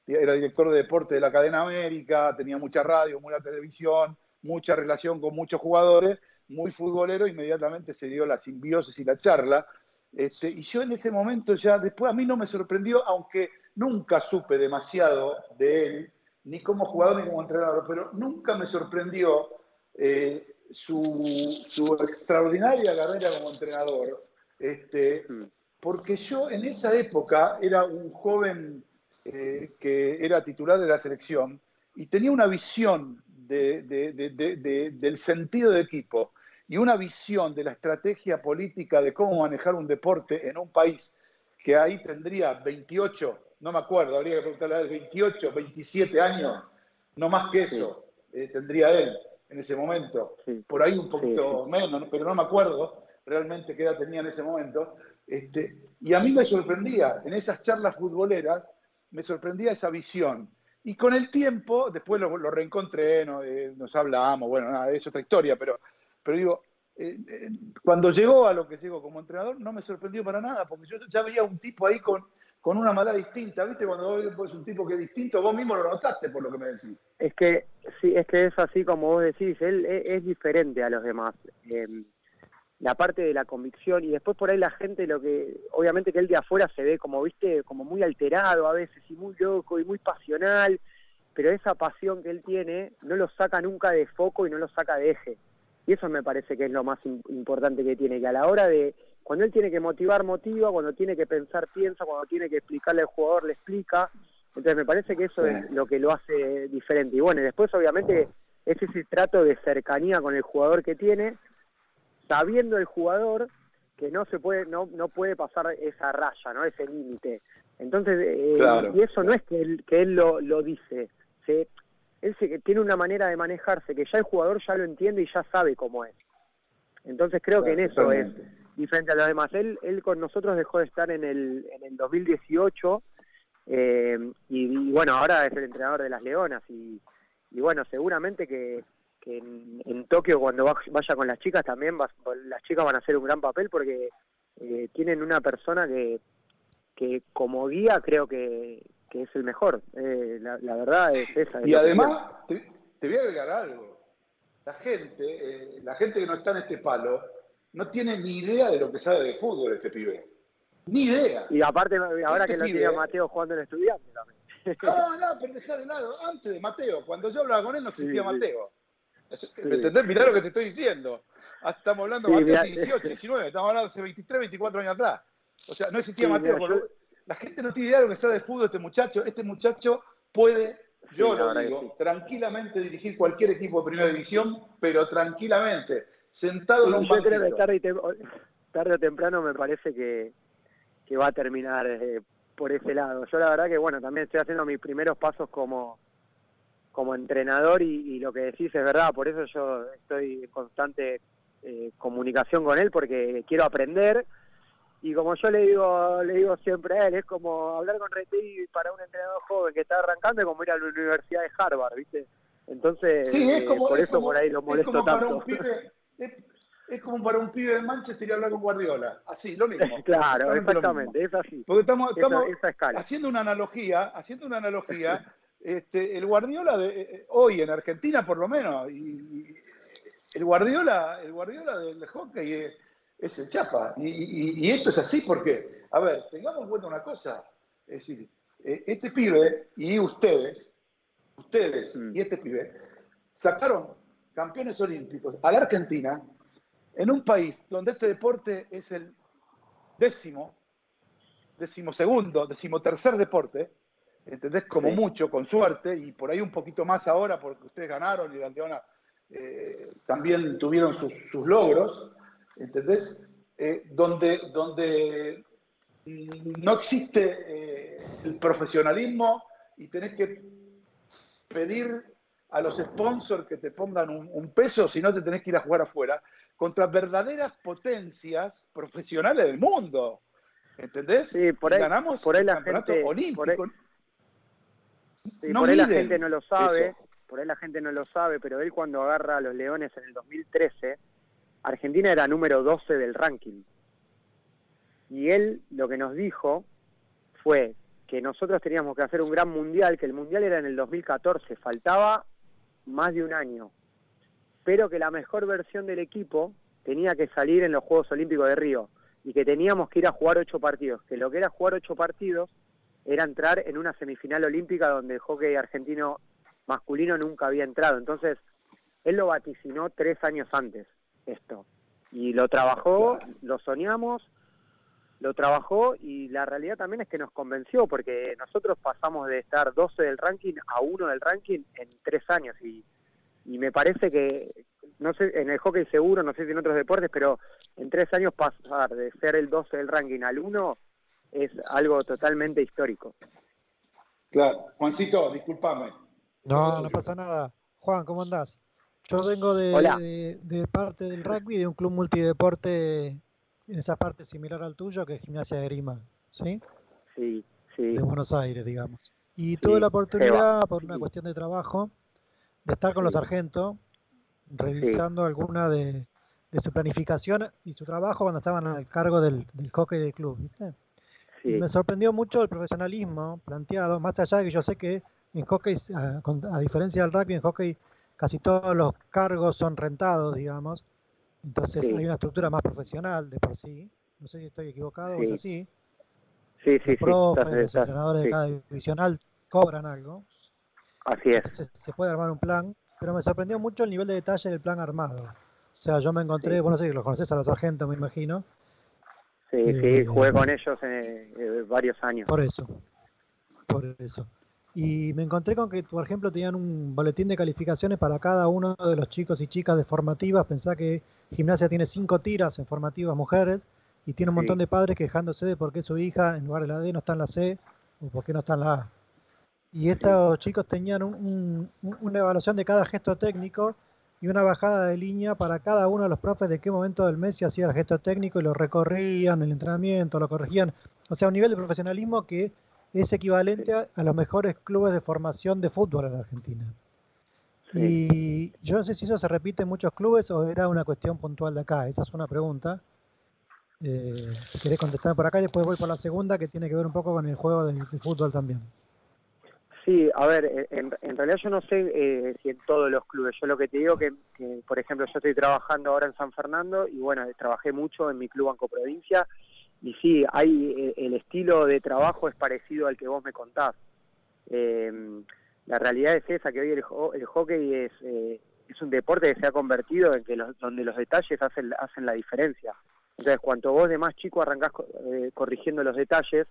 era director de deporte de la cadena América, tenía mucha radio, mucha televisión, mucha relación con muchos jugadores, muy futbolero, inmediatamente se dio la simbiosis y la charla. Este, y yo en ese momento ya, después a mí no me sorprendió, aunque nunca supe demasiado de él, ni como jugador ni como entrenador, pero nunca me sorprendió eh, su, su extraordinaria carrera como entrenador. Este, porque yo en esa época era un joven eh, que era titular de la selección y tenía una visión de- de- de- de- de- del sentido de equipo y una visión de la estrategia política de cómo manejar un deporte en un país que ahí tendría 28, no me acuerdo, habría que preguntarle a él, 28, 27 años, no más que eso, eh, tendría él en ese momento. Sí. Por ahí un poquito Sí, menos, ¿no? pero no me acuerdo realmente qué edad tenía en ese momento. Este, y a mí me sorprendía, en esas charlas futboleras, me sorprendía esa visión. Y con el tiempo, después lo, lo reencontré, no, Eh, nos hablamos, bueno, nada, es otra historia, pero, pero digo, eh, eh, cuando llegó a lo que llegó como entrenador, no me sorprendió para nada, porque yo ya veía un tipo ahí con, con una maldad distinta, ¿viste? Cuando vos ves un tipo que es distinto, vos mismo lo notaste por lo que me decís. Es que sí, es que es así como vos decís, él es, es diferente a los demás. Eh, la parte de la convicción y después por ahí la gente lo que obviamente que él de afuera se ve como viste como muy alterado a veces y muy loco y muy pasional pero esa pasión que él tiene no lo saca nunca de foco y no lo saca de eje y eso me parece que es lo más im- importante que tiene que a la hora de cuando él tiene que motivar motiva cuando tiene que pensar piensa cuando tiene que explicarle al jugador le explica Entonces me parece que eso Sí. es lo que lo hace diferente. Y bueno, y después obviamente es ese trato de cercanía con el jugador que tiene, sabiendo el jugador que no se puede, no, no puede pasar esa raya, ¿no? Ese límite. Entonces, eh, Claro. y eso no es que él, que él lo, lo dice, se, él se, tiene una manera de manejarse que ya el jugador ya lo entiende y ya sabe cómo es. Entonces creo que en eso es. Diferente a los demás. Él, él con nosotros dejó de estar en el, en el 2018 eh, y, y bueno, ahora es el entrenador de las Leonas y, y bueno, seguramente que, que en, en Tokio cuando va- vaya con las chicas también va- las chicas van a hacer un gran papel porque eh, tienen una persona que, que como guía creo que, que es el mejor. Eh, la, la verdad es esa. es Y además, te, te voy a agregar algo. La gente, eh, la gente que no está en este palo, no tiene ni idea de lo que sabe de fútbol este pibe. Ni idea. Y aparte, ahora Este que lo tiene a Mateo jugando en estudiante también. No, no, pero dejá de lado. Antes de Mateo, cuando yo hablaba con él no existía Sí, sí. Mateo. ¿Me entendés? Mirá lo que te estoy diciendo. Ah, Estamos hablando de Sí, Mateo mirá. 18, 19, estamos hablando hace 23, 24 años atrás. O sea, no existía Mateo. mirá, yo- La gente no tiene idea de lo que sabe de fútbol este muchacho. Este muchacho puede, yo lo digo, tranquilamente dirigir cualquier equipo de primera división, pero tranquilamente, sentado en un yo creo que banquito. tarde, o temprano me parece que, que va a terminar eh, por ese lado. Yo la verdad que bueno, también estoy haciendo mis primeros pasos como como entrenador y, y lo que decís es verdad, por eso yo estoy en constante eh, comunicación con él porque quiero aprender y como yo le digo le digo siempre a él, es como hablar con Retegui para un entrenador joven que está arrancando es como ir a la Universidad de Harvard, ¿viste? Entonces, Sí, es eh, por es eso como- por ahí lo es molesto como para tanto. un pibe, es, es como para un pibe de Manchester y hablar con Guardiola. Así, lo mismo. Claro, mismo. exactamente, es así. Porque estamos, estamos esa haciendo una analogía, haciendo una analogía, este, el Guardiola de eh, hoy en Argentina por lo menos, y, y el Guardiola, el Guardiola del hockey es, es el chapa. Y, y- y esto es así porque, a ver, tengamos en cuenta una cosa, es decir, eh, este pibe y ustedes, ustedes Mm. y este pibe, sacaron campeones olímpicos a la Argentina en un país donde este deporte es el décimo, decimosegundo, decimotercer deporte, ¿entendés? Como Sí. mucho, con suerte, y por ahí un poquito más ahora, porque ustedes ganaron y la Leona eh, también tuvieron sus, sus logros, ¿entendés? Eh, donde, donde no existe eh, el profesionalismo y tenés que pedir a los sponsors que te pongan un, un peso, si no te tenés que ir a jugar afuera, contra verdaderas potencias profesionales del mundo. ¿Entendés? Sí, por ahí- ganamos por ahí el la campeonato gente- olímpico. por ahí- Sí, No por ahí la gente no lo sabe, eso. por ahí la gente no lo sabe, pero él cuando agarra a los Leones en el 2013, Argentina era número 12 del ranking. Y él lo que nos dijo fue que nosotros teníamos que hacer un gran mundial, que el mundial era en el 2014, faltaba más de un año, pero que la mejor versión del equipo tenía que salir en los Juegos Olímpicos de Río y que teníamos que ir a jugar ocho partidos, que lo que era jugar ocho partidos era entrar en una semifinal olímpica donde el hockey argentino masculino nunca había entrado. Entonces, él lo vaticinó tres años antes, esto. Y lo trabajó, lo soñamos, lo trabajó y la realidad también es que nos convenció porque nosotros pasamos de estar 12 del ranking a 1 del ranking en tres años y, y me parece que, no sé, en el hockey seguro, no sé si en otros deportes, pero en tres años pasar de ser el 12 del ranking al 1 es algo totalmente histórico. Claro. Juancito, discúlpame. No, no pasa nada. Juan, ¿cómo andás? Yo vengo de, de- de parte del rugby, de un club multideporte en esa parte similar al tuyo, que es Gimnasia de Grima, ¿sí? Sí, sí. De Buenos Aires, digamos. Y Sí, tuve la oportunidad, por una Sí. cuestión de trabajo, de estar con los sargentos, revisando alguna de, de su planificación y su trabajo cuando estaban al cargo del, del hockey del club, ¿viste? Y me sorprendió mucho el profesionalismo planteado, más allá de que yo sé que en hockey, a, a diferencia del rugby, en hockey casi todos los cargos son rentados, digamos. Entonces Sí. hay una estructura más profesional de por sí. No sé si estoy equivocado o es Sí. así. sí, sí. Los profes, los entrenadores de cada divisional cobran algo. Así es. Entonces se puede armar un plan, pero me sorprendió mucho el nivel de detalle del plan armado. O sea, yo me encontré, bueno, no sé si los conoces a los sargentos, me imagino, Sí, Eh, sí, jugué con ellos eh, eh, varios años. por eso. Por eso. Y me encontré con que, por ejemplo, tenían un boletín de calificaciones para cada uno de los chicos y chicas de formativas. Pensá que gimnasia tiene cinco tiras en formativas mujeres y tiene un montón de padres quejándose de por qué su hija en lugar de la D no está en la C o por qué no está en la A. Y estos chicos tenían un- un- una evaluación de cada gesto técnico y una bajada de línea para cada uno de los profes de qué momento del mes se hacía el gesto técnico y lo recorrían, el entrenamiento, lo corregían. O sea, un nivel de profesionalismo que es equivalente a, a los mejores clubes de formación de fútbol en la Argentina. Y yo no sé si eso se repite en muchos clubes o era una cuestión puntual de acá. Esa es una pregunta. Eh, si querés contestar por acá y después voy por la segunda que tiene que ver un poco con el juego de, de fútbol también. Sí, a ver, en, en realidad yo no sé eh, si en todos los clubes. Yo lo que te digo que, que, por ejemplo, yo estoy trabajando ahora en San Fernando y bueno, trabajé mucho en mi club Banco Provincia y sí, hay eh, el estilo de trabajo es parecido al que vos me contás. Eh, la realidad es esa, que hoy el, el hockey es, eh, es un deporte que se ha convertido en que los, donde los detalles hacen, hacen la diferencia. Entonces, cuanto vos de más chico arrancás eh, corrigiendo los detalles,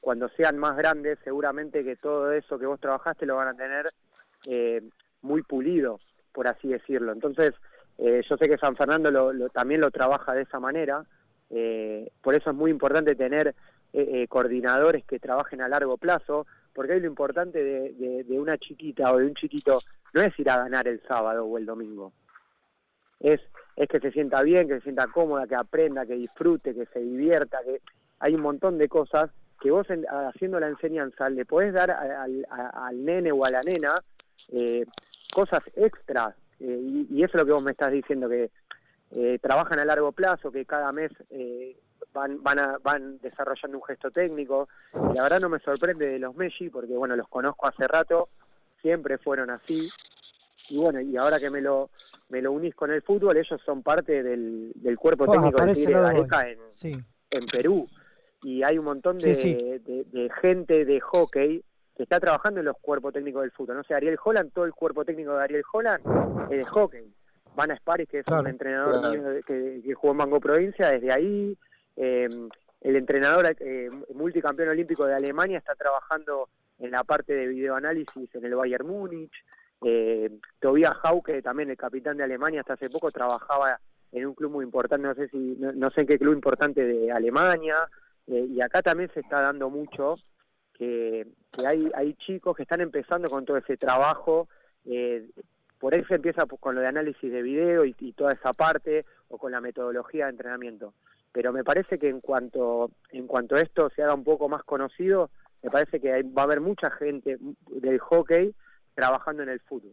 cuando sean más grandes, seguramente que todo eso que vos trabajaste lo van a tener eh, muy pulido, por así decirlo. Entonces, eh, yo sé que San Fernando lo, lo- también lo trabaja de esa manera, eh, por eso es muy importante tener eh, eh, coordinadores que trabajen a largo plazo, porque ahí lo importante de, una chiquita o de un chiquito no es ir a ganar el sábado o el domingo, es, es que se sienta bien, que se sienta cómoda, que aprenda, que disfrute, que se divierta, que hay un montón de cosas que vos en- haciendo la enseñanza le podés dar al, a- al nene o a la nena eh, cosas extras. eh, y, y eso es lo que vos me estás diciendo, que eh, trabajan a largo plazo, que cada mes eh, van, van, a- van desarrollando un gesto técnico. Y la verdad no me sorprende de los Messi, porque bueno, los conozco hace rato, siempre fueron así. Y bueno, y ahora que me lo, me lo unís con el fútbol, ellos son parte del, del cuerpo técnico parece Tigre Gareca en, Sí. en Perú y hay un montón de, Sí, sí. de- de gente de hockey que está trabajando en los cuerpos técnicos del fútbol. No sé, Ariel Holland, todo el cuerpo técnico de Ariel Holland es de hockey. Van a Sparis, que es Claro. un entrenador Claro. que, que jugó en Mango Provincia, desde ahí. Eh, el entrenador eh, multicampeón olímpico de Alemania está trabajando en la parte de videoanálisis en el Bayern Múnich. Eh, Tobias Hauke, también el capitán de Alemania, hasta hace poco trabajaba en un club muy importante, no sé si no, no sé en qué club importante de Alemania. Eh, y acá también se está dando mucho que, que hay, hay chicos que están empezando con todo ese trabajo. eh, por ahí se empieza pues, con lo de análisis de video y, y toda esa parte, o con la metodología de entrenamiento. Pero me parece que en cuanto, en cuanto esto se haga un poco más conocido, me parece que hay- va a haber mucha gente del hockey trabajando en el fútbol.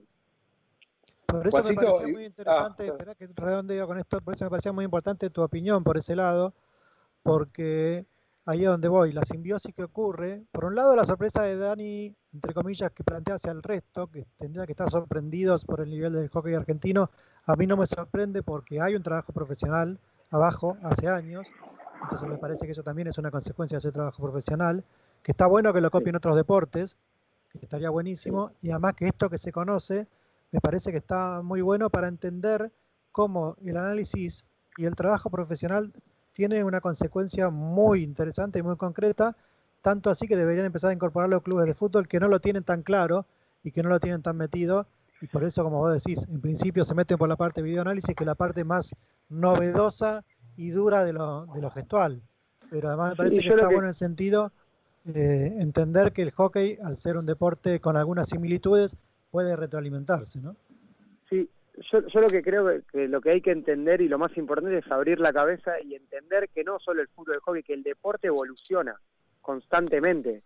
Por eso Juancito, me parecía muy interesante, ah, espera que redondeo con esto, por eso me parecía muy importante tu opinión por ese lado, porque ahí es donde voy, la simbiosis que ocurre, por un lado la sorpresa de Dani, entre comillas, que plantea hacia el resto, que tendría que estar sorprendidos por el nivel del hockey argentino, a mí no me sorprende porque hay un trabajo profesional abajo hace años, entonces me parece que eso también es una consecuencia de ese trabajo profesional, que está bueno que lo copien otros deportes, que estaría buenísimo, y además que esto que se conoce me parece que está muy bueno para entender cómo el análisis y el trabajo profesional tiene una consecuencia muy interesante y muy concreta, tanto así que deberían empezar a incorporar los clubes de fútbol que no lo tienen tan claro y que no lo tienen tan metido, y por eso, como vos decís, en principio se meten por la parte de videoanálisis, que es la parte más novedosa y dura de lo, de lo gestual. Pero además me Sí, parece que está que- bueno en el sentido eh, entender que el hockey, al ser un deporte con algunas similitudes, puede retroalimentarse, ¿no? Sí, yo, yo lo que creo que, lo que hay que entender y lo más importante es abrir la cabeza y entender que no solo el fútbol el hockey, que el deporte evoluciona constantemente.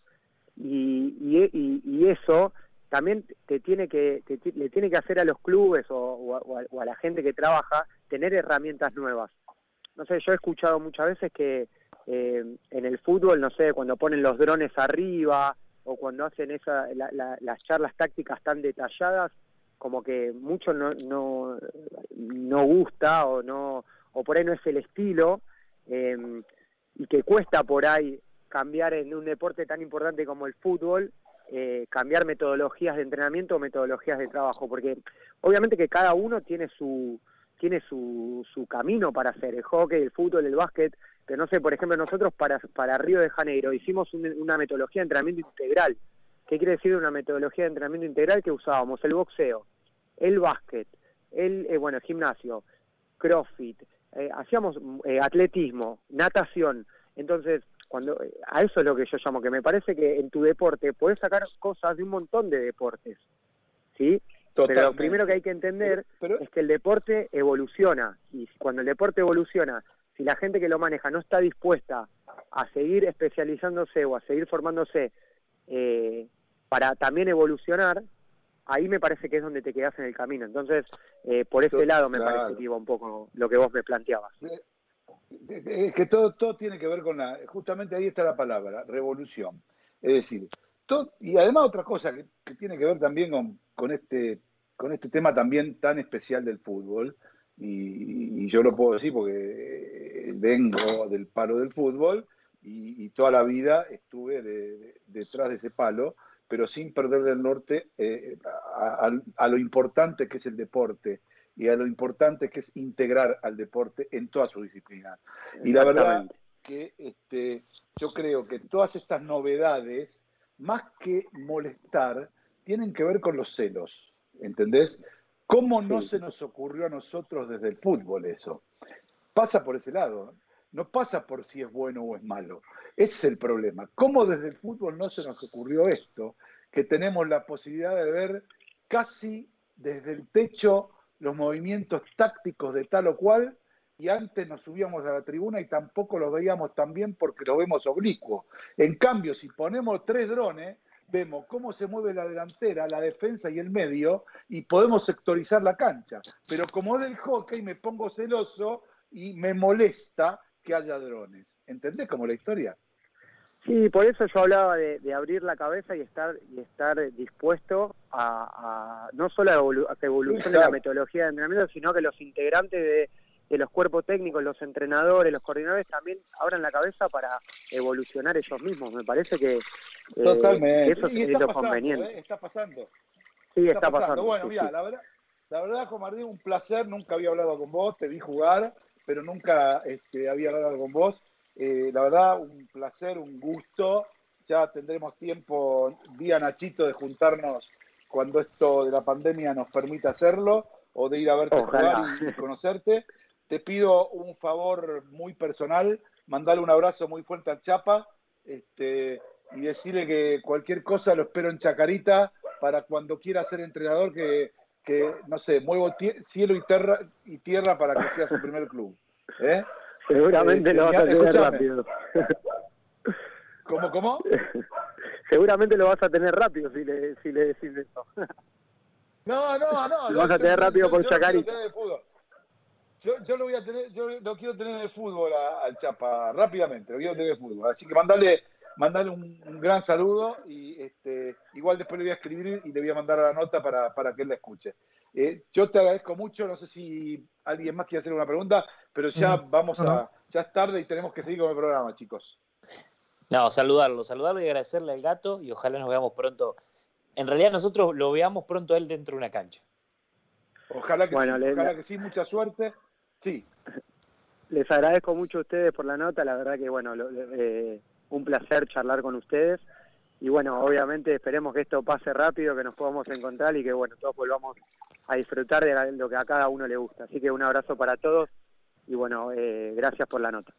Y, y, y- eso también te tiene que le tiene que hacer a los clubes o, o a- o a la gente que trabaja tener herramientas nuevas. No sé, yo he escuchado muchas veces que eh, en el fútbol, no sé, cuando ponen los drones arriba o cuando hacen esa, la- la- las charlas tácticas tan detalladas, como que mucho no, no, no gusta o no o por ahí no es el estilo eh, y que cuesta por ahí cambiar en un deporte tan importante como el fútbol eh, cambiar metodologías de entrenamiento o metodologías de trabajo porque obviamente que cada uno tiene su tiene su, su camino para hacer el hockey el fútbol el básquet pero no sé por ejemplo nosotros para para Río de Janeiro hicimos un- una metodología de entrenamiento integral ¿Qué quiere decir una metodología de entrenamiento integral que usábamos? El boxeo, el básquet, el eh, bueno, el gimnasio, crossfit, eh, hacíamos eh, atletismo, natación. Entonces, cuando eh, a eso es lo que yo llamo, que me parece que en tu deporte puedes sacar cosas de un montón de deportes. ¿Sí? Pero lo primero que hay que entender Pero- pero- es que el deporte evoluciona. Y cuando el deporte evoluciona, si la gente que lo maneja no está dispuesta a seguir especializándose o a seguir formándose eh, para también evolucionar, ahí me parece que es donde te quedas en el camino. Entonces, eh, por ese lado me claro. parece que iba un poco lo que vos me planteabas. Es que todo, todo tiene que ver con la, justamente ahí está la palabra, revolución. Es decir, todo, y además otra cosa que, que tiene que ver también con, con este, con este tema también tan especial del fútbol, y, y yo lo puedo decir porque eh, vengo del palo del fútbol y, y toda la vida estuve de- de- detrás de ese palo, pero sin perder el norte eh, a, a- a lo importante que es el deporte y a lo importante que es integrar al deporte en toda su disciplina. Y la verdad que este, yo creo que todas estas novedades, más que molestar, tienen que ver con los celos, ¿entendés? ¿Cómo no Sí. se nos ocurrió a nosotros desde el fútbol eso? Pasa por ese lado, no pasa por si es bueno o es malo. Ese es el problema. ¿Cómo desde el fútbol no se nos ocurrió esto? Que tenemos la posibilidad de ver casi desde el techo los movimientos tácticos de tal o cual y antes nos subíamos a la tribuna y tampoco los veíamos tan bien porque lo vemos oblicuo. En cambio, si ponemos tres drones, vemos cómo se mueve la delantera, la defensa y el medio y podemos sectorizar la cancha. Pero como es del hockey, me pongo celoso y me molesta que haya drones. ¿Entendés cómo la historia? Sí, por eso yo hablaba de, de abrir la cabeza y estar y estar dispuesto a, a- no solo a, evolu- a que evolucione la metodología de entrenamiento, sino que los integrantes de, de los cuerpos técnicos, los entrenadores, los coordinadores también abran la cabeza para evolucionar ellos mismos. Me parece que, eh, Totalmente. eso y es está lo pasando, conveniente. ¿eh? está pasando. Sí, está, pasando. Bueno, sí, mira, sí. la verdad, la verdad, Comardín, un placer. Nunca había hablado con vos, te vi jugar, pero nunca este, había hablado con vos. Eh, la verdad, un placer, un gusto. Ya tendremos tiempo, día Nachito, de juntarnos cuando esto de la pandemia nos permita hacerlo, o de ir a verte Ojalá. jugar y, conocerte. Te pido un favor muy personal, mandarle un abrazo muy fuerte al Chapa este, y decirle que cualquier cosa lo espero en Chacarita para cuando quiera ser entrenador que, que no sé, muevo cielo y tierra, y tierra para que sea su primer club. ¿Eh? Seguramente Eh, lo vas a tener rápido. ¿Cómo, cómo? Seguramente lo vas a tener rápido si le, si le decís eso. No, no, no. Lo vas a tener yo- rápido yo- por yo. Yo, yo lo voy a tener, yo lo quiero tener de fútbol al Chapa rápidamente, lo quiero tener de fútbol. Así que mandale, mandale un, un gran saludo y este, igual después le voy a escribir y le voy a mandar la nota para, para que él la escuche. Eh, yo te agradezco mucho, no sé si alguien más quiere hacer una pregunta, pero ya Mm, vamos a, ya es tarde y tenemos que seguir con el programa, chicos. No, saludarlo, saludarlo y agradecerle al gato y ojalá nos veamos pronto. En realidad nosotros lo veamos pronto a él dentro de una cancha. Ojalá que Bueno, sí, le- ojalá que sí, mucha suerte. Sí, Les agradezco mucho a ustedes por la nota, la verdad que bueno, lo- eh, un placer charlar con ustedes y bueno, obviamente esperemos que esto pase rápido, que nos podamos encontrar y que bueno, todos volvamos a disfrutar de lo que a cada uno le gusta. Así que un abrazo para todos y bueno, eh, gracias por la nota.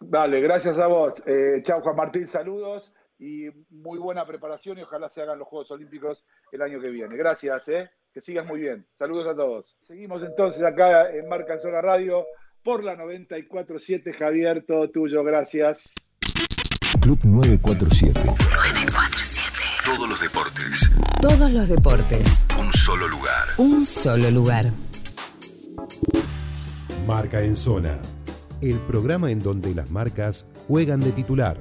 Vale, gracias a vos. Eh, chao Juan Martín, saludos y muy buena preparación y ojalá se hagan los Juegos Olímpicos el año que viene. Gracias, eh. que sigas muy bien. Saludos a todos. Seguimos entonces acá en Marca en Zona Radio por la 94.7. Javier, todo tuyo, gracias. Club 947. Todos los deportes. Todos los deportes. Un solo lugar. Un solo lugar. Marca en Zona. El programa en donde las marcas juegan de titular.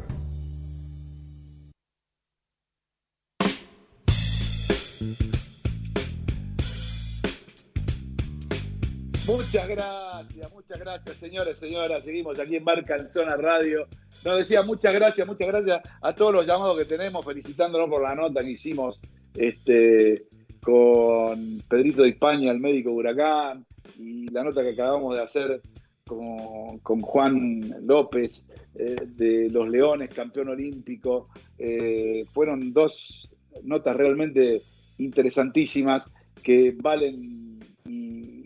Muchas gracias, muchas gracias, señores, señoras. Seguimos aquí en Marca en Zona Radio. Nos decía muchas gracias, muchas gracias a todos los llamados que tenemos, felicitándonos por la nota que hicimos este, con Pedrito de España, el médico Huracán, y la nota que acabamos de hacer con, Juan López eh, de los Leones, campeón olímpico. Eh, fueron dos notas realmente interesantísimas que valen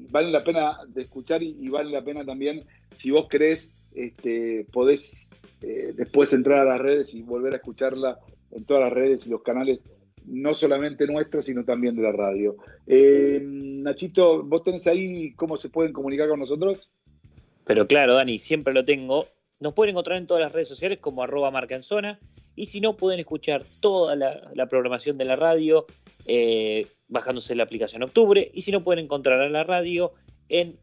valen la pena de escuchar y, y vale la pena también, si vos querés, este, podés eh, después entrar a las redes y volver a escucharla en todas las redes y los canales, no solamente nuestros, sino también de la radio. Eh, Nachito, ¿vos tenés ahí cómo se pueden comunicar con nosotros? Pero claro, Dani, siempre lo tengo. Nos pueden encontrar en todas las redes sociales como arroba marca en. Y si no, pueden escuchar toda la, la programación de la radio eh, bajándose la aplicación Octubre. Y si no, pueden encontrar a la radio en,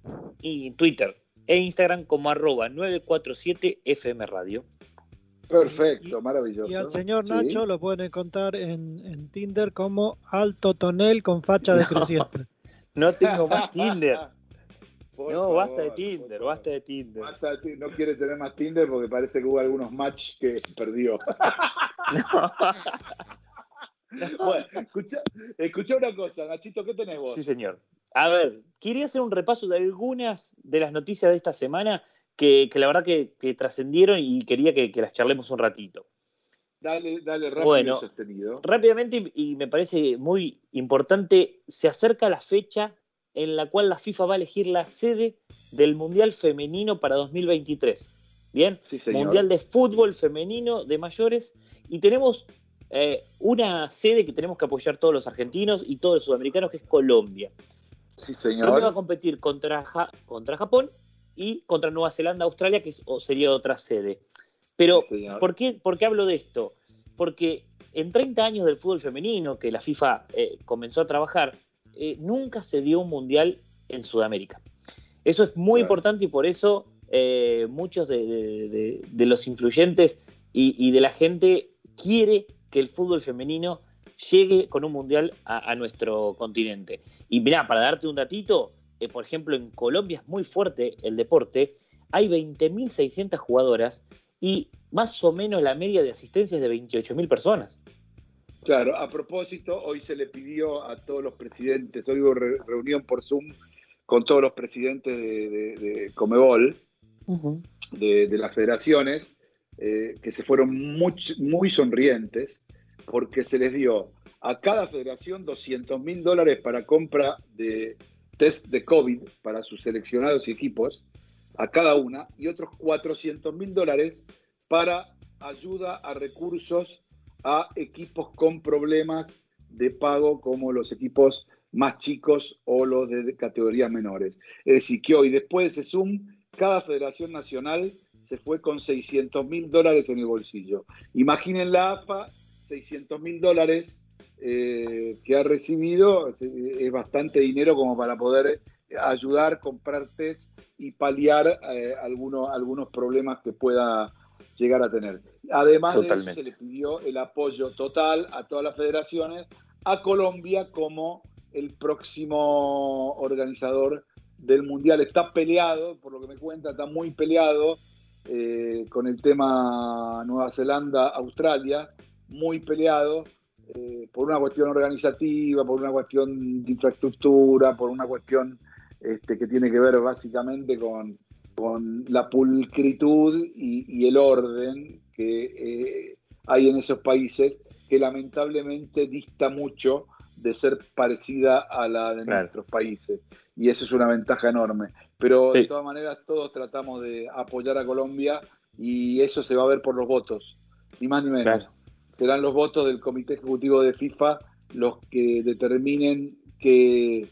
Twitter e Instagram como arroba 947 FM Radio. Perfecto, maravilloso. Y al señor Sí. Nacho lo pueden encontrar en, en Tinder como Alto Tonel con facha decreciente. No tengo más Tinder. Por No, basta de Tinder, basta de Tinder. Basta de Tinder. No quiere tener más Tinder porque parece que hubo algunos match que perdió. bueno, escucha, escucha una cosa, Nachito, ¿qué tenés vos? Sí, señor. A ver, quería hacer un repaso de algunas de las noticias de esta semana que, que la verdad que, que trascendieron y quería que, que las charlemos un ratito. Dale, dale rápido Bueno. y sostenido. Rápidamente, y me parece muy importante, se acerca la fecha en la cual la FIFA va a elegir la sede del Mundial Femenino para 2023. Bien, Sí, señor. Mundial de Fútbol Femenino de mayores, y tenemos eh, una sede que tenemos que apoyar todos los argentinos y todos los sudamericanos, que es Colombia. Sí, Colombia va a señor. competir contra, Ja- contra Japón y contra Nueva Zelanda, Australia, que es- o sería otra sede. Pero, Sí, señor. ¿por, qué, por qué hablo de esto? Porque en 30 años del fútbol femenino, que la FIFA eh, comenzó a trabajar, eh, nunca se dio un mundial en Sudamérica. Eso es muy Claro. importante y por eso eh, muchos de, de- de- de los influyentes y, y de la gente quiere que el fútbol femenino llegue con un mundial a, a nuestro continente. Y mirá, para darte un datito, eh, por ejemplo, en Colombia es muy fuerte el deporte, hay 20.600 jugadoras y más o menos la media de asistencia es de 28.000 personas. Claro, a propósito, hoy se le pidió a todos los presidentes, hoy hubo re- reunión por Zoom con todos los presidentes de, de- de Comebol, de, de las federaciones, eh, que se fueron muy sonrientes porque se les dio a cada federación 200 mil dólares para compra de test de COVID para sus seleccionados y equipos, a cada una, y otros 400 mil dólares para ayuda a recursos a equipos con problemas de pago como los equipos más chicos o los de categorías menores. Es decir, que hoy, después de ese Zoom, cada federación nacional se fue con 600 mil dólares en el bolsillo. Imaginen la AFA, 600 mil dólares eh, que ha recibido, es, bastante dinero como para poder ayudar, comprar test y paliar eh, algunos problemas que pueda llegar a tener. Además de eso, se le pidió el apoyo total a todas las federaciones, a Colombia como el próximo organizador del Mundial. Está peleado, por lo que me cuenta, está muy peleado eh, con el tema Nueva Zelanda, Australia, muy peleado eh, por una cuestión organizativa, por una cuestión de infraestructura, por una cuestión este, que tiene que ver básicamente con, con la pulcritud y, y el orden que eh, hay en esos países, que lamentablemente dista mucho de ser parecida a la de Claro. nuestros países. Y eso es una ventaja enorme. Pero de todas maneras todos tratamos de apoyar a Colombia y eso se va a ver por los votos, ni más ni menos. Claro. Serán los votos del Comité Ejecutivo de FIFA los que determinen que,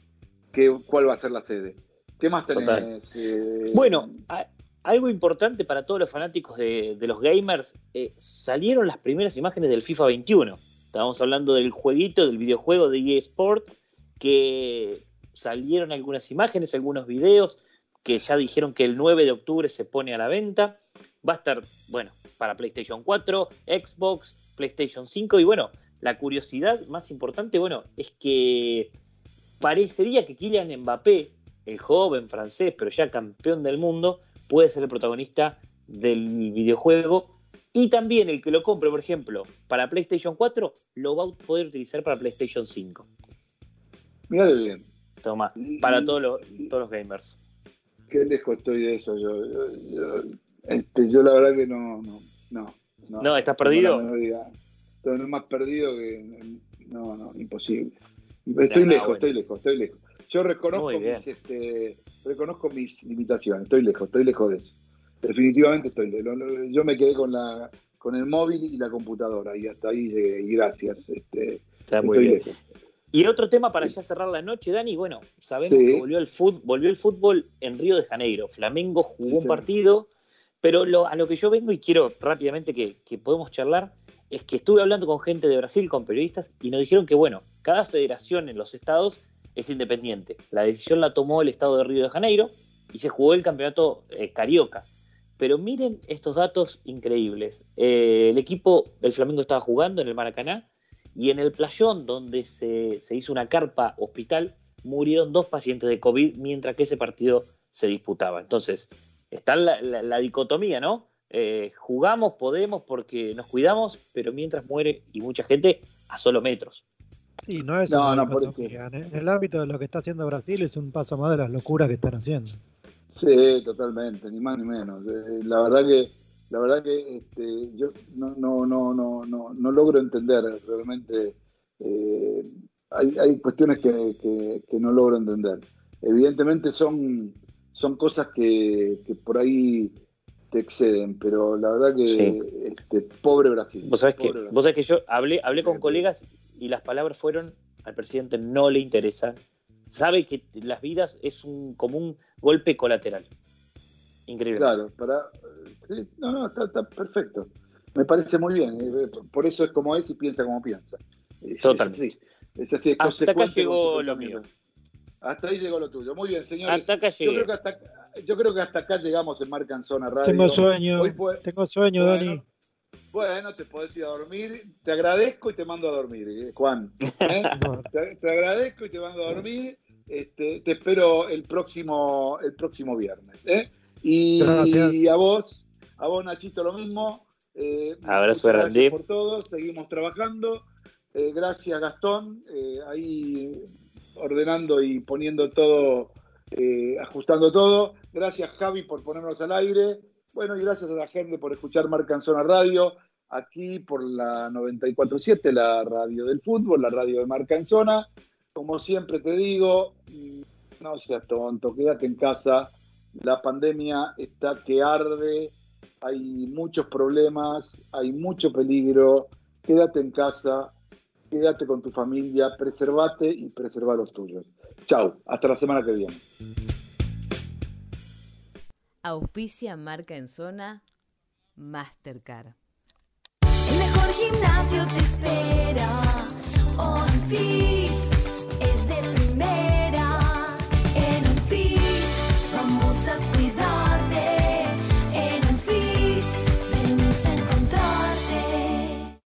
que- cuál va a ser la sede. ¿Qué más tenés? eh, Bueno, a- algo importante para todos los fanáticos de, de los gamers, eh, salieron las primeras imágenes del FIFA 21. Estábamos hablando del jueguito, del videojuego de EA Sport, que salieron algunas imágenes, algunos videos, que ya dijeron que el 9 de octubre se pone a la venta. Va a estar, bueno, para PlayStation 4, Xbox, PlayStation 5 y bueno, la curiosidad más importante, bueno, es que parecería que Kylian Mbappé, el joven francés, pero ya campeón del mundo, puede ser el protagonista del videojuego. Y también el que lo compre, por ejemplo, para PlayStation 4, lo va a poder utilizar para PlayStation 5. Mirá bien. Toma, para todos los, todos los gamers. qué lejos estoy de eso. Yo, yo, yo, este, yo la verdad que no, no, no. No, ¿estás perdido? Estoy más perdido que. No, no, imposible. Estoy no, lejos, bueno. estoy lejos, estoy lejos. Yo reconozco mis, este, reconozco mis limitaciones, estoy lejos, estoy lejos de eso. Definitivamente estoy lejos. Yo me quedé con la con el móvil y la computadora y hasta ahí llegué, y gracias. Este, Está muy estoy bien. lejos. Y otro tema para ya cerrar la noche, Dani, bueno, sabemos Sí. que volvió el, fútbol, volvió el fútbol en Río de Janeiro. Flamengo jugó Sí, un partido, pero lo- a lo que yo vengo y quiero rápidamente que, que podemos charlar es que estuve hablando con gente de Brasil, con periodistas, y nos dijeron que, bueno, cada federación en los estados es independiente. La decisión la tomó el estado de Río de Janeiro y se jugó el campeonato eh, carioca. Pero miren estos datos increíbles. Eh, el equipo del Flamengo estaba jugando en el Maracaná y en el playón donde se, se hizo una carpa hospital murieron dos pacientes de COVID mientras que ese partido se disputaba. Entonces, está la, dicotomía, ¿no? Eh, jugamos, podemos porque nos cuidamos, pero mientras muere y mucha gente a solo metros. Sí, no es No, una no. En el ámbito de lo que está haciendo Brasil es un paso más de las locuras que están haciendo. Sí, totalmente, ni más ni menos. Eh, la verdad que, la verdad que este, yo no, no, no, no, no, no logro entender realmente. eh, hay, hay cuestiones que, que- que no logro entender. Evidentemente son, son cosas que, que por ahí te exceden, pero la verdad que Sí. este, pobre Brasil. Vos sabés que, Brasil. vos sabés que yo hablé, hablé con Sí. colegas y las palabras fueron al presidente no le interesa. Sabe que las vidas es un, como un golpe colateral. Increíble. Claro, para. sí, no, no, está, está perfecto. Me parece muy bien. eh, Por eso es como es y piensa como piensa. Es- Totalmente. Es así. Es así, es Hasta acá llegó lo mío. Hasta ahí llegó lo tuyo. Muy bien, señores. Hasta acá yo, creo que hasta, yo creo que hasta acá llegamos en Marca en Zona Radio. Tengo sueño, Hoy fue- tengo sueño, Bueno, Dani. Bueno, te podés ir a dormir. Te agradezco y te mando a dormir, eh, Juan. ¿eh? Te, te agradezco y te mando a dormir. Este, te espero el próximo, el próximo viernes. ¿eh? Y, a vos, a vos Nachito lo mismo. Eh, Abrazo grande. Gracias por todo. Seguimos trabajando. Eh, gracias Gastón. Eh, ahí ordenando y poniendo todo, eh, ajustando todo. Gracias Javi por ponernos al aire. Bueno, y gracias a la gente por escuchar Marca en Zona Radio, aquí por la 94.7, la radio del fútbol, la radio de Marca en Zona. Como siempre te digo, mm, no seas tonto, quédate en casa. La pandemia está que arde, hay muchos problemas, hay mucho peligro. Quédate en casa, quédate con tu familia, preservate y preserva los tuyos. Chau, hasta la semana que viene. Auspicia marca en zona Mastercard. El mejor gimnasio te espera. On Fits es de primera.